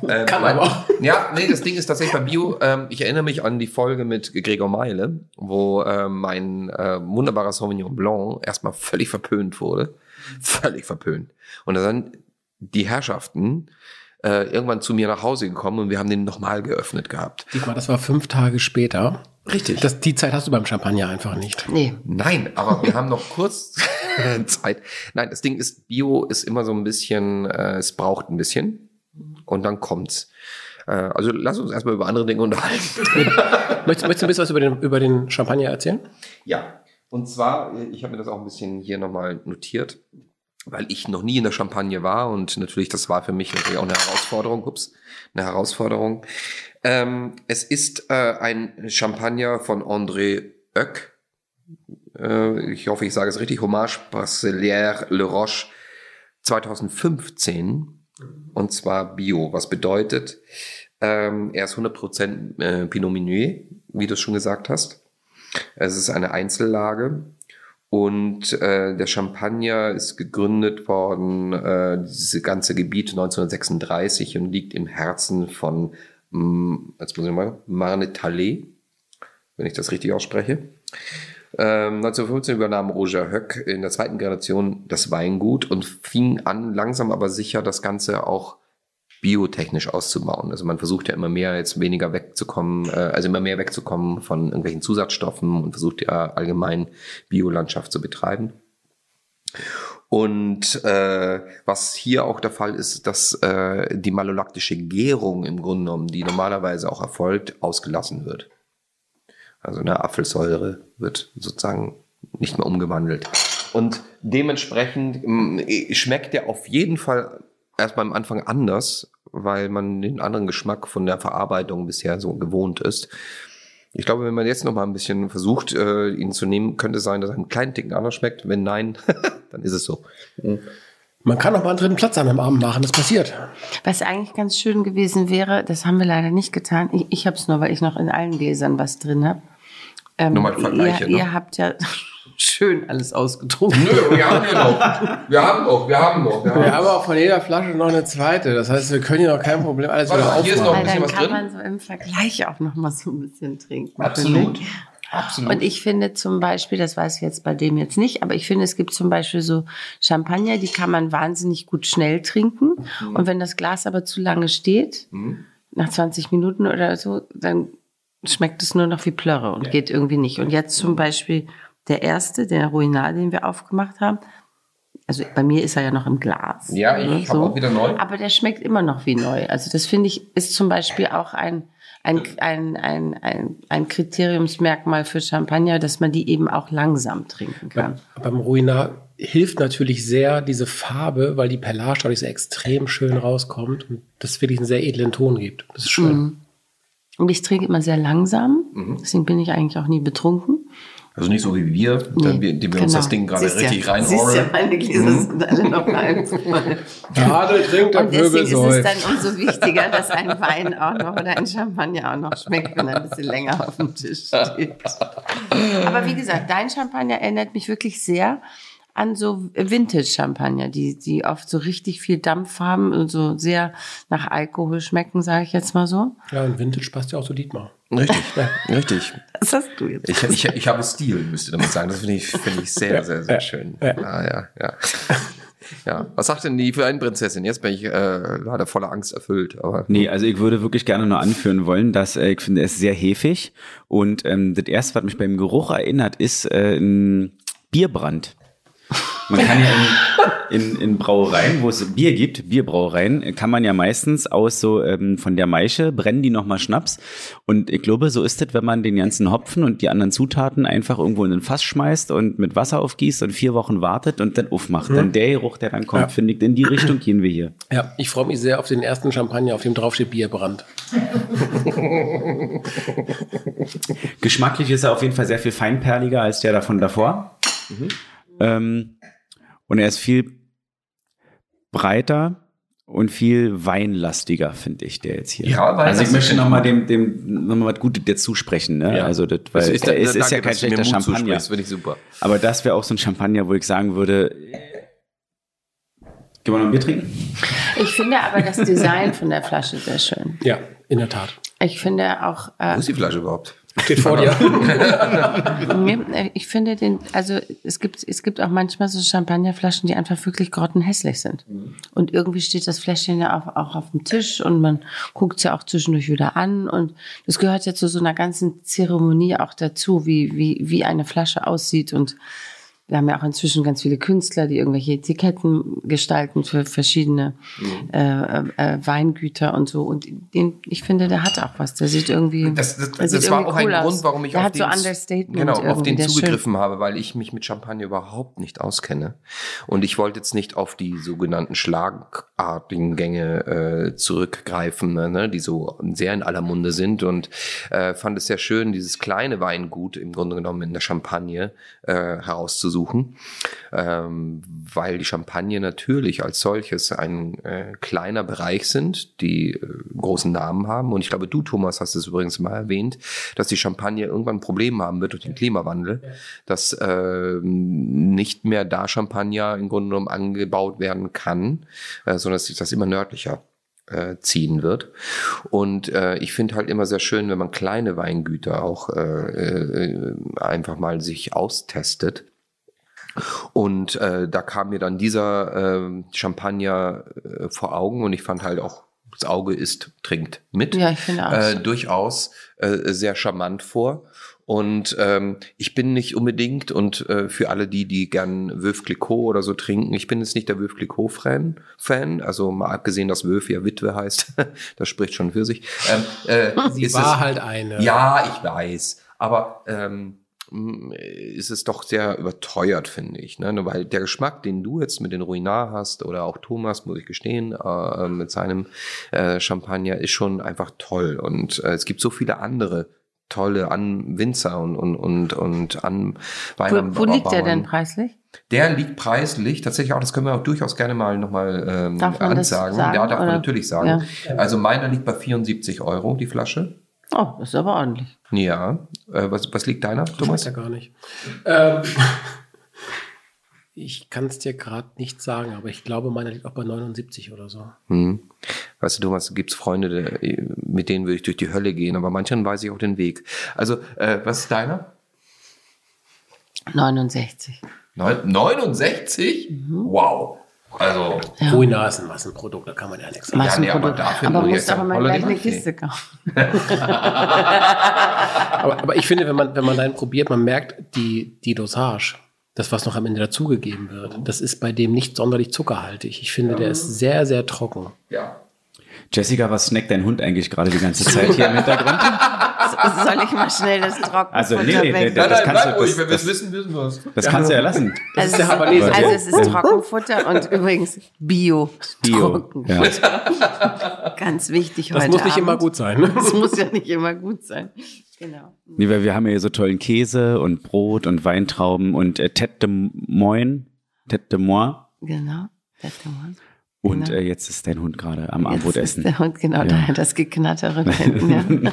Ähm, Kann mein- aber auch. Ja, nee, das Ding ist tatsächlich bei Bio. Ähm, ich erinnere mich an die Folge mit Gregor Meile, wo ähm, mein äh, wunderbarer Sauvignon Blanc erstmal völlig verpönt wurde. Völlig verpönt. Und dann sind die Herrschaften äh, irgendwann zu mir nach Hause gekommen und wir haben den nochmal geöffnet gehabt. Dietmar, das war fünf Tage später. Richtig. Das, die Zeit hast du beim Champagner einfach nicht. Nee. Nein, aber wir haben noch kurz Zeit. Nein, das Ding ist, Bio ist immer so ein bisschen, äh, es braucht ein bisschen und dann kommt's. Äh, also lass uns erstmal über andere Dinge unterhalten. Möchtest, möchtest du ein bisschen was über den, über den Champagner erzählen? Ja, und zwar, ich habe mir das auch ein bisschen hier nochmal notiert, weil ich noch nie in der Champagne war und natürlich, das war für mich natürlich auch eine Herausforderung, ups, eine Herausforderung. Ähm, es ist äh, ein Champagner von André Oeck. Äh, ich hoffe, ich sage es richtig, Hommage Brasilière Le Roche 2015 und zwar Bio, was bedeutet, ähm, er ist 100% äh, Pinot Meunier, wie du es schon gesagt hast. Es ist eine Einzellage und äh, der Champagner ist gegründet worden, äh, dieses ganze Gebiet 1936 und liegt im Herzen von, mm, jetzt muss ich mal, Marne-Talley, wenn ich das richtig ausspreche. Ähm, 1915 übernahm Roger Höck in der zweiten Generation das Weingut und fing an, langsam aber sicher das Ganze auch biotechnisch auszubauen. Also man versucht ja immer mehr jetzt weniger wegzukommen, äh, also immer mehr wegzukommen von irgendwelchen Zusatzstoffen und versucht ja allgemein Biolandschaft zu betreiben. Und äh, was hier auch der Fall ist, dass äh, die malolaktische Gärung im Grunde genommen, die normalerweise auch erfolgt, ausgelassen wird. Also eine Apfelsäure wird sozusagen nicht mehr umgewandelt. Und dementsprechend mh, schmeckt der auf jeden Fall erstmal am Anfang anders, weil man den anderen Geschmack von der Verarbeitung bisher so gewohnt ist. Ich glaube, wenn man jetzt noch mal ein bisschen versucht, äh, ihn zu nehmen, könnte es sein, dass er einen kleinen Ticken anders schmeckt. Wenn nein, dann ist es so. Man kann auch mal einen dritten Platz an einem Abend machen, das passiert. Was eigentlich ganz schön gewesen wäre, das haben wir leider nicht getan. Ich, ich habe es nur, weil ich noch in allen Gläsern was drin habe. Ähm, Nur mal Vergleiche, ihr, ne? ihr habt ja schön alles ausgetrunken. Nö, wir haben ja noch. Wir haben noch, wir haben noch. Wir Wir haben auch von jeder Flasche noch eine zweite. Das heißt, wir können hier noch kein Problem alles Warte wieder hier ist noch aufmachen. ein Weil bisschen dann was kann drin? man so im Vergleich auch noch mal so ein bisschen trinken. Absolut. Absolut. Und ich finde zum Beispiel, das weiß ich jetzt bei dem jetzt nicht, aber ich finde, es gibt zum Beispiel so Champagner, die kann man wahnsinnig gut schnell trinken. Mhm. Und wenn das Glas aber zu lange steht, nach 20 Minuten oder so, dann schmeckt es nur noch wie Plörre und geht irgendwie nicht. Und jetzt zum Beispiel der erste, der Ruinal, den wir aufgemacht haben. Also bei mir ist er ja noch im Glas. Ja, ich ne, hab auch wieder neu. Aber der schmeckt immer noch wie neu. Also das finde ich, ist zum Beispiel auch ein, ein, ein, ein, ein, ein Kriteriumsmerkmal für Champagner, dass man die eben auch langsam trinken kann. Beim Ruinar hilft natürlich sehr diese Farbe, weil die Perlage dadurch so extrem schön rauskommt und das wirklich einen sehr edlen Ton gibt. Das ist schön. Und ich trinke immer sehr langsam, deswegen bin ich eigentlich auch nie betrunken. Also nicht so wie wir, dann, wir die wir uns Genau. das Ding gerade Siehst richtig ja, rein Siehst ja, meine Gläser sind alle noch halb voll. Adel trinkt, Und deswegen ist es dann umso wichtiger, dass ein Wein auch noch oder ein Champagner auch noch schmeckt, wenn er ein bisschen länger auf dem Tisch steht. Aber wie gesagt, dein Champagner erinnert mich wirklich sehr an so Vintage-Champagner, die, die oft so richtig viel Dampf haben und so sehr nach Alkohol schmecken, sage ich jetzt mal so. Ja, und Vintage passt ja auch zu Dietmar. Richtig, richtig. Was hast du jetzt? Ich, ich, ich habe Stil, müsste damit sagen. Das finde ich, finde ich sehr, sehr, sehr schön. ja. Ah, ja, ja. Ja, was sagt denn die für eine Prinzessin? Jetzt bin ich äh, leider voller Angst erfüllt. Aber Nee, also ich würde wirklich gerne nur anführen wollen, dass äh, ich finde, es ist sehr hefig. Und ähm, das erste, was mich beim Geruch erinnert, ist äh, ein Bierbrand. Man kann ja in, in, in Brauereien, wo es Bier gibt, Bierbrauereien, kann man ja meistens aus so ähm, von der Maische brennen die nochmal Schnaps. Und ich glaube, so ist es, wenn man den ganzen Hopfen und die anderen Zutaten einfach irgendwo in ein Fass schmeißt und mit Wasser aufgießt und vier Wochen wartet und dann aufmacht. Dann der Geruch, der dann kommt, Ja. finde ich, in die Richtung gehen wir hier. Ja, ich freue mich sehr auf den ersten Champagner, auf dem draufsteht Bierbrand. Geschmacklich ist er auf jeden Fall sehr viel feinperliger als der davon davor. Ähm, und er ist viel breiter und viel weinlastiger, finde ich, der jetzt hier. Ja, also ich möchte nochmal dem, dem noch mal was Gutes dir zusprechen. Ne? Ja. Also das, weil Das ist, es ist ja danke, kein du mir schlechter Champagner. Finde ich super. Aber das wäre auch so ein Champagner, wo ich sagen würde, Gehen wir noch ein Bier trinken? Ich finde aber das Design von der Flasche sehr schön. Ja, in der Tat. Ich finde auch, Wo äh, ist die Flasche überhaupt? Steht vor dir. nee, ich finde den, also es gibt, es gibt auch manchmal so Champagnerflaschen, die einfach wirklich grottenhässlich sind. Und irgendwie steht das Fläschchen ja auch, auch auf dem Tisch und man guckt es ja auch zwischendurch wieder an und das gehört ja zu so einer ganzen Zeremonie auch dazu, wie, wie, wie eine Flasche aussieht und wir haben ja auch inzwischen ganz viele Künstler, die irgendwelche Etiketten gestalten für verschiedene äh, äh, Weingüter und so. Und den, ich finde, der hat auch was. Der sieht irgendwie. Das, das, das war irgendwie auch ein cool aus. Grund, warum ich der auf so den, Understatement genau, auf den ist schön. zugegriffen habe, weil ich mich mit Champagner überhaupt nicht auskenne. Und ich wollte jetzt nicht auf die sogenannten schlagartigen Gänge äh, zurückgreifen, ne, die so sehr in aller Munde sind. Und äh, fand es sehr schön, dieses kleine Weingut im Grunde genommen in der Champagne äh, herauszusuchen. Ähm, weil die Champagne natürlich als solches ein äh, kleiner Bereich sind, die äh, großen Namen haben. Und ich glaube, du, Thomas, hast es übrigens mal erwähnt, dass die Champagne irgendwann ein Problem haben wird durch den Klimawandel, dass äh, nicht mehr da Champagner im Grunde genommen angebaut werden kann, äh, sondern dass sich das immer nördlicher äh, ziehen wird. Und äh, ich finde halt immer sehr schön, wenn man kleine Weingüter auch äh, äh, einfach mal sich austestet. Und äh, da kam mir dann dieser äh, Champagner äh, vor Augen und ich fand halt auch, das Auge isst, trinkt mit. Ja, ich finde auch. Äh, durchaus äh, sehr charmant vor. Und ähm, ich bin nicht unbedingt, und äh, für alle die, die gern Veuve Clicquot oder so trinken, ich bin jetzt nicht der Veuve Clicquot-Fan, Fan, also mal abgesehen, dass Veuve ja Witwe heißt, das spricht schon für sich. Ähm, äh, Sie ist war es- halt eine. ja, ich weiß. Aber ähm, ist es doch sehr überteuert, finde ich. Ne? Weil der Geschmack, den du jetzt mit den Ruinart hast, oder auch Thomas, muss ich gestehen, äh, mit seinem äh, Champagner, ist schon einfach toll. Und äh, es gibt so viele andere tolle an Winzer und und und und an wo, wo liegt der denn preislich? Der liegt preislich, tatsächlich auch, das können wir auch durchaus gerne mal nochmal ähm, Darf man ansagen. sagen, ja, darf man oder? natürlich sagen. Also meiner liegt bei 74 Euro, die Flasche. Oh, das ist aber ordentlich. Ja. Äh, was, was liegt deiner, Ich weiß Thomas? ja gar nicht. Ähm, ich kann es dir gerade nicht sagen, aber ich glaube, meiner liegt auch bei 79 oder so. Hm. Weißt du, Thomas, gibt's Freunde, der, mit denen würde ich durch die Hölle gehen, aber manchen weiß ich auch den Weg. Also, äh, was ist deiner? 69. Neun- 69? Wow. Also, Ja. Ruinar ist ein Massenprodukt, da kann man ja nichts sagen. Ja, nee, aber Massenprodukt. dafür aber jetzt aber mal gleich eine. Kiste kaufen. Aber, aber ich finde, wenn man, wenn man einen probiert, man merkt die, die Dosage, das, was noch am Ende dazugegeben wird, das ist bei dem nicht sonderlich zuckerhaltig. Ich finde, der ist sehr, sehr trocken. ja. Jessica, was snackt dein Hund eigentlich gerade die ganze Zeit hier im Hintergrund? soll ich mal schnell das Trockenfutter Also, nee, nee, weg? das kannst du- das- wenn wir es das- wissen, wissen wir es. Das kannst du ja lassen. Das ist Also der es- Habanese. Also es ist Trockenfutter und übrigens Bio. Bio. Trocken. Ja. Ganz wichtig Das heute muss nicht Abend. immer gut sein. Ne? Das muss ja nicht immer gut sein. Genau. Nee, weil wir haben ja hier so tollen Käse und Brot und Weintrauben und äh, Tête de Moine, Tête de Moi. Genau. Das kann man. Und Genau. äh, jetzt ist dein Hund gerade am Jetzt Abendbrot ist essen. der Hund genau Ja. da, das Geknattere hinten. Ja.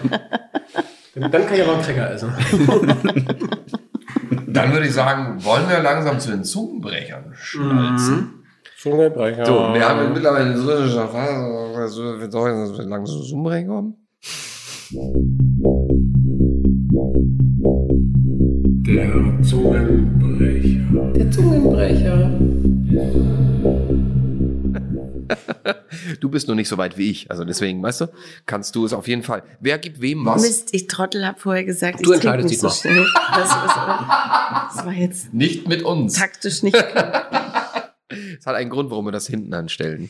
Dann kann ich aber einen Cracker essen. Dann würde ich sagen, wollen wir langsam zu den Zungenbrechern schnalzen. Zungebrecher. So, wir haben mittlerweile so also, wir sollen dass wir langsam zu Zungenbrecher kommen. Der Zungenbrecher. Der Zungenbrecher. Du bist nur nicht so weit wie ich, also deswegen, weißt du, kannst du es auf jeden Fall. Wer gibt wem was? Mist, ich Trottel habe vorher gesagt, Du ich trinke entscheidest, nicht so schnell. Das, ist, das war jetzt Nicht mit uns. taktisch nicht. Es hat einen Grund, warum wir das hinten anstellen.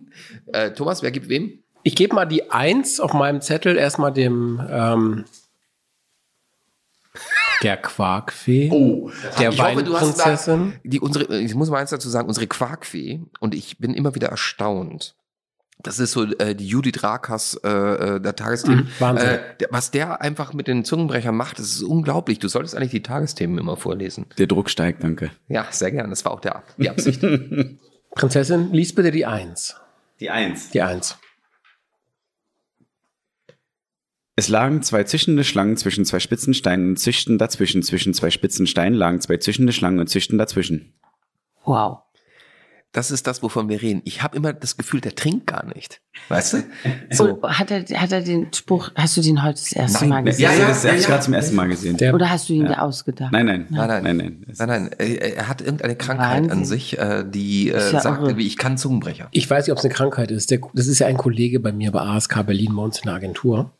äh, Thomas, wer gibt wem? Ich gebe mal die Eins auf meinem Zettel erstmal dem ähm, der Quarkfee. Oh, Der ich hoffe, du hast da, Weinprinzessin. die unsere, ich muss mal eins dazu sagen, unsere Quarkfee und ich bin immer wieder erstaunt. Das ist so äh, die Judith Rakas äh, äh, der Tagesthemen. Mhm, Wahnsinn. Äh, was der einfach mit den Zungenbrechern macht, das ist unglaublich. Du solltest eigentlich die Tagesthemen immer vorlesen. Der Druck steigt, danke. Ja, sehr gern. Das war auch der, die Absicht. Prinzessin, lies bitte die Eins. Die Eins. Die Eins. Es lagen zwei zischende Schlangen zwischen zwei spitzen Steinen und zischten dazwischen. Zwischen zwei spitzen Steinen lagen zwei zischende Schlangen und zischten dazwischen. Wow. Das ist das, wovon wir reden. Ich habe immer das Gefühl, der trinkt gar nicht. Weißt du? So. Und hat er, hat er den Spruch, hast du den heute das erste Nein, Mal ja, gesehen? Ja, ja, das habe ich ja. gerade zum ersten Mal gesehen. Der- Oder hast du ihn dir ausgedacht? nein, nein, Nein, nein. nein, nein. Nein, nein, er, hat irgendeine Krankheit an Wahnsinn. sich, äh, die äh, ja sagt, irre. wie ich kann Zungenbrecher. Ich weiß nicht, ob es eine Krankheit ist. Der, das ist ja ein Kollege bei mir bei ASK Berlin bei uns in der Agentur.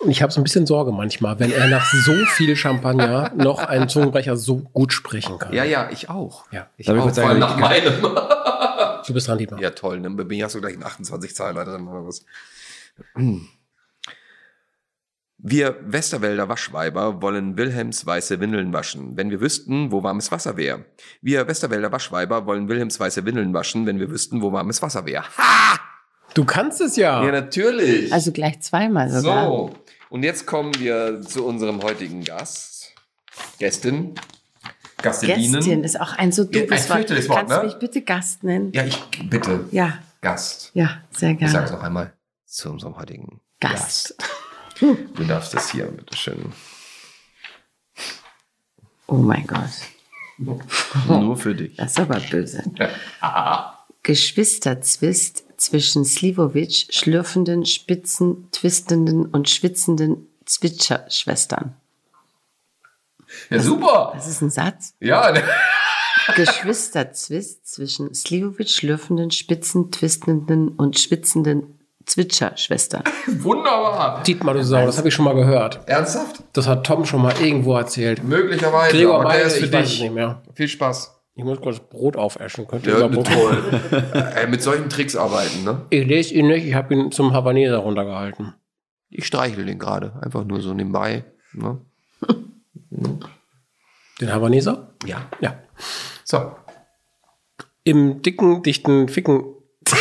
Und ich habe so ein bisschen Sorge manchmal, wenn er nach so viel Champagner noch einen Zungenbrecher so gut sprechen kann. Ja, ja, ich auch. Ja. Ich Darf ich auch. Vor sagen, allem nach ich meinem. Du bist dran, Dietmar. Ja, toll. Ne? Bei mir hast du gleich einen 28 Zahler drin oder was. Wir Westerwälder Waschweiber wollen Wilhelms weiße Windeln waschen, wenn wir wüssten, wo warmes Wasser wäre. Wir Westerwälder Waschweiber wollen Wilhelms weiße Windeln waschen, wenn wir wüssten, wo warmes Wasser wäre. Ha! Du kannst es ja. Ja, natürlich. Also gleich zweimal sogar. So, und jetzt kommen wir zu unserem heutigen Gast. Gästin. Gastelinnen. Gästin ist auch ein so Ja, doofes Wort. fürchterliches Wort, Kannst du ne? mich bitte Gast nennen? Ja, ich bitte. Ja, Gast. ja, sehr Ich sage es gerne. noch einmal zu unserem heutigen Gast. Gast. Du darfst das hier, bitteschön. Oh mein Gott, Nur für dich. das ist aber böse. Geschwisterzwist zwischen Slivovich, schlürfenden, spitzen, twistenden und schwitzenden Zwitscherschwestern. Ja, super. Das ist ein Satz. Ja, ne? Geschwisterzwist zwischen Slivovich, schlürfenden, spitzen, twistenden und schwitzenden Zwitscherschwestern. wunderbar. Dietmar, du Sau, das habe ich schon mal gehört. Ernsthaft? Das hat Tom schon mal irgendwo erzählt. Möglicherweise. Gregor aber der Meile, ist für ich weiß es dich. nicht mehr. Viel Spaß. Ich muss kurz Brot aufessen. Könnt ihr Ja, toll. Ey, mit solchen Tricks arbeiten, ne? Ich lese ihn nicht, ich habe ihn zum Havaneser runtergehalten. Ich streichel den gerade. Einfach nur so nebenbei. Ne? Den Havaneser? Ja. Ja. So. Im dicken, dichten Ficken.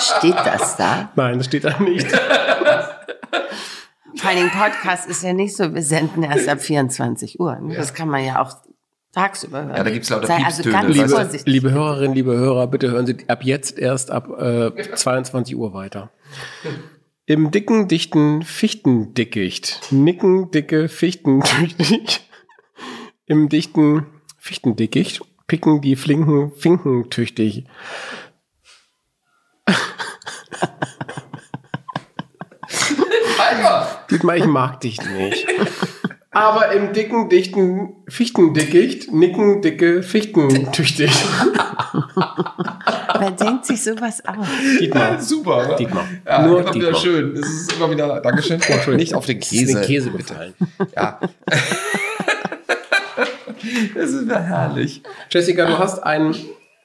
Steht das da? Nein, das steht da nicht. Vor allem Podcast ist ja nicht so, wir senden erst ab 24 Uhr. ne? Das kann man ja auch tagsüber hören. Ja, da gibt's lauter Sei also Piepstöne, ganz weißt du? vorsichtig. Liebe Hörerinnen, liebe Hörer, bitte hören Sie ab jetzt erst ab äh, 22 Uhr weiter. Im dicken, dichten Fichtendickicht. Nicken, dicke Fichtentüchtig. Im dichten Fichtendickicht picken die flinken Finken tüchtig. Dietmar, ich mag dich nicht. Aber im dicken, dichten Fichtendickicht nicken dicke Fichten tüchtig. Wer denkt sich sowas aus? Dietmar. Super, ne? Dietmar. Ja, Nur immer wieder Dietmar. schön. Das ist immer wieder, Dankeschön. Nicht auf den Käse. den Käse gefallen. Ja. das ist ja herrlich. Jessica, du hast ein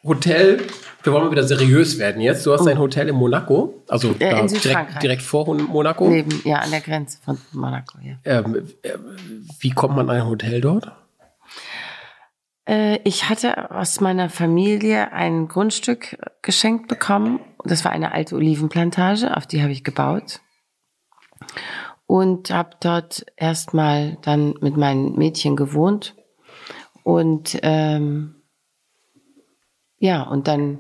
Hotel, wir wollen mal wieder seriös werden jetzt. Du hast ein Hotel in Monaco, also Äh, da direkt, direkt vor Monaco. Neben, ja, an der Grenze von Monaco, ja. Ähm, äh, wie kommt man an ein Hotel dort? Äh, ich hatte aus meiner Familie ein Grundstück geschenkt bekommen. Das war eine alte Olivenplantage, auf die habe ich gebaut. Und habe dort erstmal dann mit meinen Mädchen gewohnt. Und ähm, ja, und dann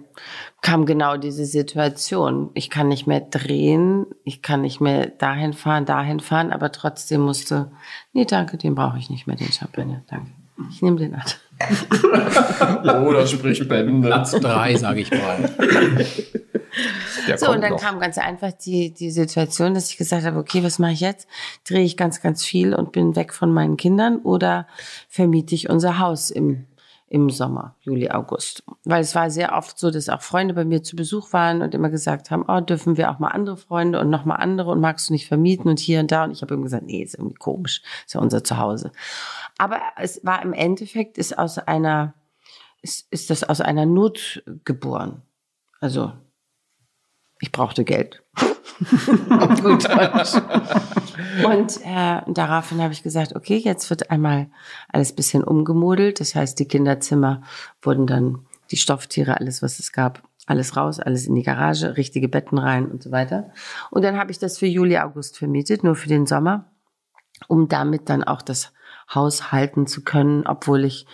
kam genau diese Situation. Ich kann nicht mehr drehen, ich kann nicht mehr dahin fahren, dahin fahren, aber trotzdem musste, nee, danke, den brauche ich nicht mehr, den Champagner, danke. Ich nehme den an. Oh, das spricht Bände. Platz drei, sage ich mal. Der So, und dann noch. kam ganz einfach die, die Situation, dass ich gesagt habe, okay, was mache ich jetzt? Drehe ich ganz, ganz viel und bin weg von meinen Kindern oder vermiete ich unser Haus im, im Sommer, Juli, August? Weil es war sehr oft so, dass auch Freunde bei mir zu Besuch waren und immer gesagt haben, oh, dürfen wir auch mal andere Freunde und noch mal andere und magst du nicht vermieten und hier und da? Und ich habe ihm gesagt, nee, ist irgendwie komisch, ist ja unser Zuhause. Aber es war im Endeffekt, ist aus einer, ist, ist das aus einer Not geboren. Also ich brauchte Geld. Gut. Und äh, daraufhin habe ich gesagt, okay, jetzt wird einmal alles bisschen umgemodelt. Das heißt, die Kinderzimmer wurden dann, die Stofftiere, alles, was es gab, alles raus, alles in die Garage, richtige Betten rein und so weiter. Und dann habe ich das für Juli, August vermietet, nur für den Sommer, um damit dann auch das Haus halten zu können, obwohl ich,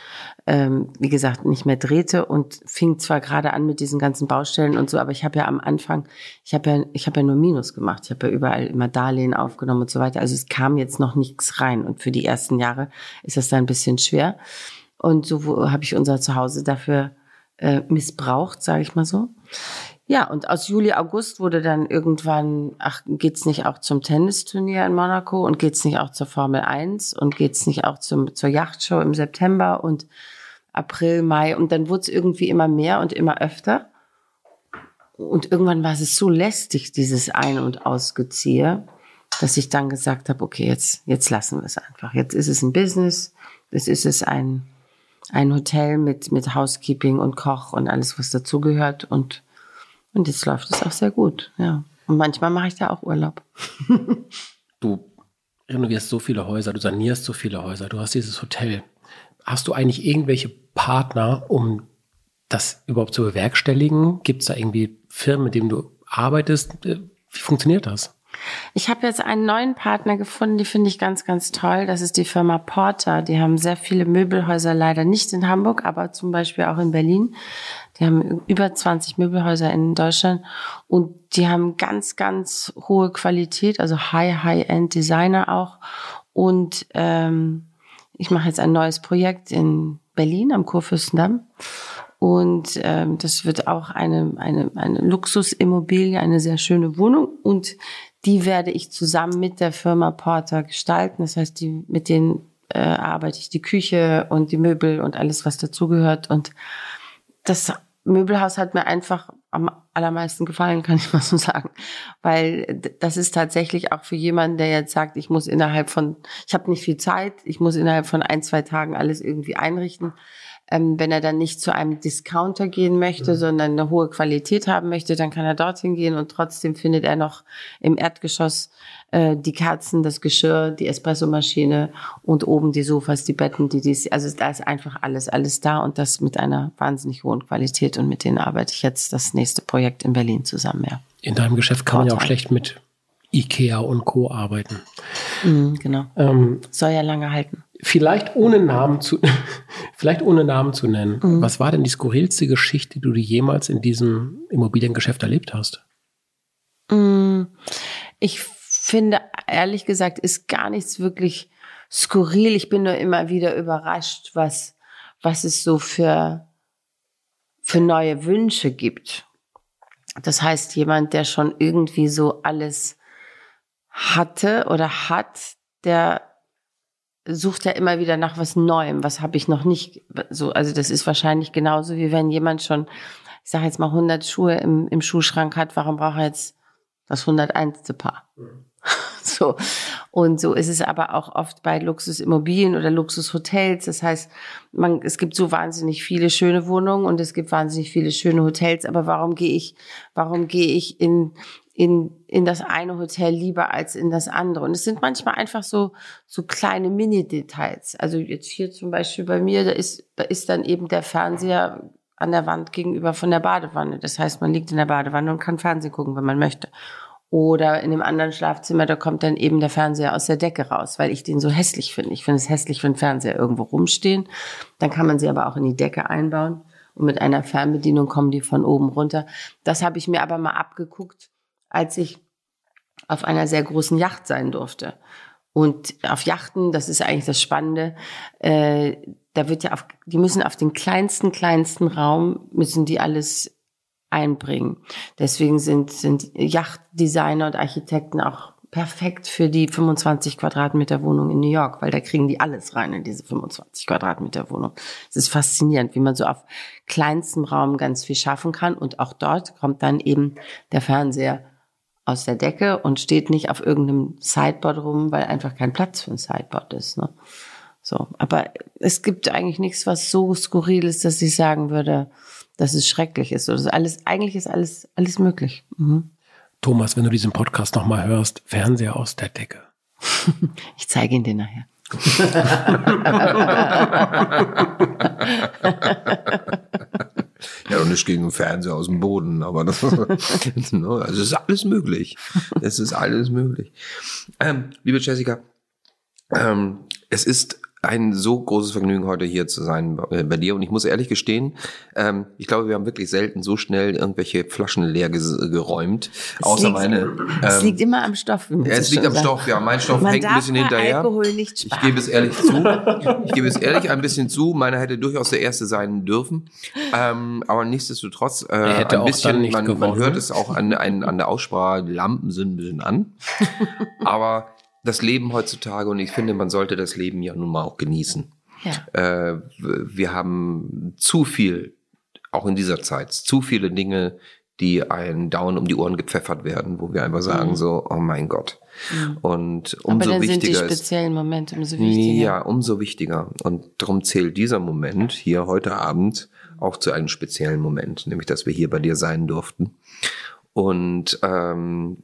ähm, wie gesagt, nicht mehr drehte und fing zwar gerade an mit diesen ganzen Baustellen und so, aber ich habe ja am Anfang, ich habe ja, ich habe ja nur Minus gemacht. Ich habe ja überall immer Darlehen aufgenommen und so weiter. Also es kam jetzt noch nichts rein und für die ersten Jahre ist das da ein bisschen schwer. Und so habe ich unser Zuhause dafür äh, missbraucht, sage ich mal so. Ja, und aus Juli, August wurde dann irgendwann, ach, geht's nicht auch zum Tennisturnier in Monaco und geht's nicht auch zur Formel 1 und geht's nicht auch zum, zur Yachtshow im September und April, Mai und dann wurde es irgendwie immer mehr und immer öfter. Und irgendwann war es so lästig, dieses Ein- und Ausgeziehe, dass ich dann gesagt habe, okay, jetzt, jetzt lassen wir es einfach. Jetzt ist es ein Business, jetzt ist es ein, ein Hotel mit, mit Housekeeping und Koch und alles, was dazugehört und und jetzt läuft es auch sehr gut, ja. Und manchmal mache ich da auch Urlaub. Du renovierst so viele Häuser, du sanierst so viele Häuser, du hast dieses Hotel. Hast du eigentlich irgendwelche Partner, um das überhaupt zu bewerkstelligen? Gibt es da irgendwie Firmen, mit denen du arbeitest? Äh, Wie funktioniert das? Ich habe jetzt einen neuen Partner gefunden, die finde ich ganz, ganz toll. Das ist die Firma Porter. Die haben sehr viele Möbelhäuser, leider nicht in Hamburg, aber zum Beispiel auch in Berlin. Die haben über 20 Möbelhäuser in Deutschland und die haben ganz, ganz hohe Qualität, also High, High-End Designer auch. Und ähm, ich mache jetzt ein neues Projekt in Berlin am Kurfürstendamm. Und ähm, das wird auch eine, eine, eine Luxusimmobilie, eine sehr schöne Wohnung. Und die werde ich zusammen mit der Firma Porter gestalten. Das heißt, die, mit denen äh, arbeite ich die Küche und die Möbel und alles, was dazugehört. Und das Möbelhaus hat mir einfach am allermeisten gefallen, kann ich mal so sagen. Weil das ist tatsächlich auch für jemanden, der jetzt sagt, ich muss innerhalb von, ich habe nicht viel Zeit, ich muss innerhalb von ein, zwei Tagen alles irgendwie einrichten. Ähm, wenn er dann nicht zu einem Discounter gehen möchte, sondern eine hohe Qualität haben möchte, dann kann er dorthin gehen und trotzdem findet er noch im Erdgeschoss äh, die Kerzen, das Geschirr, die Espressomaschine und oben die Sofas, die Betten, die dies, also da ist einfach alles, alles da und das mit einer wahnsinnig hohen Qualität und mit denen arbeite ich jetzt das nächste Projekt in Berlin zusammen, ja. In deinem Geschäft kann man ja auch schlecht mit Ikea und Co. arbeiten. Mhm, genau. Ähm, Soll ja lange halten. vielleicht ohne Namen zu, vielleicht ohne Namen zu nennen. Was war denn die skurrilste Geschichte, die du jemals in diesem Immobiliengeschäft erlebt hast? Mm, Ich finde, ehrlich gesagt, ist gar nichts wirklich skurril. Ich bin nur immer wieder überrascht, was, was es so für, für neue Wünsche gibt. Das heißt, jemand, der schon irgendwie so alles hatte oder hat, der sucht ja immer wieder nach was Neuem. Was habe ich noch nicht so? Also das ist wahrscheinlich genauso wie wenn jemand schon, ich sage jetzt mal 100 Schuhe im, im Schuhschrank hat. Warum braucht er jetzt das 101. Paar? so. Und so ist es aber auch oft bei Luxusimmobilien oder Luxushotels. Das heißt, man, es gibt so wahnsinnig viele schöne Wohnungen und es gibt wahnsinnig viele schöne Hotels. Aber warum gehe ich, warum gehe ich in, in, in das eine Hotel lieber als in das andere? Und es sind manchmal einfach so, so kleine Mini-Details. Also jetzt hier zum Beispiel bei mir, da ist, da ist dann eben der Fernseher an der Wand gegenüber von der Badewanne. Das heißt, man liegt in der Badewanne und kann Fernsehen gucken, wenn man möchte. Oder in dem anderen Schlafzimmer, da kommt dann eben der Fernseher aus der Decke raus, weil ich den so hässlich finde. Ich finde es hässlich, wenn Fernseher irgendwo rumstehen. Dann kann man sie aber auch in die Decke einbauen. Und mit einer Fernbedienung kommen die von oben runter. Das habe ich mir aber mal abgeguckt, als ich auf einer sehr großen Yacht sein durfte. Und auf Yachten, das ist eigentlich das Spannende, äh, da wird ja auf, die müssen auf den kleinsten, kleinsten Raum, müssen die alles einbringen. Deswegen sind, sind Yachtdesigner und Architekten auch perfekt für die 25 Quadratmeter Wohnung in New York, weil da kriegen die alles rein in diese 25 Quadratmeter Wohnung. Es ist faszinierend, wie man so auf kleinstem Raum ganz viel schaffen kann. Und auch dort kommt dann eben der Fernseher aus der Decke und steht nicht auf irgendeinem Sideboard rum, weil einfach kein Platz für ein Sideboard ist. Ne? So, aber es gibt eigentlich nichts, was so skurril ist, dass ich sagen würde, dass es schrecklich ist. Oder alles, eigentlich ist alles, alles möglich. Mhm. Thomas, wenn du diesen Podcast nochmal hörst, Fernseher aus der Decke. ich zeige ihn dir nachher. ja, und nicht gegen den Fernseher aus dem Boden, aber das, ne, also es ist alles möglich. Es ist alles möglich. Ähm, liebe Jessica, ähm, es ist ein so großes Vergnügen, heute hier zu sein äh, bei dir. Und ich muss ehrlich gestehen, ähm, ich glaube, wir haben wirklich selten so schnell irgendwelche Flaschen leer geräumt. Es außer liegt, meine. Ähm, es liegt immer am Stoff. Ja, es liegt am sagen. Stoff, ja. Mein Stoff Man hängt ein bisschen hinterher. Alkohol nicht sparen. Ich gebe es ehrlich zu. Ich gebe es ehrlich ein bisschen zu. Meiner hätte durchaus der erste sein dürfen. Ähm, aber nichtsdestotrotz, äh, ein bisschen, man, man, hört es auch an, an, an der Aussprache, die Lampen sind ein bisschen an. aber das Leben heutzutage und ich finde, man sollte das Leben ja nun mal auch genießen. Ja. Äh, wir haben zu viel, auch in dieser Zeit, zu viele Dinge, die einen dauernd um die Ohren gepfeffert werden, wo wir einfach sagen mhm. so, oh mein Gott. Mhm. Und umso Aber dann wichtiger sind die speziellen Momente umso wichtiger. Ja, umso wichtiger. Und darum zählt dieser Moment hier heute Abend auch zu einem speziellen Moment, nämlich dass wir hier bei dir sein durften. Und ähm,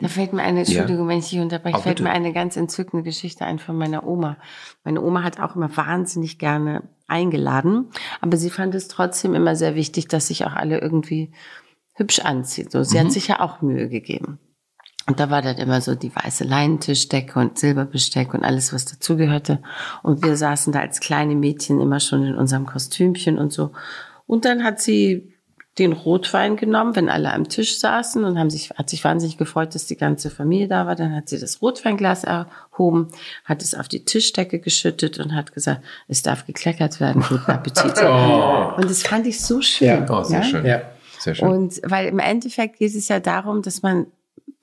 da fällt mir eine, Entschuldigung, ja. wenn ich dich unterbreche, fällt mir eine ganz entzückende Geschichte ein von meiner Oma. Meine Oma hat auch immer wahnsinnig gerne eingeladen, aber sie fand es trotzdem immer sehr wichtig, dass sich auch alle irgendwie hübsch anziehen. So, sie mhm. hat sich ja auch Mühe gegeben. Und da war dann immer so die weiße Leinentischdecke und Silberbesteck und alles, was dazugehörte. Und wir saßen da als kleine Mädchen immer schon in unserem Kostümchen und so. Und dann hat sie den Rotwein genommen, wenn alle am Tisch saßen und haben sich, hat sich wahnsinnig gefreut, dass die ganze Familie da war. Dann hat sie das Rotweinglas erhoben, hat es auf die Tischdecke geschüttet und hat gesagt, es darf gekleckert werden. Guten Appetit. Oh. Und das fand ich so schön. Ja, oh, sehr ja? schön. Ja, sehr schön. Und weil im Endeffekt geht es ja darum, dass man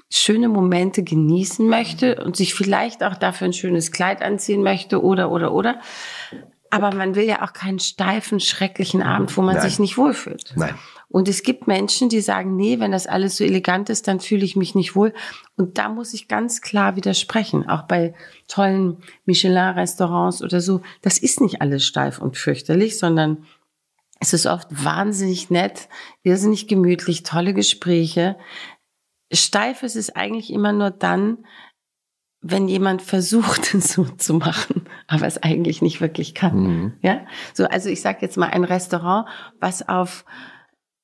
schöne Momente genießen möchte und sich vielleicht auch dafür ein schönes Kleid anziehen möchte oder, oder, oder. Aber man will ja auch keinen steifen, schrecklichen Abend, wo man Nein. sich nicht wohlfühlt. Nein. Und es gibt Menschen, die sagen, nee, wenn das alles so elegant ist, dann fühle ich mich nicht wohl. Und da muss ich ganz klar widersprechen. Auch bei tollen Michelin-Restaurants oder so. Das ist nicht alles steif und fürchterlich, sondern es ist oft wahnsinnig nett, irrsinnig gemütlich, tolle Gespräche. Steif ist es eigentlich immer nur dann, wenn jemand versucht, es so zu machen, aber es eigentlich nicht wirklich kann. Mhm. Ja, so also ich sage jetzt mal ein Restaurant, was auf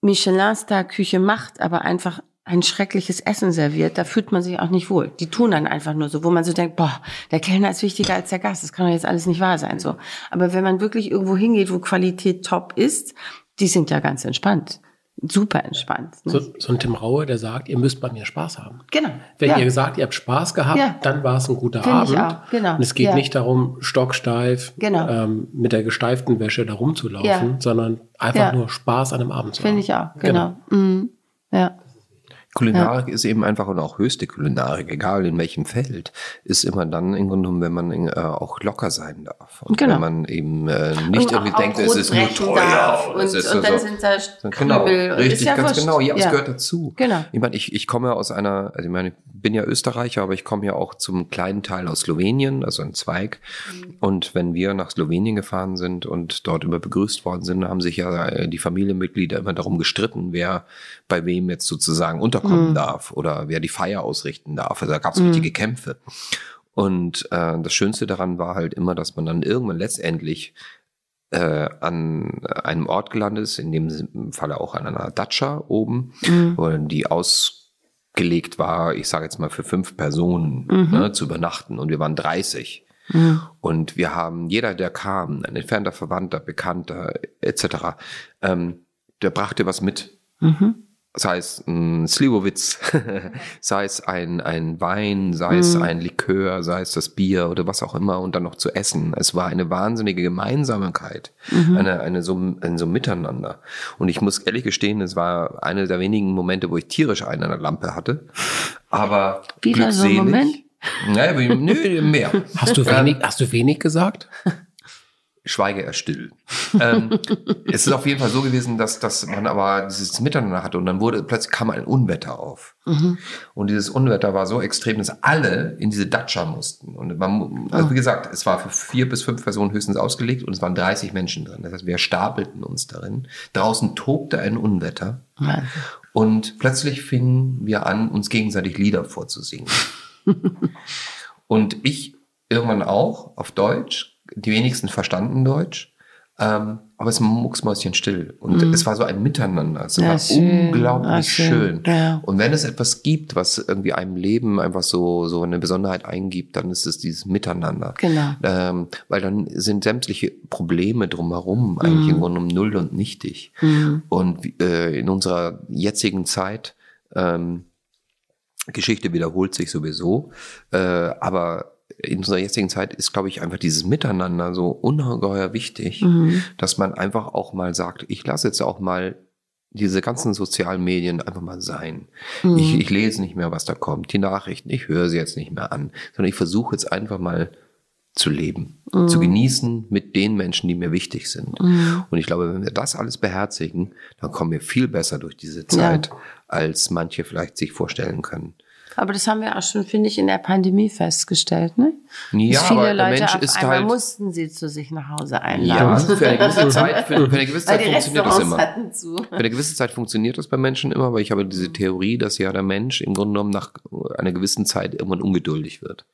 Michelin-Star-Küche macht, aber einfach ein schreckliches Essen serviert, da fühlt man sich auch nicht wohl. Die tun dann einfach nur so, wo man so denkt, boah, der Kellner ist wichtiger als der Gast. Das kann doch jetzt alles nicht wahr sein, so. Aber wenn man wirklich irgendwo hingeht, wo Qualität top ist, die sind ja ganz entspannt super entspannt. Ne? So, so, ein Tim Raue, der sagt, ihr müsst bei mir Spaß haben. Genau. Wenn ja. ihr sagt, ihr habt Spaß gehabt, ja. dann war es ein guter Find Abend. Ich auch. Genau. Und es geht ja. nicht darum, stocksteif genau. ähm, mit der gesteiften Wäsche da rumzulaufen, sondern einfach nur Spaß an einem Abend zu Finde haben. Finde ich auch, genau. genau. Mhm. Ja. Kulinarik ist eben einfach und auch höchste Kulinarik, egal in welchem Feld, ist immer dann im Grunde genommen, wenn man äh, auch locker sein darf. Und Genau. wenn man eben äh, nicht Und irgendwie auch denkt, es ist nur teuer. und Und, es ist und so- dann sind da Genau, Knüppel. und richtig, ja ganz wurscht. genau. Ja, es gehört dazu. Genau. Ich meine, ich, ich komme ja aus einer, also ich meine, ich bin ja Österreicher, aber ich komme ja auch zum kleinen Teil aus Slowenien, also ein Zweig. Mhm. Und wenn wir nach Slowenien gefahren sind und dort immer begrüßt worden sind, haben sich ja äh, die Familienmitglieder immer darum gestritten, wer bei wem jetzt sozusagen unterkommen Mhm. darf oder wer die Feier ausrichten darf. Also da gab es richtige Kämpfe. Und äh, das Schönste daran war halt immer, dass man dann irgendwann letztendlich äh, an einem Ort gelandet ist, in dem Falle auch an einer Datscha oben, wo die ausgelegt war, ich sage jetzt mal für fünf Personen ne, zu übernachten und wir waren 30. Und wir haben, jeder, der kam, ein entfernter Verwandter, Bekannter etc., ähm, der brachte was mit. Sei es ein Slivovitz, sei es ein, ein Wein, sei es ein Likör, sei es das Bier oder was auch immer und dann noch zu essen. Es war eine wahnsinnige Gemeinsamkeit, eine, eine so, ein so Miteinander. Und ich muss ehrlich gestehen, es war einer der wenigen Momente, wo ich tierisch einen an der Lampe hatte. Aber Wieder so ein glückselig. Moment? Naja, wie- nö, mehr. Hast du wenig, hast du wenig gesagt? schweige er still. ähm, es ist auf jeden Fall so gewesen, dass, dass man aber dieses Miteinander hatte und dann wurde plötzlich kam ein Unwetter auf. Und dieses Unwetter war so extrem, dass alle in diese Datscha mussten. Und man, also wie gesagt, es war für vier bis fünf Personen höchstens ausgelegt und es waren 30 Menschen drin. Das heißt, wir stapelten uns darin. Draußen tobte ein Unwetter. Wahnsinn. Und plötzlich fingen wir an, uns gegenseitig Lieder vorzusingen. und ich irgendwann auch auf Deutsch. Die wenigsten verstanden Deutsch. Ähm, aber es mucksmäuschen still. Und es war so ein Miteinander. Es Ja, war schön. unglaublich Ah, schön. schön. Ja. Und wenn es etwas gibt, was irgendwie einem Leben einfach so, so eine Besonderheit eingibt, dann ist es dieses Miteinander. Genau. Ähm, weil dann sind sämtliche Probleme drumherum eigentlich im Grunde um null und nichtig. Und wie- äh, in unserer jetzigen Zeit, ähm, Geschichte wiederholt sich sowieso, äh, aber in unserer jetzigen Zeit ist, glaube ich, einfach dieses Miteinander so ungeheuer wichtig, dass man einfach auch mal sagt, ich lasse jetzt auch mal diese ganzen sozialen Medien einfach mal sein. Ich, ich lese nicht mehr, was da kommt, die Nachrichten, ich höre sie jetzt nicht mehr an, sondern ich versuche jetzt einfach mal zu leben, zu genießen mit den Menschen, die mir wichtig sind. Und ich glaube, wenn wir das alles beherzigen, dann kommen wir viel besser durch diese Zeit, als manche vielleicht sich vorstellen können. Aber das haben wir auch schon, finde ich, in der Pandemie festgestellt, ne? Ja, Dass viele aber der Leute Mensch auf ist einmal halt- mussten sie zu sich nach Hause Ja, einladen. für eine gewisse Zeit, für, für eine gewisse Weil Zeit funktioniert das immer. Für eine gewisse Zeit funktioniert das bei Menschen immer, aber ich habe diese Theorie, dass ja der Mensch im Grunde genommen nach einer gewissen Zeit irgendwann ungeduldig wird.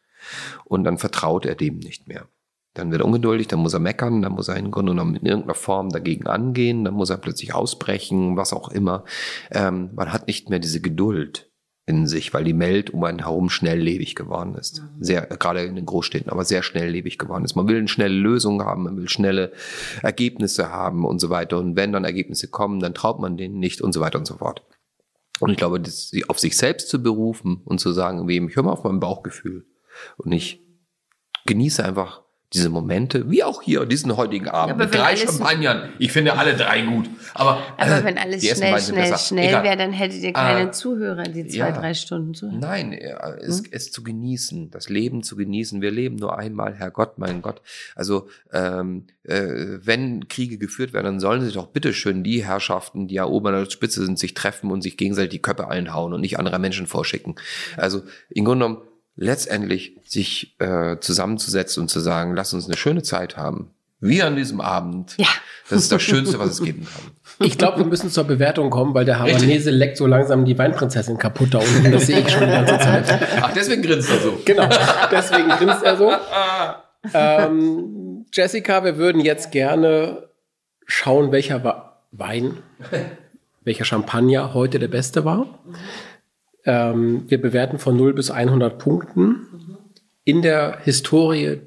Und dann vertraut er dem nicht mehr. Dann wird er ungeduldig, dann muss er meckern, dann muss er im Grunde genommen in irgendeiner Form dagegen angehen, dann muss er plötzlich ausbrechen, was auch immer. Ähm, man hat nicht mehr diese Geduld in sich, weil die Welt um einen herum schnelllebig geworden ist. Sehr, gerade in den Großstädten, aber sehr schnelllebig geworden ist. Man will eine schnelle Lösung haben, man will schnelle Ergebnisse haben und so weiter. Und wenn dann Ergebnisse kommen, dann traut man denen nicht und so weiter und so fort. Und ich glaube, das, auf sich selbst zu berufen und zu sagen, wem, ich höre mal auf mein Bauchgefühl und ich genieße einfach diese Momente, wie auch hier, diesen heutigen Abend, mit drei Champagnern. Ich finde alle drei gut. Aber, Aber wenn alles schnell, schnell, schnell wäre, dann hättet ihr keine Äh, Zuhörer, die zwei, ja. drei Stunden zuhören. Nein, äh, es, es zu genießen, das Leben zu genießen. Wir leben nur einmal, Herrgott, mein Gott. Also ähm, äh, wenn Kriege geführt werden, dann sollen sich doch bitteschön die Herrschaften, die ja oben an der Spitze sind, sich treffen und sich gegenseitig die Köpfe einhauen und nicht andere Menschen vorschicken. Also im Grunde genommen letztendlich sich äh, zusammenzusetzen und zu sagen, lass uns eine schöne Zeit haben. Wie an diesem Abend. Ja. Das ist das Schönste, was es geben kann. Ich glaube, wir müssen zur Bewertung kommen, weil der Havanese leckt so langsam die Weinprinzessin kaputt da unten. Das sehe ich schon die ganze Zeit. Ach, deswegen grinst er so. Genau, deswegen grinst er so. Ähm, Jessica, wir würden jetzt gerne schauen, welcher Wa- Wein, welcher Champagner heute der beste war. Ähm, wir bewerten von 0 bis 100 Punkten. In der Historie,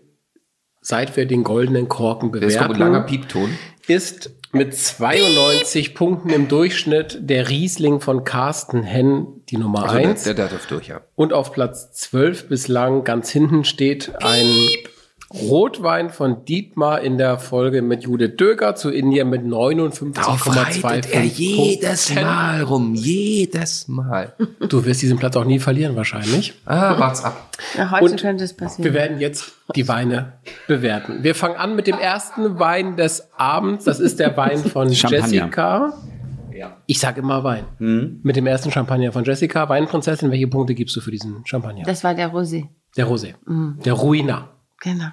seit wir den goldenen Korken kommt ein langer bewerten, Piepton. ist mit 92 Punkten im Durchschnitt der Riesling von Carsten Henn die Nummer Also der, 1. der darf durch, ja. Und auf Platz 12 bislang ganz hinten steht ein Rotwein von Dietmar in der Folge mit Judith Döger zu Indien mit 59,25 er jedes Punkten. Mal rum, jedes Mal. Du wirst diesen Platz auch nie verlieren wahrscheinlich. Ah, wart's ab. Ja, heute Und könnte es passieren. Wir werden jetzt die Weine bewerten. Wir fangen an mit dem ersten Wein des Abends. Das ist der Wein von. Jessica. Ich sage immer Wein. Mit dem ersten Champagner von Jessica. Weinprinzessin, welche Punkte gibst du für diesen Champagner? das war der Rosé. der Rosé. Der Ruina. Genau.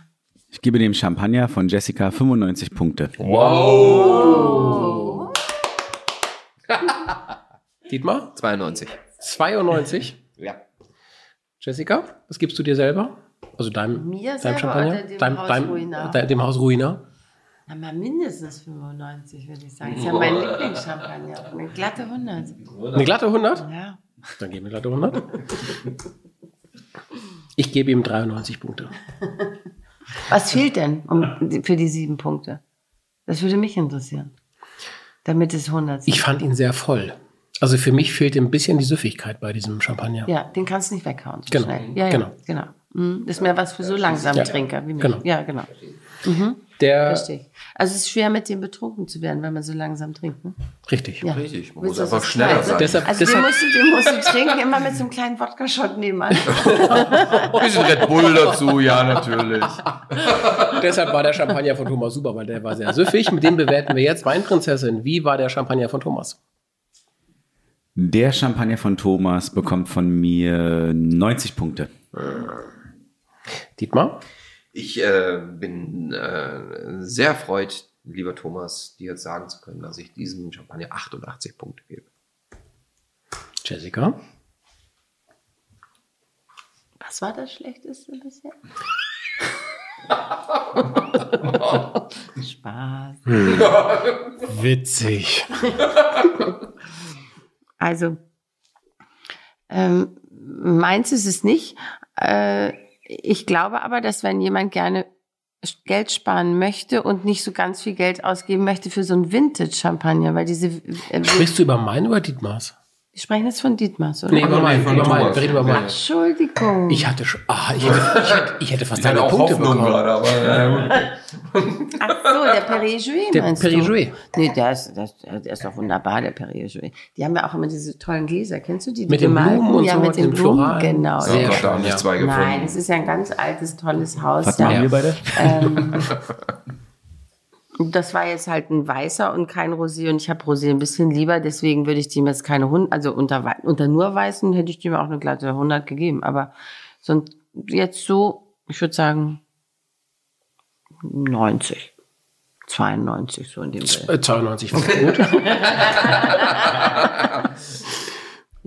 Ich gebe dem Champagner von Jessica 95 Punkte. Dietmar? 92. 92. Ja. Jessica, was gibst du dir selber? Also deinem, Mir deinem selber Champagner? dem deinem, Haus deinem, Ruina? de- dem Haus Ruina. Na, mal mindestens 95, würde ich sagen. Das ist ja mein Lieblingschampagner. Eine glatte 100. Eine glatte 100? Ja. Dann geben wir glatte 100. Ich gebe ihm 93 Punkte. Was fehlt denn um, für die sieben Punkte? Das würde mich interessieren. Damit es 100 sind. Ich fand ihn sehr voll. Also für mich fehlt ein bisschen die Süffigkeit bei diesem Champagner. Ja, den kannst du nicht weghauen so Genau, schnell. Ja, ja, genau. genau. Mhm. Das ist mehr was für so langsame Ja, Trinker wie mich. genau. Ja, genau. Der, ich. Also es ist schwer, mit dem betrunken zu werden, wenn man so langsam trinkt. Ne? richtig. Ja. Richtig, man muss einfach schneller sein. Deshalb- Also den deshalb- musst, du, den musst du trinken, immer mit so einem kleinen Wodka-Shot nebenan. Ein bisschen Red Bull dazu, ja, natürlich. Deshalb war der Champagner von Thomas super, weil der war sehr süffig. Mit dem bewerten wir jetzt Weinprinzessin. Wie war der Champagner von Thomas? Der Champagner von Thomas bekommt von mir 90 Punkte. Dietmar? Ich äh, bin äh, sehr erfreut, lieber Thomas, dir jetzt sagen zu können, dass ich diesem Champagner 88 Punkte gebe. Jessica? Was war das Schlechteste bisher? Spaß. Witzig. Also, ähm, meins ist es nicht. Äh, ich glaube aber, dass wenn jemand gerne Geld sparen möchte und nicht so ganz viel Geld ausgeben möchte für so ein Vintage-Champagner, weil diese, äh, Sprichst du über meinen oder Dietmars? Sprechen jetzt von Dietmars, oder? Nee, über meinen. von Über meinen. Thomas. Wir reden über meinen. Entschuldigung. Ich hatte schon, ah, ich hätte, ich hätte, ich hätte fast deine Punkte bekommen. aber Ach so, der Perrier-Jouet Der meinst Perrier-Jouet. du? Nee, der ist, der, der ist doch wunderbar, der Perrier-Jouet. Die haben ja auch immer diese tollen Gläser, kennst du die? die Mit den? Blumen und ja, so, mit den Blumen, Floralen. genau. Sehr Sehr schön, ja. Nein, es ist ja ein ganz altes, tolles Haus. Was ja. machen wir beide? Ähm, das war jetzt halt ein weißer und kein Rosé und ich habe Rosé ein bisschen lieber, deswegen würde ich dem jetzt keine 100, also unter, unter nur weißen hätte ich dem auch eine glatte 100 gegeben, aber so jetzt so, ich würde sagen 90, 92 so in dem Bild. Äh, 92 war gut.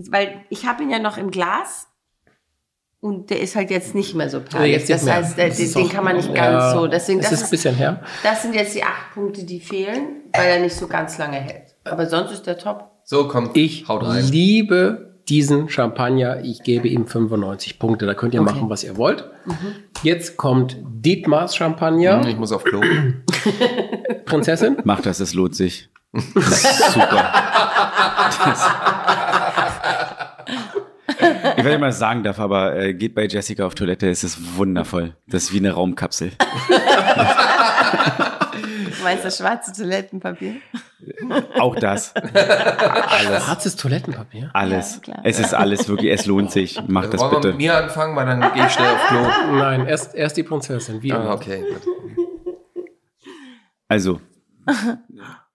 Weil ich habe ihn ja noch im Glas und der ist halt jetzt nicht mehr so Ja, nicht Das mehr. heißt, Das den, den kann man nicht ja, ganz so. Deswegen, Es das ist ein bisschen her. Das sind jetzt die acht Punkte, die fehlen, weil er nicht so ganz lange hält. Aber sonst ist der top. So, komm, Ich haut rein. liebe diesen Champagner. Ich gebe ihm 95 Punkte. Da könnt ihr Okay. machen, was ihr wollt. Jetzt kommt Dietmars Champagner. Ich muss auf Klo. Prinzessin. Mach das, es lohnt sich. Das ist super. Das ich werde mal sagen darf, aber äh, geht bei Jessica auf Toilette, es ist wundervoll. Das ist wie eine Raumkapsel. Du meinst das schwarze Toilettenpapier? Auch das. Alles. Schwarzes Toilettenpapier. Alles. Ja, klar. es ist alles wirklich, es lohnt sich. Macht das Wollen wir mit bitte. mir anfangen, weil dann gehe ich schnell auf Klo. Nein, erst, erst die Prinzessin. Wie Ah, okay. gut. Also,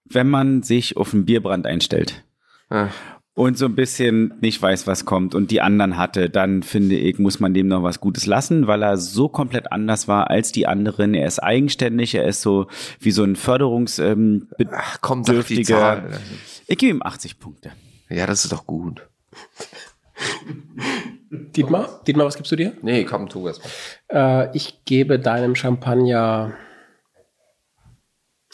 wenn man sich auf einen Bierbrand einstellt Ah. Und so ein bisschen nicht weiß, was kommt und die anderen hatte, dann finde ich, muss man dem noch was Gutes lassen, weil er so komplett anders war als die anderen. Er ist eigenständig, er ist so wie so ein Förderungs ähm. Ich gebe ihm 80 Punkte. Ja, das ist doch gut. Dietmar? Dietmar, was gibst du dir? Nee, komm, tu es. Äh, ich gebe deinem Champagner.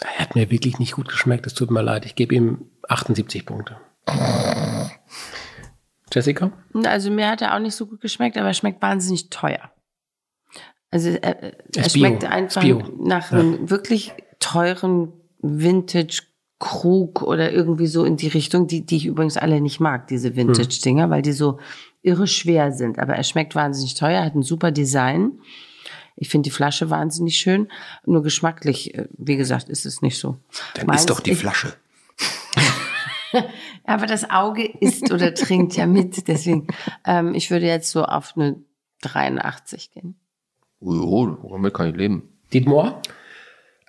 Er hat mir wirklich nicht gut geschmeckt. Es tut mir leid. Ich gebe ihm 78 Punkte. Jessica? Also mir hat er auch nicht so gut geschmeckt, aber er schmeckt wahnsinnig teuer. Also er, er schmeckt einfach nach einem wirklich teuren Vintage Krug oder irgendwie so in die Richtung, die, die ich übrigens alle nicht mag, diese Vintage-Dinger, weil die so irre schwer sind. Aber er schmeckt wahnsinnig teuer, hat ein super Design. Ich finde die Flasche wahnsinnig schön, nur geschmacklich, äh, wie gesagt, ist es nicht so. Dann Meins- ist doch die ich- Flasche. Aber das Auge isst oder trinkt ja mit, deswegen, ähm, ich würde jetzt so auf eine 83 gehen. Oh, damit kann ich leben. Dietmar?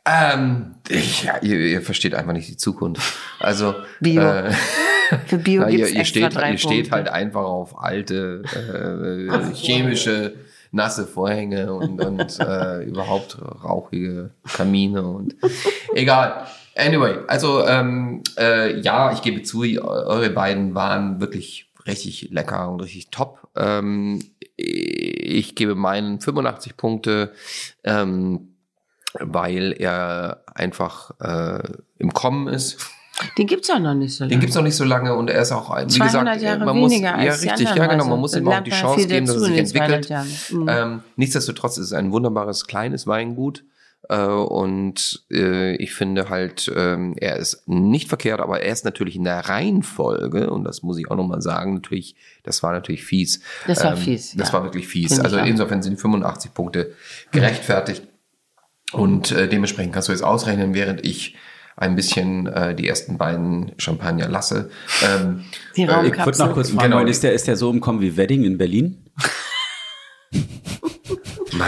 Ähm, ich, ja, ihr, ihr versteht einfach nicht die Zukunft. Also Bio. Äh, Für Bio na, ihr, gibt's ihr, extra steht, drei ihr steht halt einfach auf alte äh, chemische nasse Vorhänge und, und äh, überhaupt rauchige Kamine und egal. Anyway, also ähm, äh, ja, ich gebe zu, eure beiden waren wirklich richtig lecker und richtig top. Ähm, ich gebe meinen 85 Punkte, ähm, weil er einfach äh, im Kommen ist. Den gibt's auch noch nicht so lange. Den gibt's noch nicht so lange und er ist auch, wie 200 gesagt, Jahre man muss, weniger ja als die richtig, ja genau, man muss ihm auch die Chance geben, dass er sich in den 200 entwickelt. Mhm. Ähm, nichtsdestotrotz ist es ein wunderbares kleines Weingut und äh, ich finde halt, ähm, er ist nicht verkehrt, aber er ist natürlich in der Reihenfolge und das muss ich auch nochmal sagen, natürlich, das war natürlich fies. Das war Ähm, fies, Das ja. war wirklich fies. Finde Also insofern sind 85 Punkte gerechtfertigt. Und äh, dementsprechend kannst du jetzt ausrechnen, während ich ein bisschen äh, die ersten beiden Champagner lasse. Ähm, Die Ich würde Raumkapsel. noch kurz fragen, Genau. ist, der, ist der so umkommen wie Wedding in Berlin?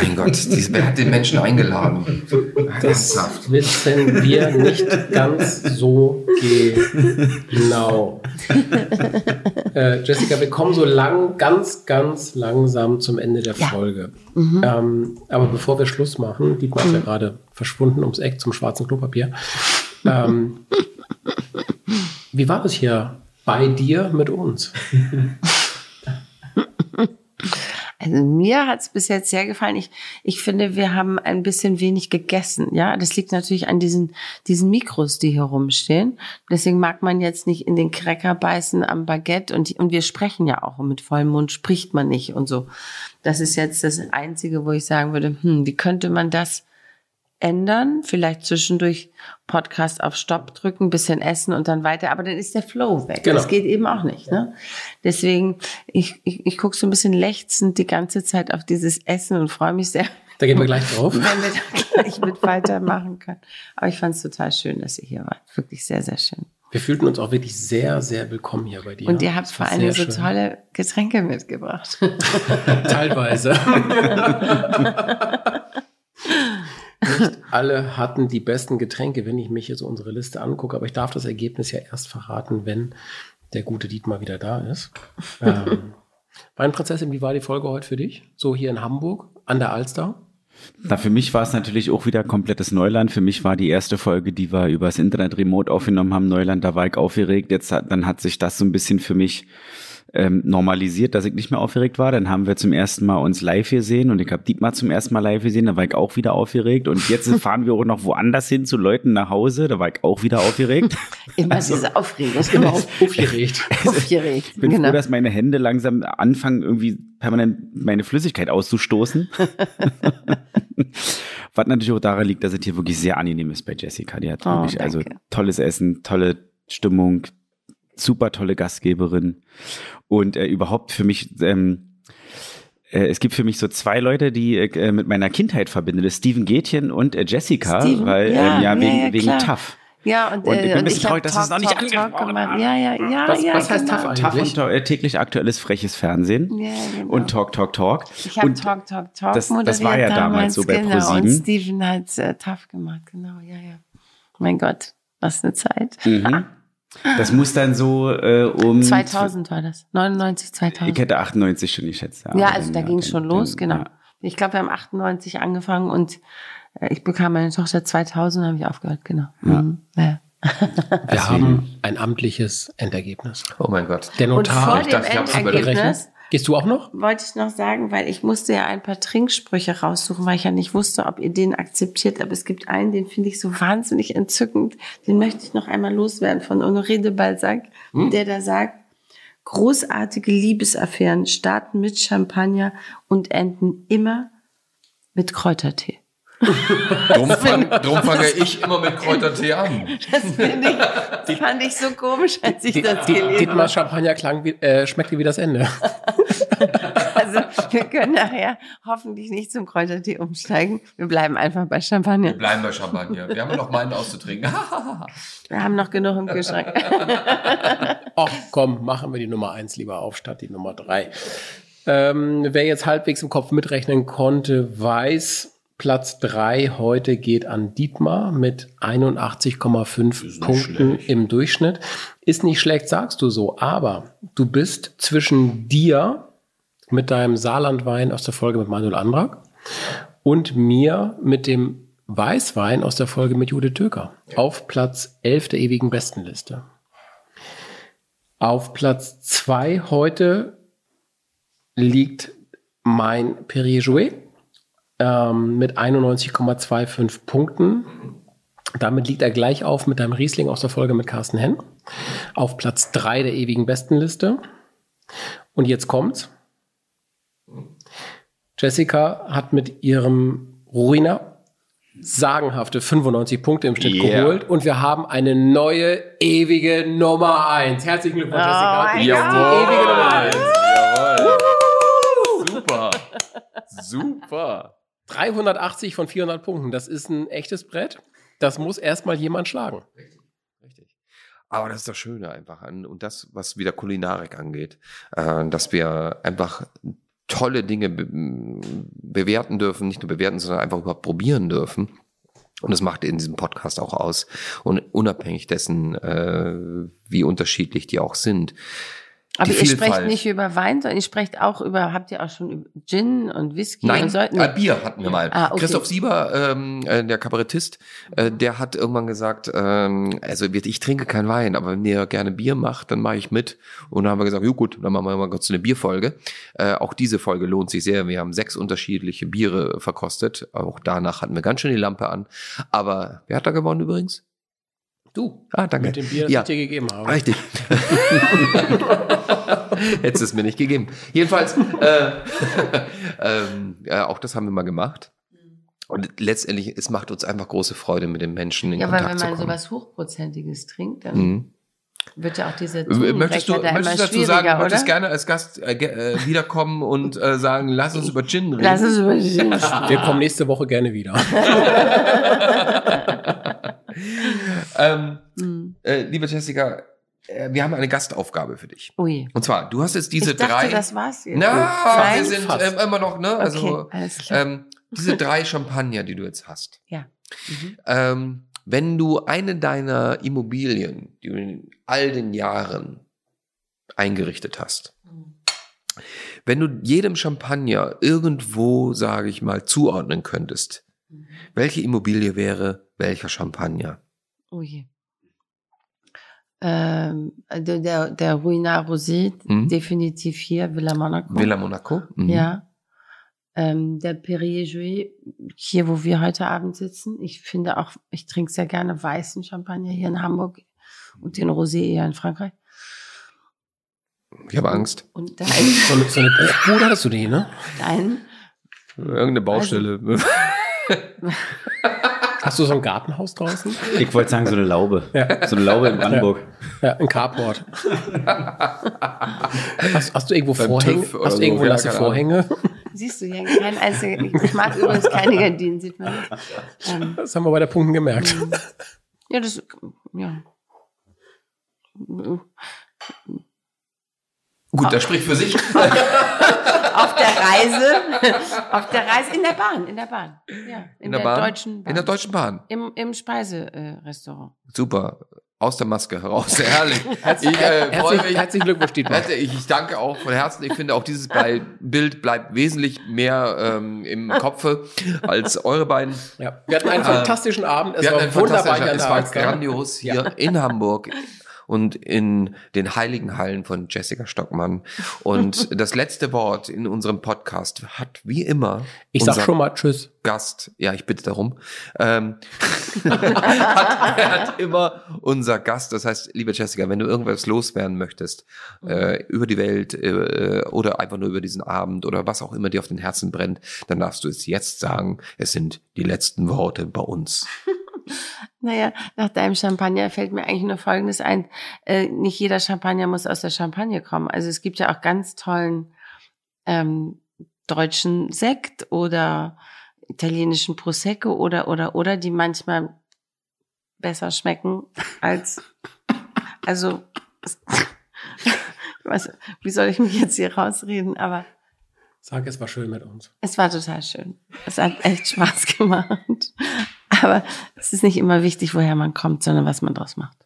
mein Gott, dies, wer hat den Menschen eingeladen? Das Ernsthaft. wissen wir nicht ganz so genau. äh, Jessica, wir kommen so lang, ganz, ganz langsam zum Ende der Ja. Folge. Ähm, aber bevor wir Schluss machen, Dietmar ist ja gerade verschwunden ums Eck zum schwarzen Klopapier. Ähm, wie war es hier bei dir mit uns? Also mir hat's bis jetzt sehr gefallen. Ich, ich finde, wir haben ein bisschen wenig gegessen. Ja, das liegt natürlich an diesen, diesen Mikros, die hier rumstehen. Deswegen mag man jetzt nicht in den Cracker beißen am Baguette und, und wir sprechen ja auch und mit vollem Mund spricht man nicht und so. Das ist jetzt das Einzige, wo ich sagen würde, hm, wie könnte man das ändern? Vielleicht zwischendurch Podcast auf Stopp drücken, bisschen essen und dann weiter, aber dann ist der Flow weg. Genau. Das geht eben auch nicht. Ne? Deswegen, ich, ich, ich gucke so ein bisschen lechzend die ganze Zeit auf dieses Essen und freue mich sehr, Da gehen wir gleich drauf. wenn wir da gleich mit weitermachen können. Aber ich fand es total schön, dass ihr hier wart. Wirklich sehr, sehr schön. Wir fühlten uns auch wirklich sehr, sehr willkommen hier bei dir. Und ihr habt vor Dingen so schön. tolle Getränke mitgebracht. Teilweise. Nicht alle hatten die besten Getränke, wenn ich mich jetzt unsere Liste angucke, aber ich darf das Ergebnis ja erst verraten, wenn der gute Dietmar wieder da ist. ähm, Weinprinzessin, wie war die Folge heute für dich? So hier in Hamburg, an der Alster? Na, für mich war es natürlich auch wieder komplettes Neuland. Für mich war die erste Folge, die wir übers Internet remote aufgenommen haben, Neuland, da war ich aufgeregt. Jetzt hat, dann hat sich das so ein bisschen für mich ähm, normalisiert, dass ich nicht mehr aufgeregt war. Dann haben wir zum ersten Mal uns live gesehen und ich habe Dietmar zum ersten Mal live gesehen, da war ich auch wieder aufgeregt. Und jetzt fahren wir auch noch woanders hin zu Leuten nach Hause, da war ich auch wieder aufgeregt. Immer diese Aufregung. Immer auf, aufgeregt. Aufgeregt. Ich bin genau. froh, dass meine Hände langsam anfangen, irgendwie permanent meine Flüssigkeit auszustoßen. Was natürlich auch daran liegt, dass es hier wirklich sehr angenehm ist bei Jessica. Die hat Oh, wirklich also tolles Essen, tolle Stimmung, super tolle Gastgeberin und äh, überhaupt für mich. Ähm, äh, es gibt für mich so zwei Leute, die ich äh, mit meiner Kindheit verbinde. Das ist Steven Gätchen und äh, Jessica, Steven, weil ja, ähm, ja, wegen, ja, wegen tough. Ja, und, Und ich bin äh, ein und bisschen traurig, dass es Talk, noch nicht Talk, Talk angesprochen gemacht. haben. Ja, ja, ja. Was- ja, was heißt genau. tough eigentlich? Tough und äh, täglich aktuelles freches Fernsehen Ja, genau. und Talk, Talk, Talk. Ich habe Und Talk, Talk, Talk das- das war ja damals so bei genau. Und ProSieben. Steven hat äh, tough gemacht, genau, ja, ja. Mein Gott, was eine Zeit. Mhm. Das muss dann so äh, um 2000 war das, 99, 2000. Ich hätte 98 schon geschätzt. ja, aber also dann, da ja, ging es schon los, dann, genau. ja. Ich glaube, wir haben 98 angefangen und äh, ich bekam meine Tochter 2000, habe ich aufgehört, genau. Ja. Mhm. ja. Wir haben ein amtliches Endergebnis. Oh mein Gott. Der Und Notar. vor ich dem dachte, ich überlegt. Endergebnis Gehst du auch noch? wollte ich noch sagen, weil ich musste ja ein paar Trinksprüche raussuchen, weil ich ja nicht wusste, ob ihr den akzeptiert. Aber es gibt einen, den finde ich so wahnsinnig entzückend. Den möchte ich noch einmal loswerden von Honoré de Balzac, der da sagt, großartige Liebesaffären starten mit Champagner und enden immer mit Kräutertee. Drum, fang, drum fange ich immer mit Kräutertee an. Das, ich, das fand ich so komisch, als ich das Die- gelesen Dietmar habe. Champagner klang wie, äh, schmeckte wie das Ende. Also wir können nachher hoffentlich nicht zum Kräutertee umsteigen. Wir bleiben einfach bei Champagner. Wir bleiben bei Champagner. Wir haben noch meinen auszutrinken. Wir haben noch genug im Kühlschrank. Ach komm, machen wir die Nummer eins lieber auf, statt die Nummer drei. Ähm, wer jetzt halbwegs im Kopf mitrechnen konnte, weiß, Platz drei heute geht an Dietmar mit 81,5 Punkten schlecht. im Durchschnitt. Ist nicht schlecht, sagst du so, aber du bist zwischen dir mit deinem Saarlandwein aus der Folge mit Manuel Andrak und mir mit dem Weißwein aus der Folge mit Judith Töker auf Platz 11 der ewigen Bestenliste. Auf Platz zwei heute liegt mein Perrier Jouet ähm, mit 91,25 Punkten. Damit liegt er gleich auf mit deinem Riesling aus der Folge mit Carsten Henn. Auf Platz drei der ewigen Bestenliste. Und jetzt kommt's. Jessica hat mit ihrem Ruina sagenhafte 95 Punkte im Schnitt Yeah. geholt und wir haben eine neue ewige Nummer eins. Herzlichen Glückwunsch, Jessica. mein Die ewige Nummer eins. Jawohl. Super. Super. 380 von 400 Punkten, das ist ein echtes Brett. Das muss erstmal jemand schlagen. Richtig. Aber das ist das Schöne einfach an und das, was wieder Kulinarik angeht, äh, dass wir einfach tolle Dinge be bewerten dürfen, nicht nur bewerten, sondern einfach überhaupt probieren dürfen. Und das macht in diesem Podcast auch aus. Und unabhängig dessen, äh, wie unterschiedlich die auch sind. Aber ihr sprecht Vielfalt. nicht über Wein, sondern ihr sprecht auch über, habt ihr auch schon über Gin und Whisky Nein, und äh, Bier hatten wir mal. Ah, okay. Christoph Sieber, ähm, äh, der Kabarettist, äh, der hat irgendwann gesagt, ähm, also ich trinke kein Wein, aber wenn ihr gerne Bier macht, dann mache ich mit. Und dann haben wir gesagt, jo gut, dann machen wir mal kurz eine Bierfolge. Äh, auch diese Folge lohnt sich sehr. Wir haben sechs unterschiedliche Biere verkostet. Auch danach hatten wir ganz schön die Lampe an. Aber wer hat da gewonnen übrigens? Du. Ah, danke. Mit dem Bier, das Ja. ich dir gegeben habe. Richtig. Hättest es mir nicht gegeben. Jedenfalls, äh, ähm, ja, auch das haben wir mal gemacht. Und letztendlich, es macht uns einfach große Freude, mit den Menschen in Ja, weil Kontakt wenn man zu kommen. sowas Hochprozentiges trinkt, dann Mhm. wird ja auch diese Möchtest du, da möchtest dazu sagen, oder? möchtest gerne als Gast äh, äh, wiederkommen und äh, sagen, lass uns über Gin reden? Lass uns über Gin Wir kommen nächste Woche gerne wieder. ähm, Hm. äh, liebe Jessica, äh, wir haben eine Gastaufgabe für dich. Ui. Und zwar, du hast jetzt diese ich dachte, drei. das war's jetzt. Na, Nein? wir sind ähm, immer noch, ne? Also, okay, alles klar. ähm, diese drei Champagner, die du jetzt hast. ja. Mhm. Ähm, wenn du eine deiner Immobilien, die du in all den Jahren eingerichtet hast, wenn du jedem Champagner irgendwo, sage ich mal, zuordnen könntest, welche Immobilie wäre welcher Champagner? Ui. Ähm, der, der, der Ruinard Rosé, Mhm. definitiv hier, Villa Monaco. Villa Monaco? Mhm. Ja. Ähm, der Perrier Jouet, hier, wo wir heute Abend sitzen. Ich finde auch, ich trinke sehr gerne weißen Champagner hier in Hamburg und den Rosé eher in Frankreich. Ich habe Angst. Und dein, So eine, so eine Bruchbude hattest du die, ne? dein Irgendeine Baustelle. Hast du so ein Gartenhaus draußen? Ich wollte sagen, so eine Laube. Ja. So eine Laube in Brandenburg. Ja, ein Carport. hast, hast du irgendwo Beim Vorhänge? Hast du so, irgendwo ja, Ahnung. Vorhänge? siehst du ja kein einziger. Ich mag übrigens keine Gardinen, sieht man nicht. Ähm, Das haben wir bei der Punkten gemerkt. ja, das, ja. Gut, das spricht für sich. Auf der Reise, auf der Reise, in der Bahn, in der Bahn. Ja, in, der, Bahn? deutschen Bahn. In der Deutschen Bahn. Im, im Speiserestaurant. Super. Aus der Maske heraus. Herrlich. Herzlich, Ich äh, freue herzlich, mich. herzlichen Glückwunsch, Dietmar. Ich, ich danke auch von Herzen. Ich finde auch dieses Bild bleibt wesentlich mehr ähm, im Kopfe als eure beiden. Ja. Wir hatten einen fantastischen Abend. Es Wir war hatten ein wunderbar Es der war grandios hier in Hamburg und in den heiligen Hallen von Jessica Stockmann. Und das letzte Wort in unserem Podcast hat wie immer Ich sag schon mal Tschüss. Gast, ja, ich bitte darum, ähm, hat, hat immer unser Gast. Das heißt, liebe Jessica, wenn du irgendwas loswerden möchtest äh, über die Welt äh, oder einfach nur über diesen Abend oder was auch immer dir auf den Herzen brennt, dann darfst du es jetzt sagen. Es sind die letzten Worte bei uns. Naja, nach deinem Champagner fällt mir eigentlich nur Folgendes ein. Äh, nicht jeder Champagner muss aus der Champagne kommen. Also es gibt ja auch ganz tollen ähm, deutschen Sekt oder italienischen Prosecco oder oder oder die manchmal besser schmecken als also was, wie soll ich mich jetzt hier rausreden, aber Sag, es war schön mit uns. es war total schön. Es hat echt Spaß gemacht. Aber es ist nicht immer wichtig, woher man kommt, sondern was man draus macht.